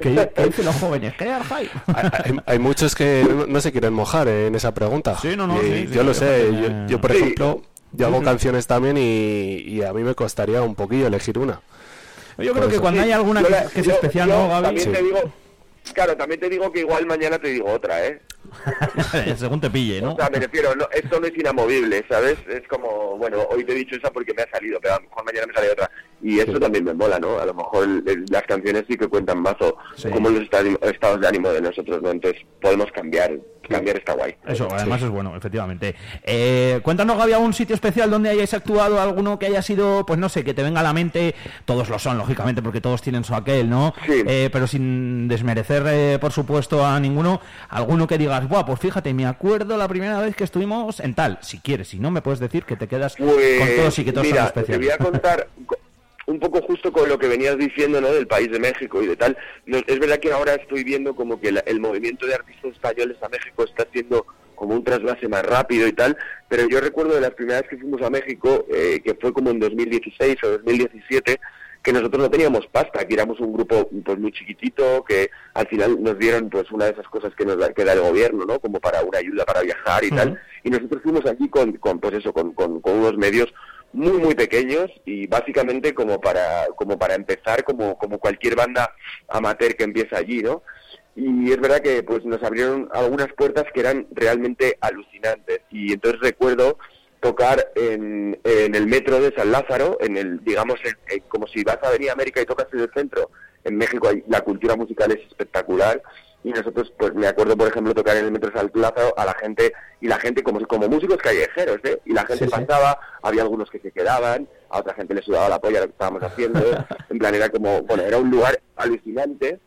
que, que dicen los jóvenes, crear hype. Hay, hay- hay muchos que no, no se quieren mojar eh, en esa pregunta. Sí, no, no, sí, sí, yo lo sé. Yo, yo, por Sí. ejemplo, yo hago canciones también y, y a mí me costaría un poquillo elegir una. Yo creo que cuando hay alguna Yo que, es yo- especial, yo ¿no, Gaby? También te digo, claro, también te digo que igual mañana te digo otra, ¿eh? Según te pille, ¿no? O sea, me refiero, no, esto no es inamovible, ¿sabes? Es como, bueno, hoy te he dicho esa porque me ha salido, pero a lo mejor mañana me sale otra. Y eso también me mola, ¿no? A lo mejor el- el- las canciones sí que cuentan más o Sí. como los estados de ánimo de nosotros, ¿no? Entonces podemos cambiar, cambiar está guay. Eso, además es bueno, efectivamente. Eh, cuéntanos, Gaby, algún sitio especial donde hayáis actuado, alguno que haya sido, pues no sé, que te venga a la mente. Todos lo son, lógicamente, porque todos tienen su aquel, ¿no? Eh, pero sin desmerecer, eh, por supuesto, a ninguno. Alguno que digas, Buah, pues fíjate, me acuerdo la primera vez que estuvimos en tal. Si quieres, si no, me puedes decir que te quedas con Pues, todos y que todos mira, son especiales. Te voy a contar co- un poco justo con lo que venías diciendo, ¿no? Del país de México y de tal. No, es verdad que ahora estoy viendo como que la- el movimiento de artistas españoles a México está haciendo como un trasvase más rápido y tal, pero yo recuerdo de las primeras que fuimos a México, eh, que fue como en 2016 o 2017, que nosotros no teníamos pasta, que éramos un grupo pues muy chiquitito, que al final nos dieron pues una de esas cosas que nos da, que da el gobierno, ¿no? Como para una ayuda para viajar y tal. Y nosotros fuimos allí con, con pues eso, con, con, con unos medios muy muy pequeños y básicamente como para como para empezar como como cualquier banda amateur que empieza allí, ¿no? Y es verdad que pues nos abrieron algunas puertas que eran realmente alucinantes y entonces recuerdo tocar en, en el metro de San Lázaro, en el, digamos, en- en- como si vas a Avenida América y tocas en el centro. En México hay- la cultura musical es espectacular y nosotros, pues me acuerdo, por ejemplo, tocar en el metro de San Lázaro a la gente, y la gente como, como músicos callejeros, ¿eh? Y la gente Sí, sí. pasaba, había algunos que se quedaban, a otra gente le sudaba la polla lo que estábamos haciendo, en plan era como, bueno, era un lugar alucinante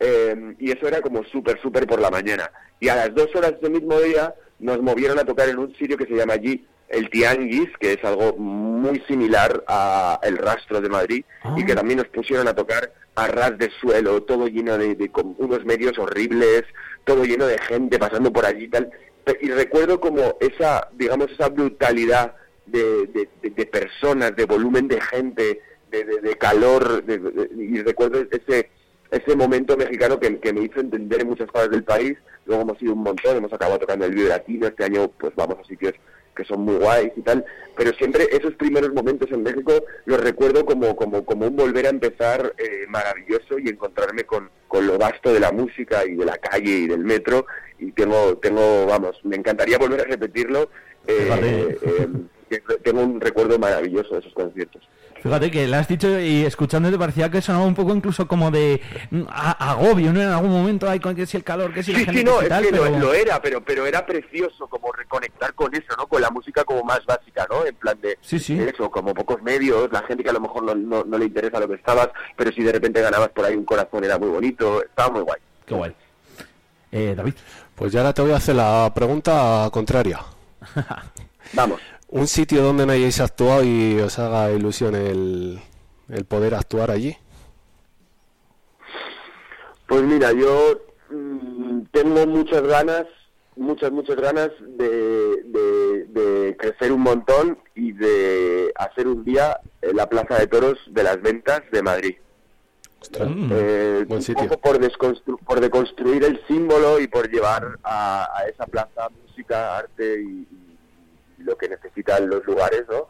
eh, y eso era como súper, súper por la mañana. Y a las dos horas del mismo día nos movieron a tocar en un sitio que se llama allí el Tianguis, que es algo muy similar a El Rastro de Madrid, y que también nos pusieron a tocar a ras de suelo, todo lleno de, de con unos medios horribles, todo lleno de gente pasando por allí y tal. Y recuerdo como esa, digamos, esa brutalidad de, de- de- de personas, de volumen de gente, de, calor, y recuerdo ese ese momento mexicano que, que me hizo entender en muchas cosas del país. Luego hemos ido un montón, hemos acabado tocando el Vive Latino, este año pues vamos a sitios que son muy guays y tal, pero siempre esos primeros momentos en México los recuerdo como, como, como un volver a empezar eh, maravilloso y encontrarme con, con lo vasto de la música y de la calle y del metro y tengo, tengo vamos, me encantaría volver a repetirlo, eh, Fíjate. eh, tengo un recuerdo maravilloso de esos conciertos. Fíjate que lo has dicho y escuchándote parecía que sonaba un poco incluso como de mm, a- agobio, ¿no? En algún momento hay con que si el calor, que si la Sí, gente sí, no, es tal, que lo- pero- lo, era, pero pero era precioso como reconectar con eso, ¿no? Con la música como más básica, ¿no? En plan de Sí, sí. eso, como pocos medios, la gente que a lo mejor no, no, no le interesa lo que estabas, pero si de repente ganabas por ahí un corazón era muy bonito, estaba muy guay. Qué guay. Eh, David. Pues ya ahora te voy a hacer la pregunta contraria. Vamos. Un sitio donde no hayáis actuado y os haga ilusión el, el poder actuar allí. Pues mira, yo mm, Mm, tengo muchas ganas, muchas, muchas ganas de, de- de crecer un montón y de hacer un día en la Plaza de Toros de las Ventas de Madrid. Eh, un poco por, desconstru- por deconstruir el símbolo y por llevar a, a esa plaza música, arte y lo que necesitan los lugares, ¿no?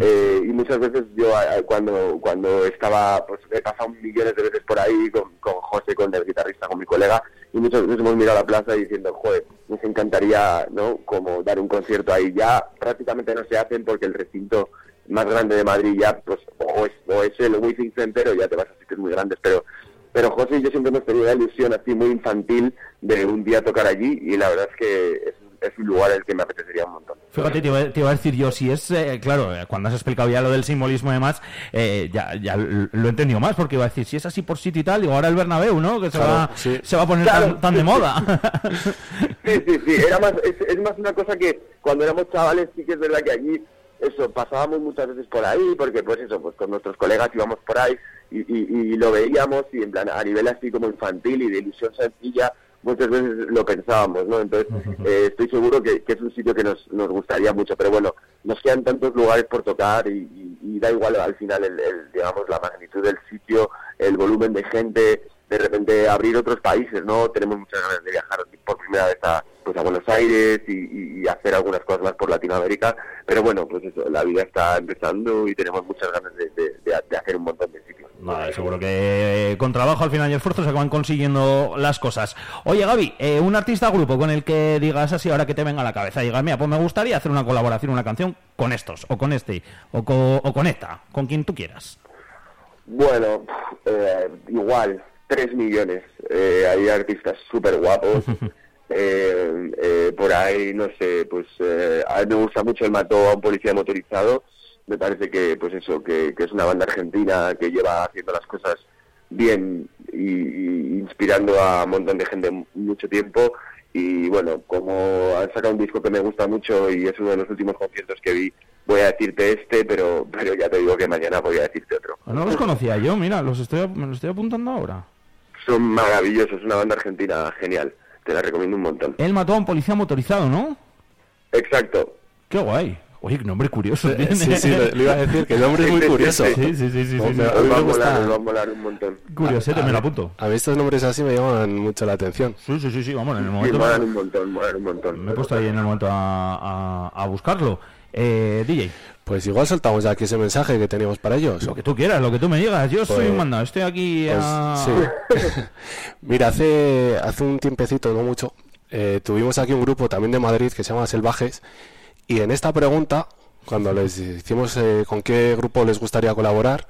Eh, y muchas veces yo a- a- cuando cuando estaba, pues he pasado millones de veces por ahí con, con José, con el guitarrista, con mi colega, y muchas veces hemos mirado la plaza diciendo, joder, nos encantaría, ¿no? Como dar un concierto ahí. Ya prácticamente no se hacen porque el recinto más grande de Madrid ya, pues, o es, o es el Wizzing Center o ya te vas a sitios muy grandes, pero pero José y yo siempre hemos tenido la ilusión así muy infantil de un día tocar allí y la verdad es que es, es un lugar al que me apetecería un montón. Fíjate, te iba, te iba a decir yo, si es, eh, claro, eh, cuando has explicado ya lo del simbolismo y demás, eh, ya, ya lo he entendido más, porque iba a decir, si es así por sitio y tal, digo, ahora el Bernabéu, ¿no? Que se, Claro, va, sí. se va a poner Claro. tan, tan de moda. Sí, sí, sí, era más, es, es más una cosa que cuando éramos chavales sí que es verdad que allí eso pasábamos muchas veces por ahí porque pues eso pues con nuestros colegas íbamos por ahí y, y- y lo veíamos y en plan a nivel así como infantil y de ilusión sencilla muchas veces lo pensábamos no entonces eh, estoy seguro que, que es un sitio que nos, nos gustaría mucho pero bueno nos quedan tantos lugares por tocar y, y- y da igual al final el, el, digamos la magnitud del sitio el volumen de gente de repente abrir otros países, ¿no? Tenemos muchas ganas de viajar por primera vez a, pues a Buenos Aires y, y- hacer algunas cosas más por Latinoamérica, pero bueno, pues eso, la vida está empezando y tenemos muchas ganas de, de- de- hacer un montón de sitios. Vale, seguro que eh, con trabajo al final y esfuerzo se acaban consiguiendo las cosas. Oye, Gaby, eh, un artista grupo con el que digas así ahora que te venga a la cabeza, digas, mira, pues me gustaría hacer una colaboración, una canción con estos, o con este, o con, o con esta, con quien tú quieras. Bueno, eh, igual, 3 millones. Eh, hay artistas súper guapos. Eh, eh, por ahí, no sé, pues eh, a mí me gusta mucho el mató a un policía motorizado. Me parece que, pues eso, que, que es una banda argentina que lleva haciendo las cosas bien y, y inspirando a un montón de gente mucho tiempo. Y bueno, como han sacado un disco que me gusta mucho y es uno de los últimos conciertos que vi, voy a decirte este, pero, pero ya te digo que mañana voy a decirte otro. No los conocía yo, mira, los estoy, me los estoy apuntando ahora. Son maravillosos, una banda argentina genial. Te la recomiendo un montón. Él mató a un policía motorizado, ¿no? Exacto. Qué guay. Oye, qué nombre curioso. Tiene. sí, sí, le- le iba a decir que el nombre es muy curioso. Sí, sí, sí, sí. sí, Me- sí. mí va a molar, va a molar un montón. Curiosete, me lo apunto. A mí estos nombres así me llaman mucho la atención. Sí, sí, sí, sí, vamos, en el Sí, momento... molan un montón, molan un montón. Me he puesto ahí en el momento a, a- a buscarlo. Eh, DJ. Pues igual soltamos ya aquí ese mensaje que teníamos para ellos. Lo que tú quieras, lo que tú me digas. Yo soy Pues- un mandado, estoy aquí Pues, a... sí. Mira, hace, hace un tiempecito, no mucho, eh, tuvimos aquí un grupo también de Madrid que se llama Selvajes y en esta pregunta, cuando les hicimos eh, con qué grupo les gustaría colaborar,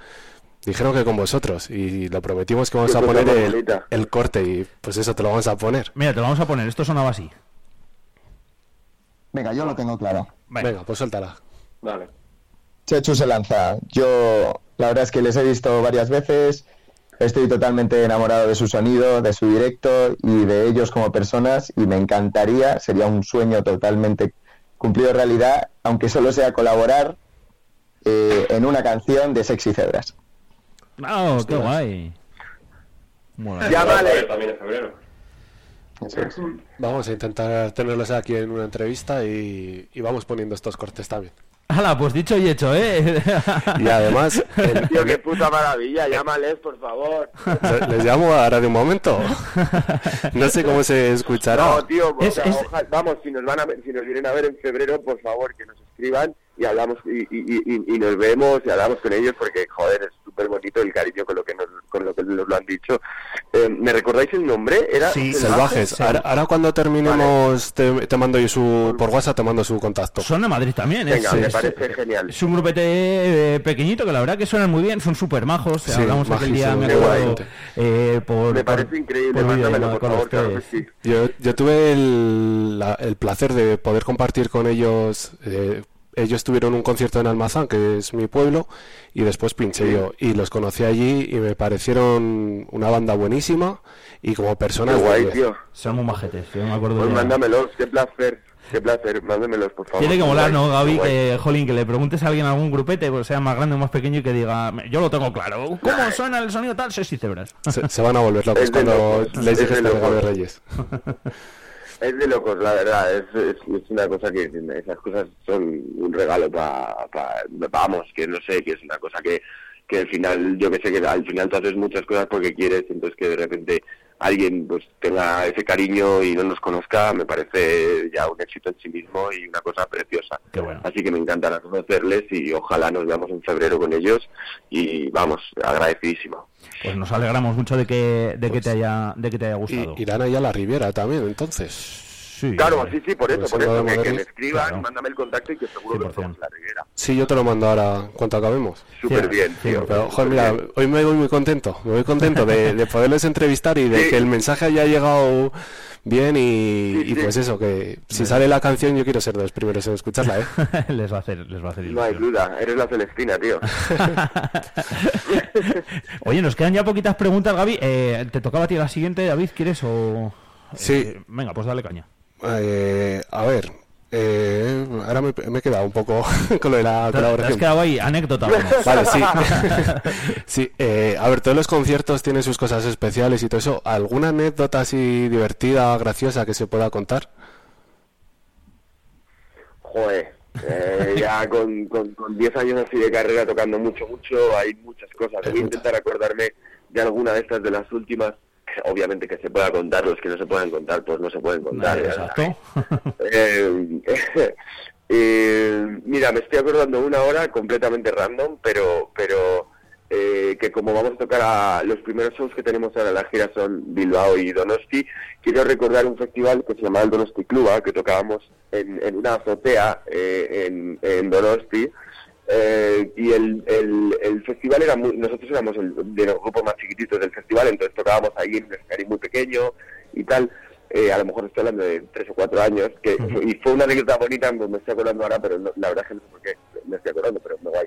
dijeron que con vosotros y lo prometimos que vamos a poner el, el corte y pues eso te lo vamos a poner. Mira, te lo vamos a poner. Esto sonaba así. Venga, yo lo tengo claro. Venga, pues suéltala. Vale. Chechu se lanza. Yo, la verdad es que les he visto varias veces. Estoy totalmente enamorado de su sonido, de su directo y de ellos como personas. Y me encantaría, sería un sueño totalmente cumplido realidad, aunque solo sea colaborar eh, en una canción de Sexy Cebras. ¡Oh, qué guay! Mola. Llámale. También en febrero. Vamos a intentar tenerlos aquí en una entrevista y, y vamos poniendo estos cortes también. Hala, pues dicho y hecho, ¿eh? Y además, el- Tío, qué puta maravilla, llámales, por favor. le- les llamo ahora de un momento. No sé cómo se escuchará. No, tío, o Es- sea, es- oja- vamos, si nos van a si nos vienen a ver en febrero, por favor, que nos escriban y hablamos y, y, y- y nos vemos y hablamos con ellos porque, joder, es súper bonito el cariño con lo que nos, con lo que nos lo han dicho. Eh, ¿Me recordáis el nombre? Era Salvajes. Ahora, ahora cuando terminemos te, te mando yo su por WhatsApp te mando su contacto. Son de Madrid también, ¿eh? Venga, Sí, me es- parece genial. Es un grupete eh, pequeñito que la verdad que suenan muy bien, son súper majos. Sí, Hablamos aquel día, me acuerdo, eh, por, Me por- parece increíble, por mándamelo, por con favor, claro que sí. Yo, yo tuve el, la- el placer de poder compartir con ellos. Eh, ellos tuvieron un concierto en Almazán, que es mi pueblo, y después pinché yo. Y los conocí allí y me parecieron una banda buenísima y como personas. Qué de guay, tío. Son muy majetes, yo me acuerdo Pues ya. mándamelos, qué placer. Qué placer, mándemelos, por favor. Tiene que molar, ¿no, Gaby? Que, jolín, que le preguntes a alguien a algún grupete, pues sea más grande o más pequeño, y que diga, yo lo tengo claro. ¿Cómo suena el sonido tal? Sí, sí, cebras. Se, se van a volver locos Es de cuando les es dije de este de. Reyes. Es de locos, la verdad. Es, es, es una cosa que esas cosas son un regalo para, vamos, que no sé, que es una cosa que, que al final, yo que sé, que al final tú haces muchas cosas porque quieres, entonces que de repente alguien pues tenga ese cariño y no nos conozca, me parece ya un éxito en sí mismo y una cosa preciosa. Así que me encantará conocerles y ojalá nos veamos en febrero con ellos y vamos, agradecidísimo. Pues nos alegramos mucho de que, de que, te, haya, de que te haya gustado. Y, irán allá a la Riviera también, entonces. Sí, Claro, sí, sí, por eso, por eso, que, me escriban, claro. mándame el contacto y que seguro que en la Riviera. Sí, yo te lo mando ahora cuando acabemos. Súper bien, Sí, tío. pero, joder, mira, hoy me voy muy contento. Me voy contento de, de poderles entrevistar y de que el mensaje haya llegado bien y, y pues eso, que si sale la canción yo quiero ser de los primeros en escucharla, ¿eh? les va a hacer, les va a hacer No hay ilusión. duda, eres la Celestina, tío. Oye, nos quedan ya poquitas preguntas, Gaby. Eh, ¿Te tocaba a ti la siguiente, David? ¿Quieres o...? Sí. Eh, venga, pues dale caña. Eh, a ver, eh, ahora me, me he quedado un poco con lo de la Te- te has quedado ahí, anécdota, vamos. Vale, sí. sí, eh, a ver, todos los conciertos tienen sus cosas especiales y todo eso. ¿Alguna anécdota así divertida, graciosa que se pueda contar? Joder, eh, ya con, con, con 10 años así de carrera tocando mucho, mucho, hay muchas cosas. Voy a intentar acordarme de alguna de estas de las últimas. Obviamente que se pueda contar, los que no se puedan contar, pues no se pueden contar. ¿eh? Exacto. Eh, eh, mira, me estoy acordando una hora completamente random, pero pero eh, que como vamos a tocar a los primeros shows que tenemos ahora en la gira son Bilbao y Donosti, quiero recordar un festival que se llamaba el Donosti Cluba, que tocábamos en, en una azotea eh, en, en Donosti. Eh, y el, el, el festival era muy, nosotros éramos el, de los grupos más chiquititos del festival, entonces tocábamos ahí en un escenario muy pequeño y tal. Eh, a lo mejor estoy hablando de tres o cuatro años, que y fue una anécdota bonita, me estoy acordando ahora, pero no- la verdad es que no sé por qué me estoy acordando, pero me guay.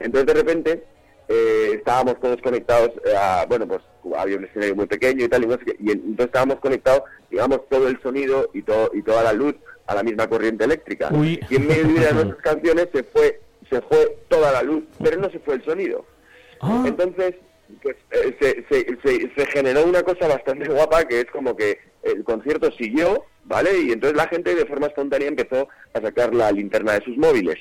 Entonces de repente eh, estábamos todos conectados, eh, a, bueno, pues había un escenario muy pequeño y tal, y, no sé qué, y en- entonces estábamos conectados, digamos, todo el sonido y, todo, y toda la luz a la misma corriente eléctrica. Uy. Y en medio de nuestras canciones se fue, se fue toda la luz, pero no se fue el sonido. Entonces, pues eh, se, se, se, se generó una cosa bastante guapa que es como que el concierto siguió, ¿vale? Y entonces la gente de forma espontánea empezó a sacar la linterna de sus móviles.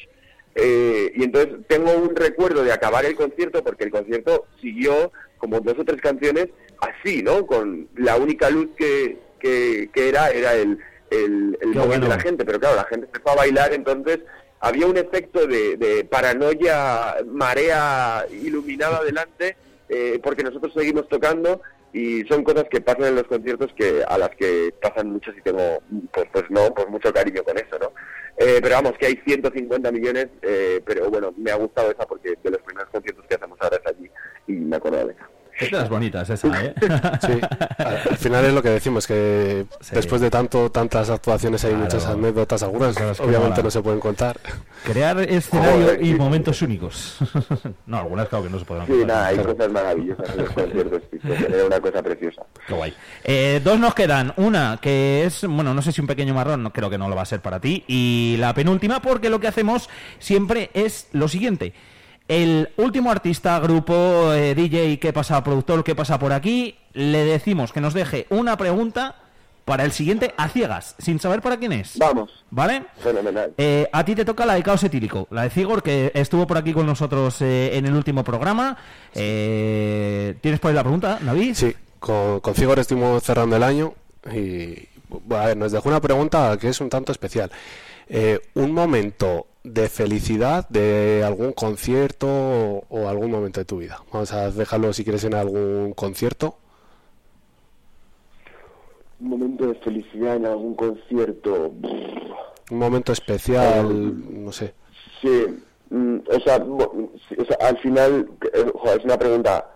Eh, y entonces tengo un recuerdo de acabar el concierto porque el concierto siguió como dos o tres canciones así, ¿no? Con la única luz que, que, que era era el, el, el móvil bueno. de la gente, pero claro, la gente empezó a bailar, entonces había un efecto de, de paranoia, marea iluminada delante, eh, porque nosotros seguimos tocando y son cosas que pasan en los conciertos que a las que pasan muchos y tengo, pues, pues no, pues mucho cariño con eso, ¿no? Eh, pero vamos, que hay 150 millones, eh, pero bueno, me ha gustado esa porque de los primeros conciertos que hacemos ahora es allí y me acuerdo de esa. Es de las bonitas esa, ¿eh? Sí, al, al final es lo que decimos, que después de tanto tantas actuaciones hay Claro. muchas anécdotas, algunas obviamente no se pueden contar. Crear escenario Joder, y sí. momentos únicos. no, algunas claro que no se pueden Sí, contar. nada, hay Claro. cosas maravillosas en los conciertos, una cosa preciosa. Qué guay. Eh, dos nos quedan. Una que es, bueno, no sé si un pequeño marrón, no, creo que no lo va a ser para ti. Y la penúltima, porque lo que hacemos siempre es lo siguiente. El último artista, grupo, eh, DJ que pasa, productor que pasa por aquí, le decimos que nos deje una pregunta para el siguiente a ciegas, sin saber para quién es. Vamos. ¿Vale? Fenomenal. Eh, a ti te toca la de caos etílico, la de Cigor, que estuvo por aquí con nosotros eh, en el último programa. Eh, ¿Tienes por ahí la pregunta, David? Sí, con, con Cigor estuvimos cerrando el año y bueno, a ver, nos dejó una pregunta que es un tanto especial. Eh, un momento de felicidad de algún concierto o, o algún momento de tu vida. Vamos a dejarlo si quieres en algún concierto. Un momento de felicidad en algún concierto. Un momento especial, no sé. Sí, mm, o, sea, o sea, al final, eh, joder, es una pregunta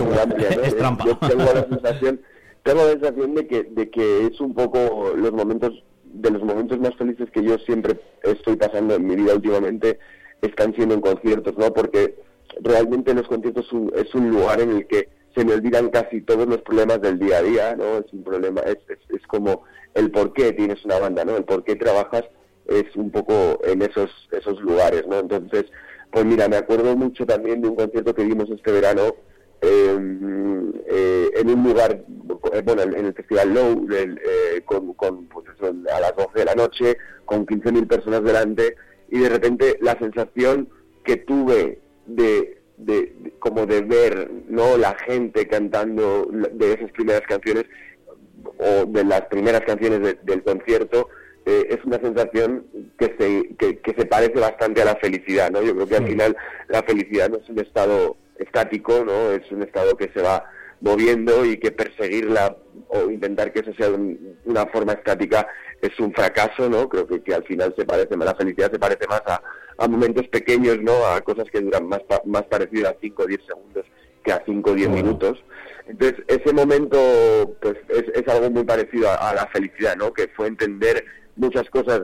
muy amplia, ¿no? Es Eh, trampa. Yo tengo la sensación, tengo la sensación de que, de que es un poco los momentos, de los momentos más felices que yo siempre estoy pasando en mi vida últimamente, están siendo en conciertos, ¿no? Porque realmente los conciertos es un, lugar en el que se me olvidan casi todos los problemas del día a día, ¿no? Es un problema, es, es, es como el por qué tienes una banda, ¿no? El por qué trabajas es un poco en esos, esos lugares, ¿no? Entonces, pues mira, me acuerdo mucho también de un concierto que dimos este verano eh, eh, en un lugar, eh, bueno, en el Festival Low, del, eh, con, con, pues eso, a las 12 de la noche, con 15.000 personas delante, y de repente la sensación que tuve de, de, de- como de ver no la gente cantando de esas primeras canciones o de las primeras canciones de- del concierto eh, es una sensación que se, que, que se parece bastante a la felicidad, ¿no? Yo creo que al final la felicidad no es un estado estático, ¿no? Es un estado que se va moviendo y que perseguirla o intentar que eso sea un- una forma estática es un fracaso, ¿no? Creo que, que al final se parece más, la felicidad se parece más a, a momentos pequeños, ¿no? A cosas que duran más, pa- más parecido a 5 o 10 segundos que a 5 o 10 minutos. Entonces, ese momento pues es, es algo muy parecido a, a la felicidad, ¿no? Que fue entender muchas cosas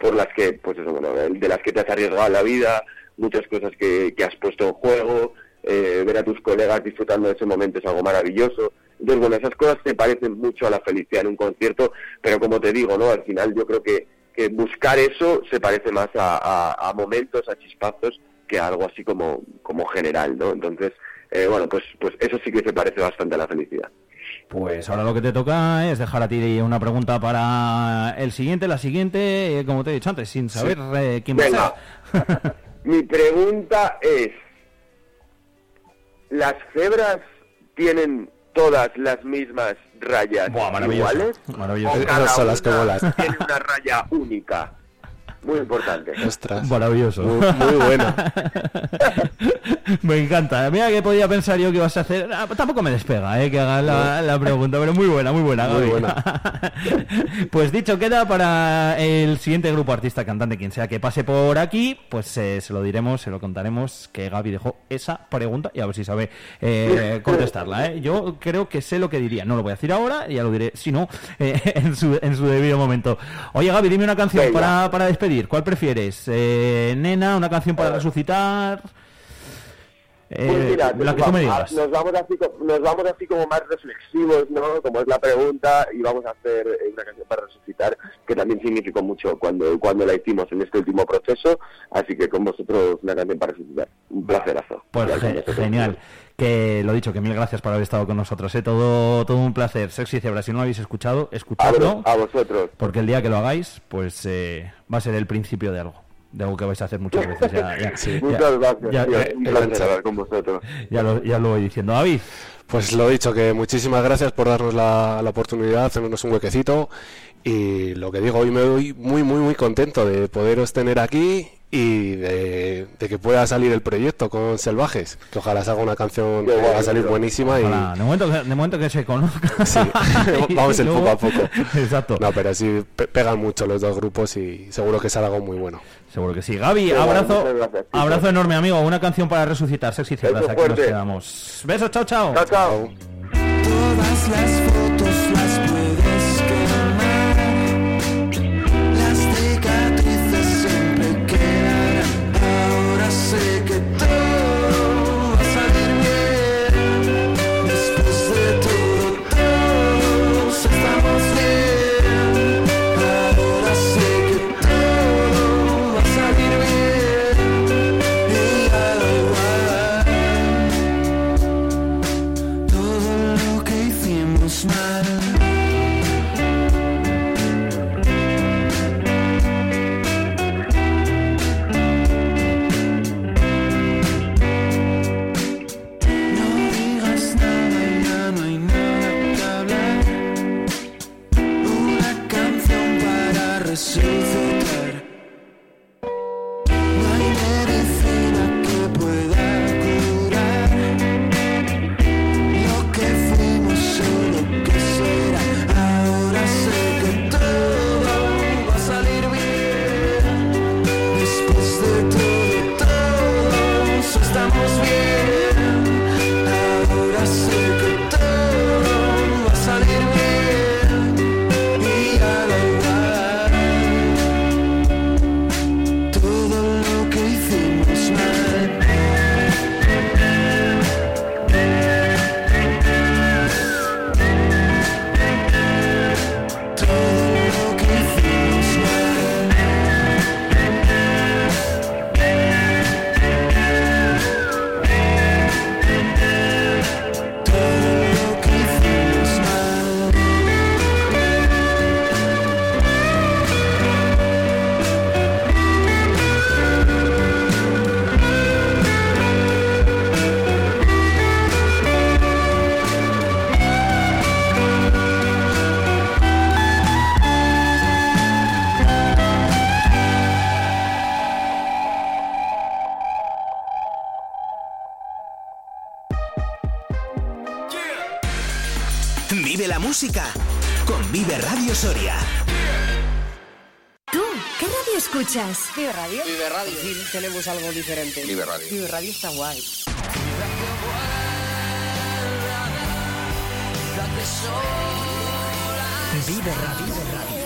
por las que, pues eso, bueno, de las que te has arriesgado la vida, muchas cosas que, que has puesto en juego, eh, ver a tus colegas disfrutando de ese momento es algo maravilloso. Entonces, bueno, esas cosas se parecen mucho a la felicidad en un concierto, pero como te digo, ¿no? Al final yo creo que, que buscar eso se parece más a, a- a momentos, a chispazos, que a algo así como, como general, ¿no? Entonces, eh, bueno, pues, pues eso sí que se parece bastante a la felicidad. Pues ahora lo que te toca es dejar a ti una pregunta para el siguiente, la siguiente, eh, como te he dicho antes, sin saber eh, quién va a Venga. ser. Mi pregunta es, ¿las cebras tienen todas las mismas rayas maravilloso, iguales? maravilloso. ¿O Esas cada son las que molan. tiene una raya única? Muy importante. Maravilloso. Muy- muy buena. me encanta. Mira que podía pensar yo que ibas a hacer. Ah, tampoco me despega, eh, que haga la, la pregunta, pero muy buena, muy buena. Muy Gaby. buena. pues dicho queda para el siguiente grupo artista, cantante, quien sea que pase por aquí, pues eh, se lo diremos, se lo contaremos que Gaby dejó esa pregunta y a ver si sabe eh, contestarla. ¿eh? Yo creo que sé lo que diría. No lo voy a decir ahora, ya lo diré, si no, eh, en, su, en su debido momento. Oye Gaby, dime una canción Venga. para, para despedir. ¿Cuál prefieres? Eh, Nena, una canción para resucitar. Eh, Pues mira, la que tú me digas. Nos vamos, así, nos vamos así como más reflexivos, ¿no? Como es la pregunta, y vamos a hacer eh, una canción para resucitar, que también significó mucho cuando, cuando la hicimos en este último proceso. Así que con vosotros una canción para resucitar. Un placerazo. Pues ge- genial. Que lo dicho, que mil gracias por haber estado con nosotros. ¿eh? Todo, todo un placer. Sexy Cebra, si no lo habéis escuchado, escuchadlo. A vosotros. Porque el día que lo hagáis, pues eh, va a ser el principio de algo. De algo que vais a hacer muchas veces. Ya, ya- Sí. ya- Muchas gracias, ya- tío. ya- Un placer hablar con vosotros. ya lo, ya lo voy diciendo. David. Pues lo dicho, que muchísimas gracias por darnos la, la oportunidad, hacernos un huequecito. Y lo que digo, hoy me voy muy, muy, muy contento de poderos tener aquí y de, de que pueda salir el proyecto con Selvajes. Que ojalá salga una canción que va a salir buenísima. Ojalá. Y De, momento, que- de momento que se conozca. vamos el luego- poco a poco. Exacto. No, pero sí pe- pegan mucho los dos grupos y seguro que sale algo muy bueno. Seguro que sí. Gaby, Qué abrazo, gracias, abrazo enorme, amigo. Una canción para resucitar. Sexy. Beso Aquí nos quedamos. Besos, chao, chao. Chao, chao. Todas las Radio. Radio está guay. Vive Radio. This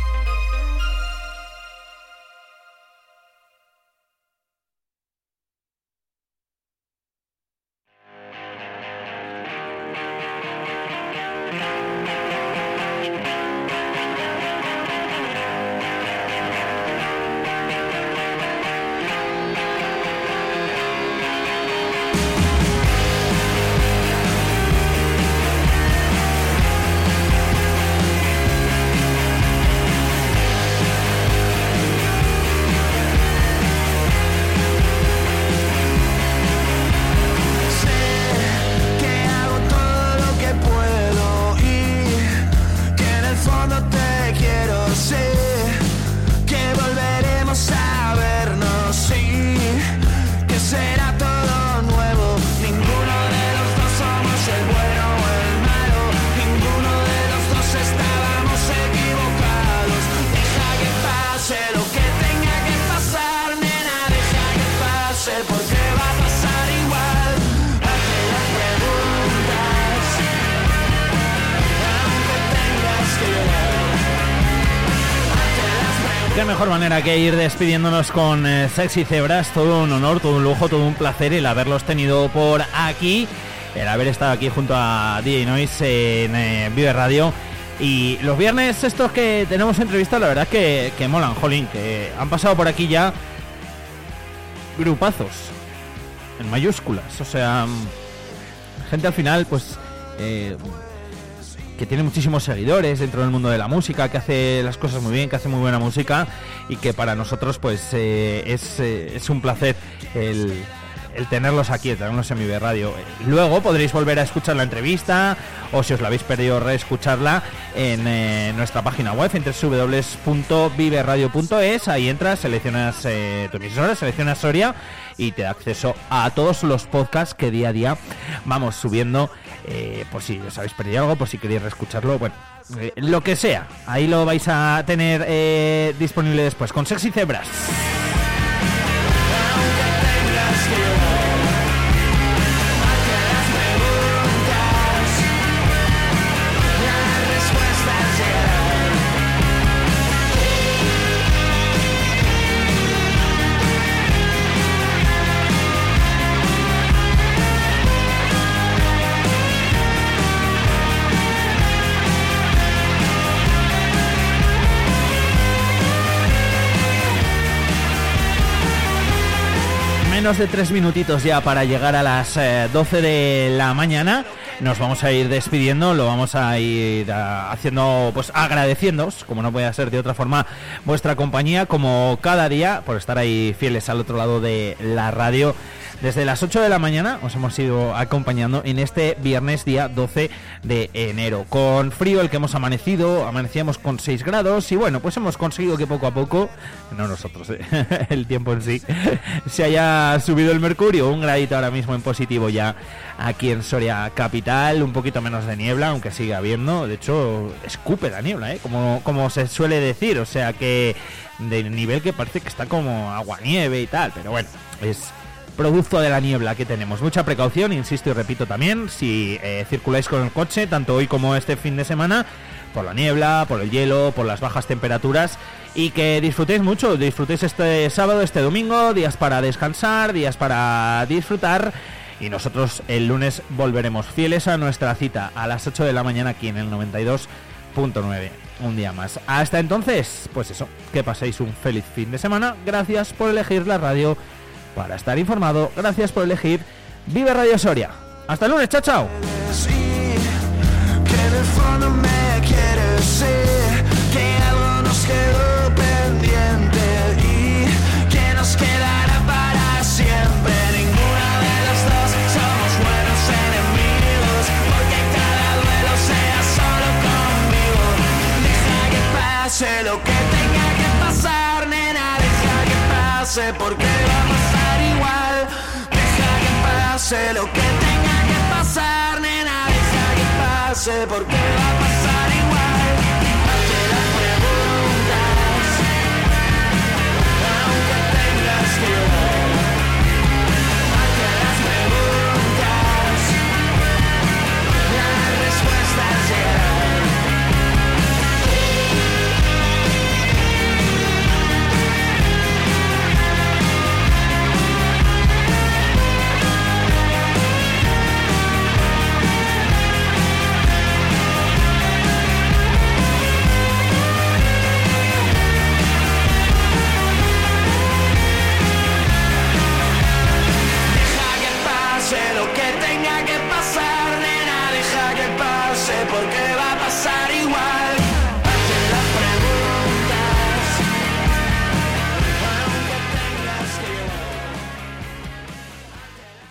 Que ir despidiéndonos con eh, Sexy Cebras. Todo un honor, todo un lujo, todo un placer el haberlos tenido por aquí. El haber estado aquí junto a DJ Noise en eh, Vive Radio. Y los viernes estos que tenemos entrevistas, la verdad que, que molan, jolín, que han pasado por aquí ya grupazos, en mayúsculas. O sea, mm, gente al final, pues, eh, que tiene muchísimos seguidores dentro del mundo de la música, que hace las cosas muy bien, que hace muy buena música y que para nosotros pues eh, es, eh, es un placer el, el tenerlos aquí, el tenerlos en mi radio. Luego podréis volver a escuchar la entrevista o si os la habéis perdido reescucharla en eh, nuestra página web en www.viveradio.es. Ahí entras, seleccionas eh, tu emisora, seleccionas Soria y te da acceso a todos los podcasts que día a día vamos subiendo. Eh, por si os habéis perdido algo, por si queréis reescucharlo, bueno, eh, lo que sea. Ahí lo vais a tener eh, disponible después con Sexy Cebras. Menos de tres minutitos ya para llegar a las eh, 12 de la mañana. Nos vamos a ir despidiendo, lo vamos a ir ah, haciendo, pues agradeciéndoos, como no puede ser de otra forma, vuestra compañía, como cada día, por estar ahí fieles al otro lado de la radio. Desde las 8 de la mañana os hemos ido acompañando en este viernes día 12 de enero. Con frío el que hemos amanecido, amanecíamos con 6 grados y bueno, pues hemos conseguido que poco a poco, no nosotros, eh, el tiempo en sí, se haya subido el mercurio, un gradito ahora mismo en positivo ya aquí en Soria Capital, un poquito menos de niebla, aunque sigue habiendo, de hecho escupe la niebla, ¿eh? como, como se suele decir, o sea que de nivel que parece que está como agua nieve y tal, pero bueno, es producto de la niebla que tenemos. Mucha precaución, insisto y repito también, si eh, circuláis con el coche, tanto hoy como este fin de semana, por la niebla, por el hielo, por las bajas temperaturas y que disfrutéis mucho, disfrutéis este sábado, este domingo, días para descansar, días para disfrutar y nosotros el lunes volveremos fieles a nuestra cita a las 8 de la mañana aquí en el 92.9. Un día más. Hasta entonces, pues eso, que paséis un feliz fin de semana. Gracias por elegir la radio para estar informado. Gracias por elegir Vive Radio Soria. Hasta el lunes, chao, chao. Pase porque va a pasar igual. Deja que pase lo que tenga que pasar, nena, deja que pase porque va a pasar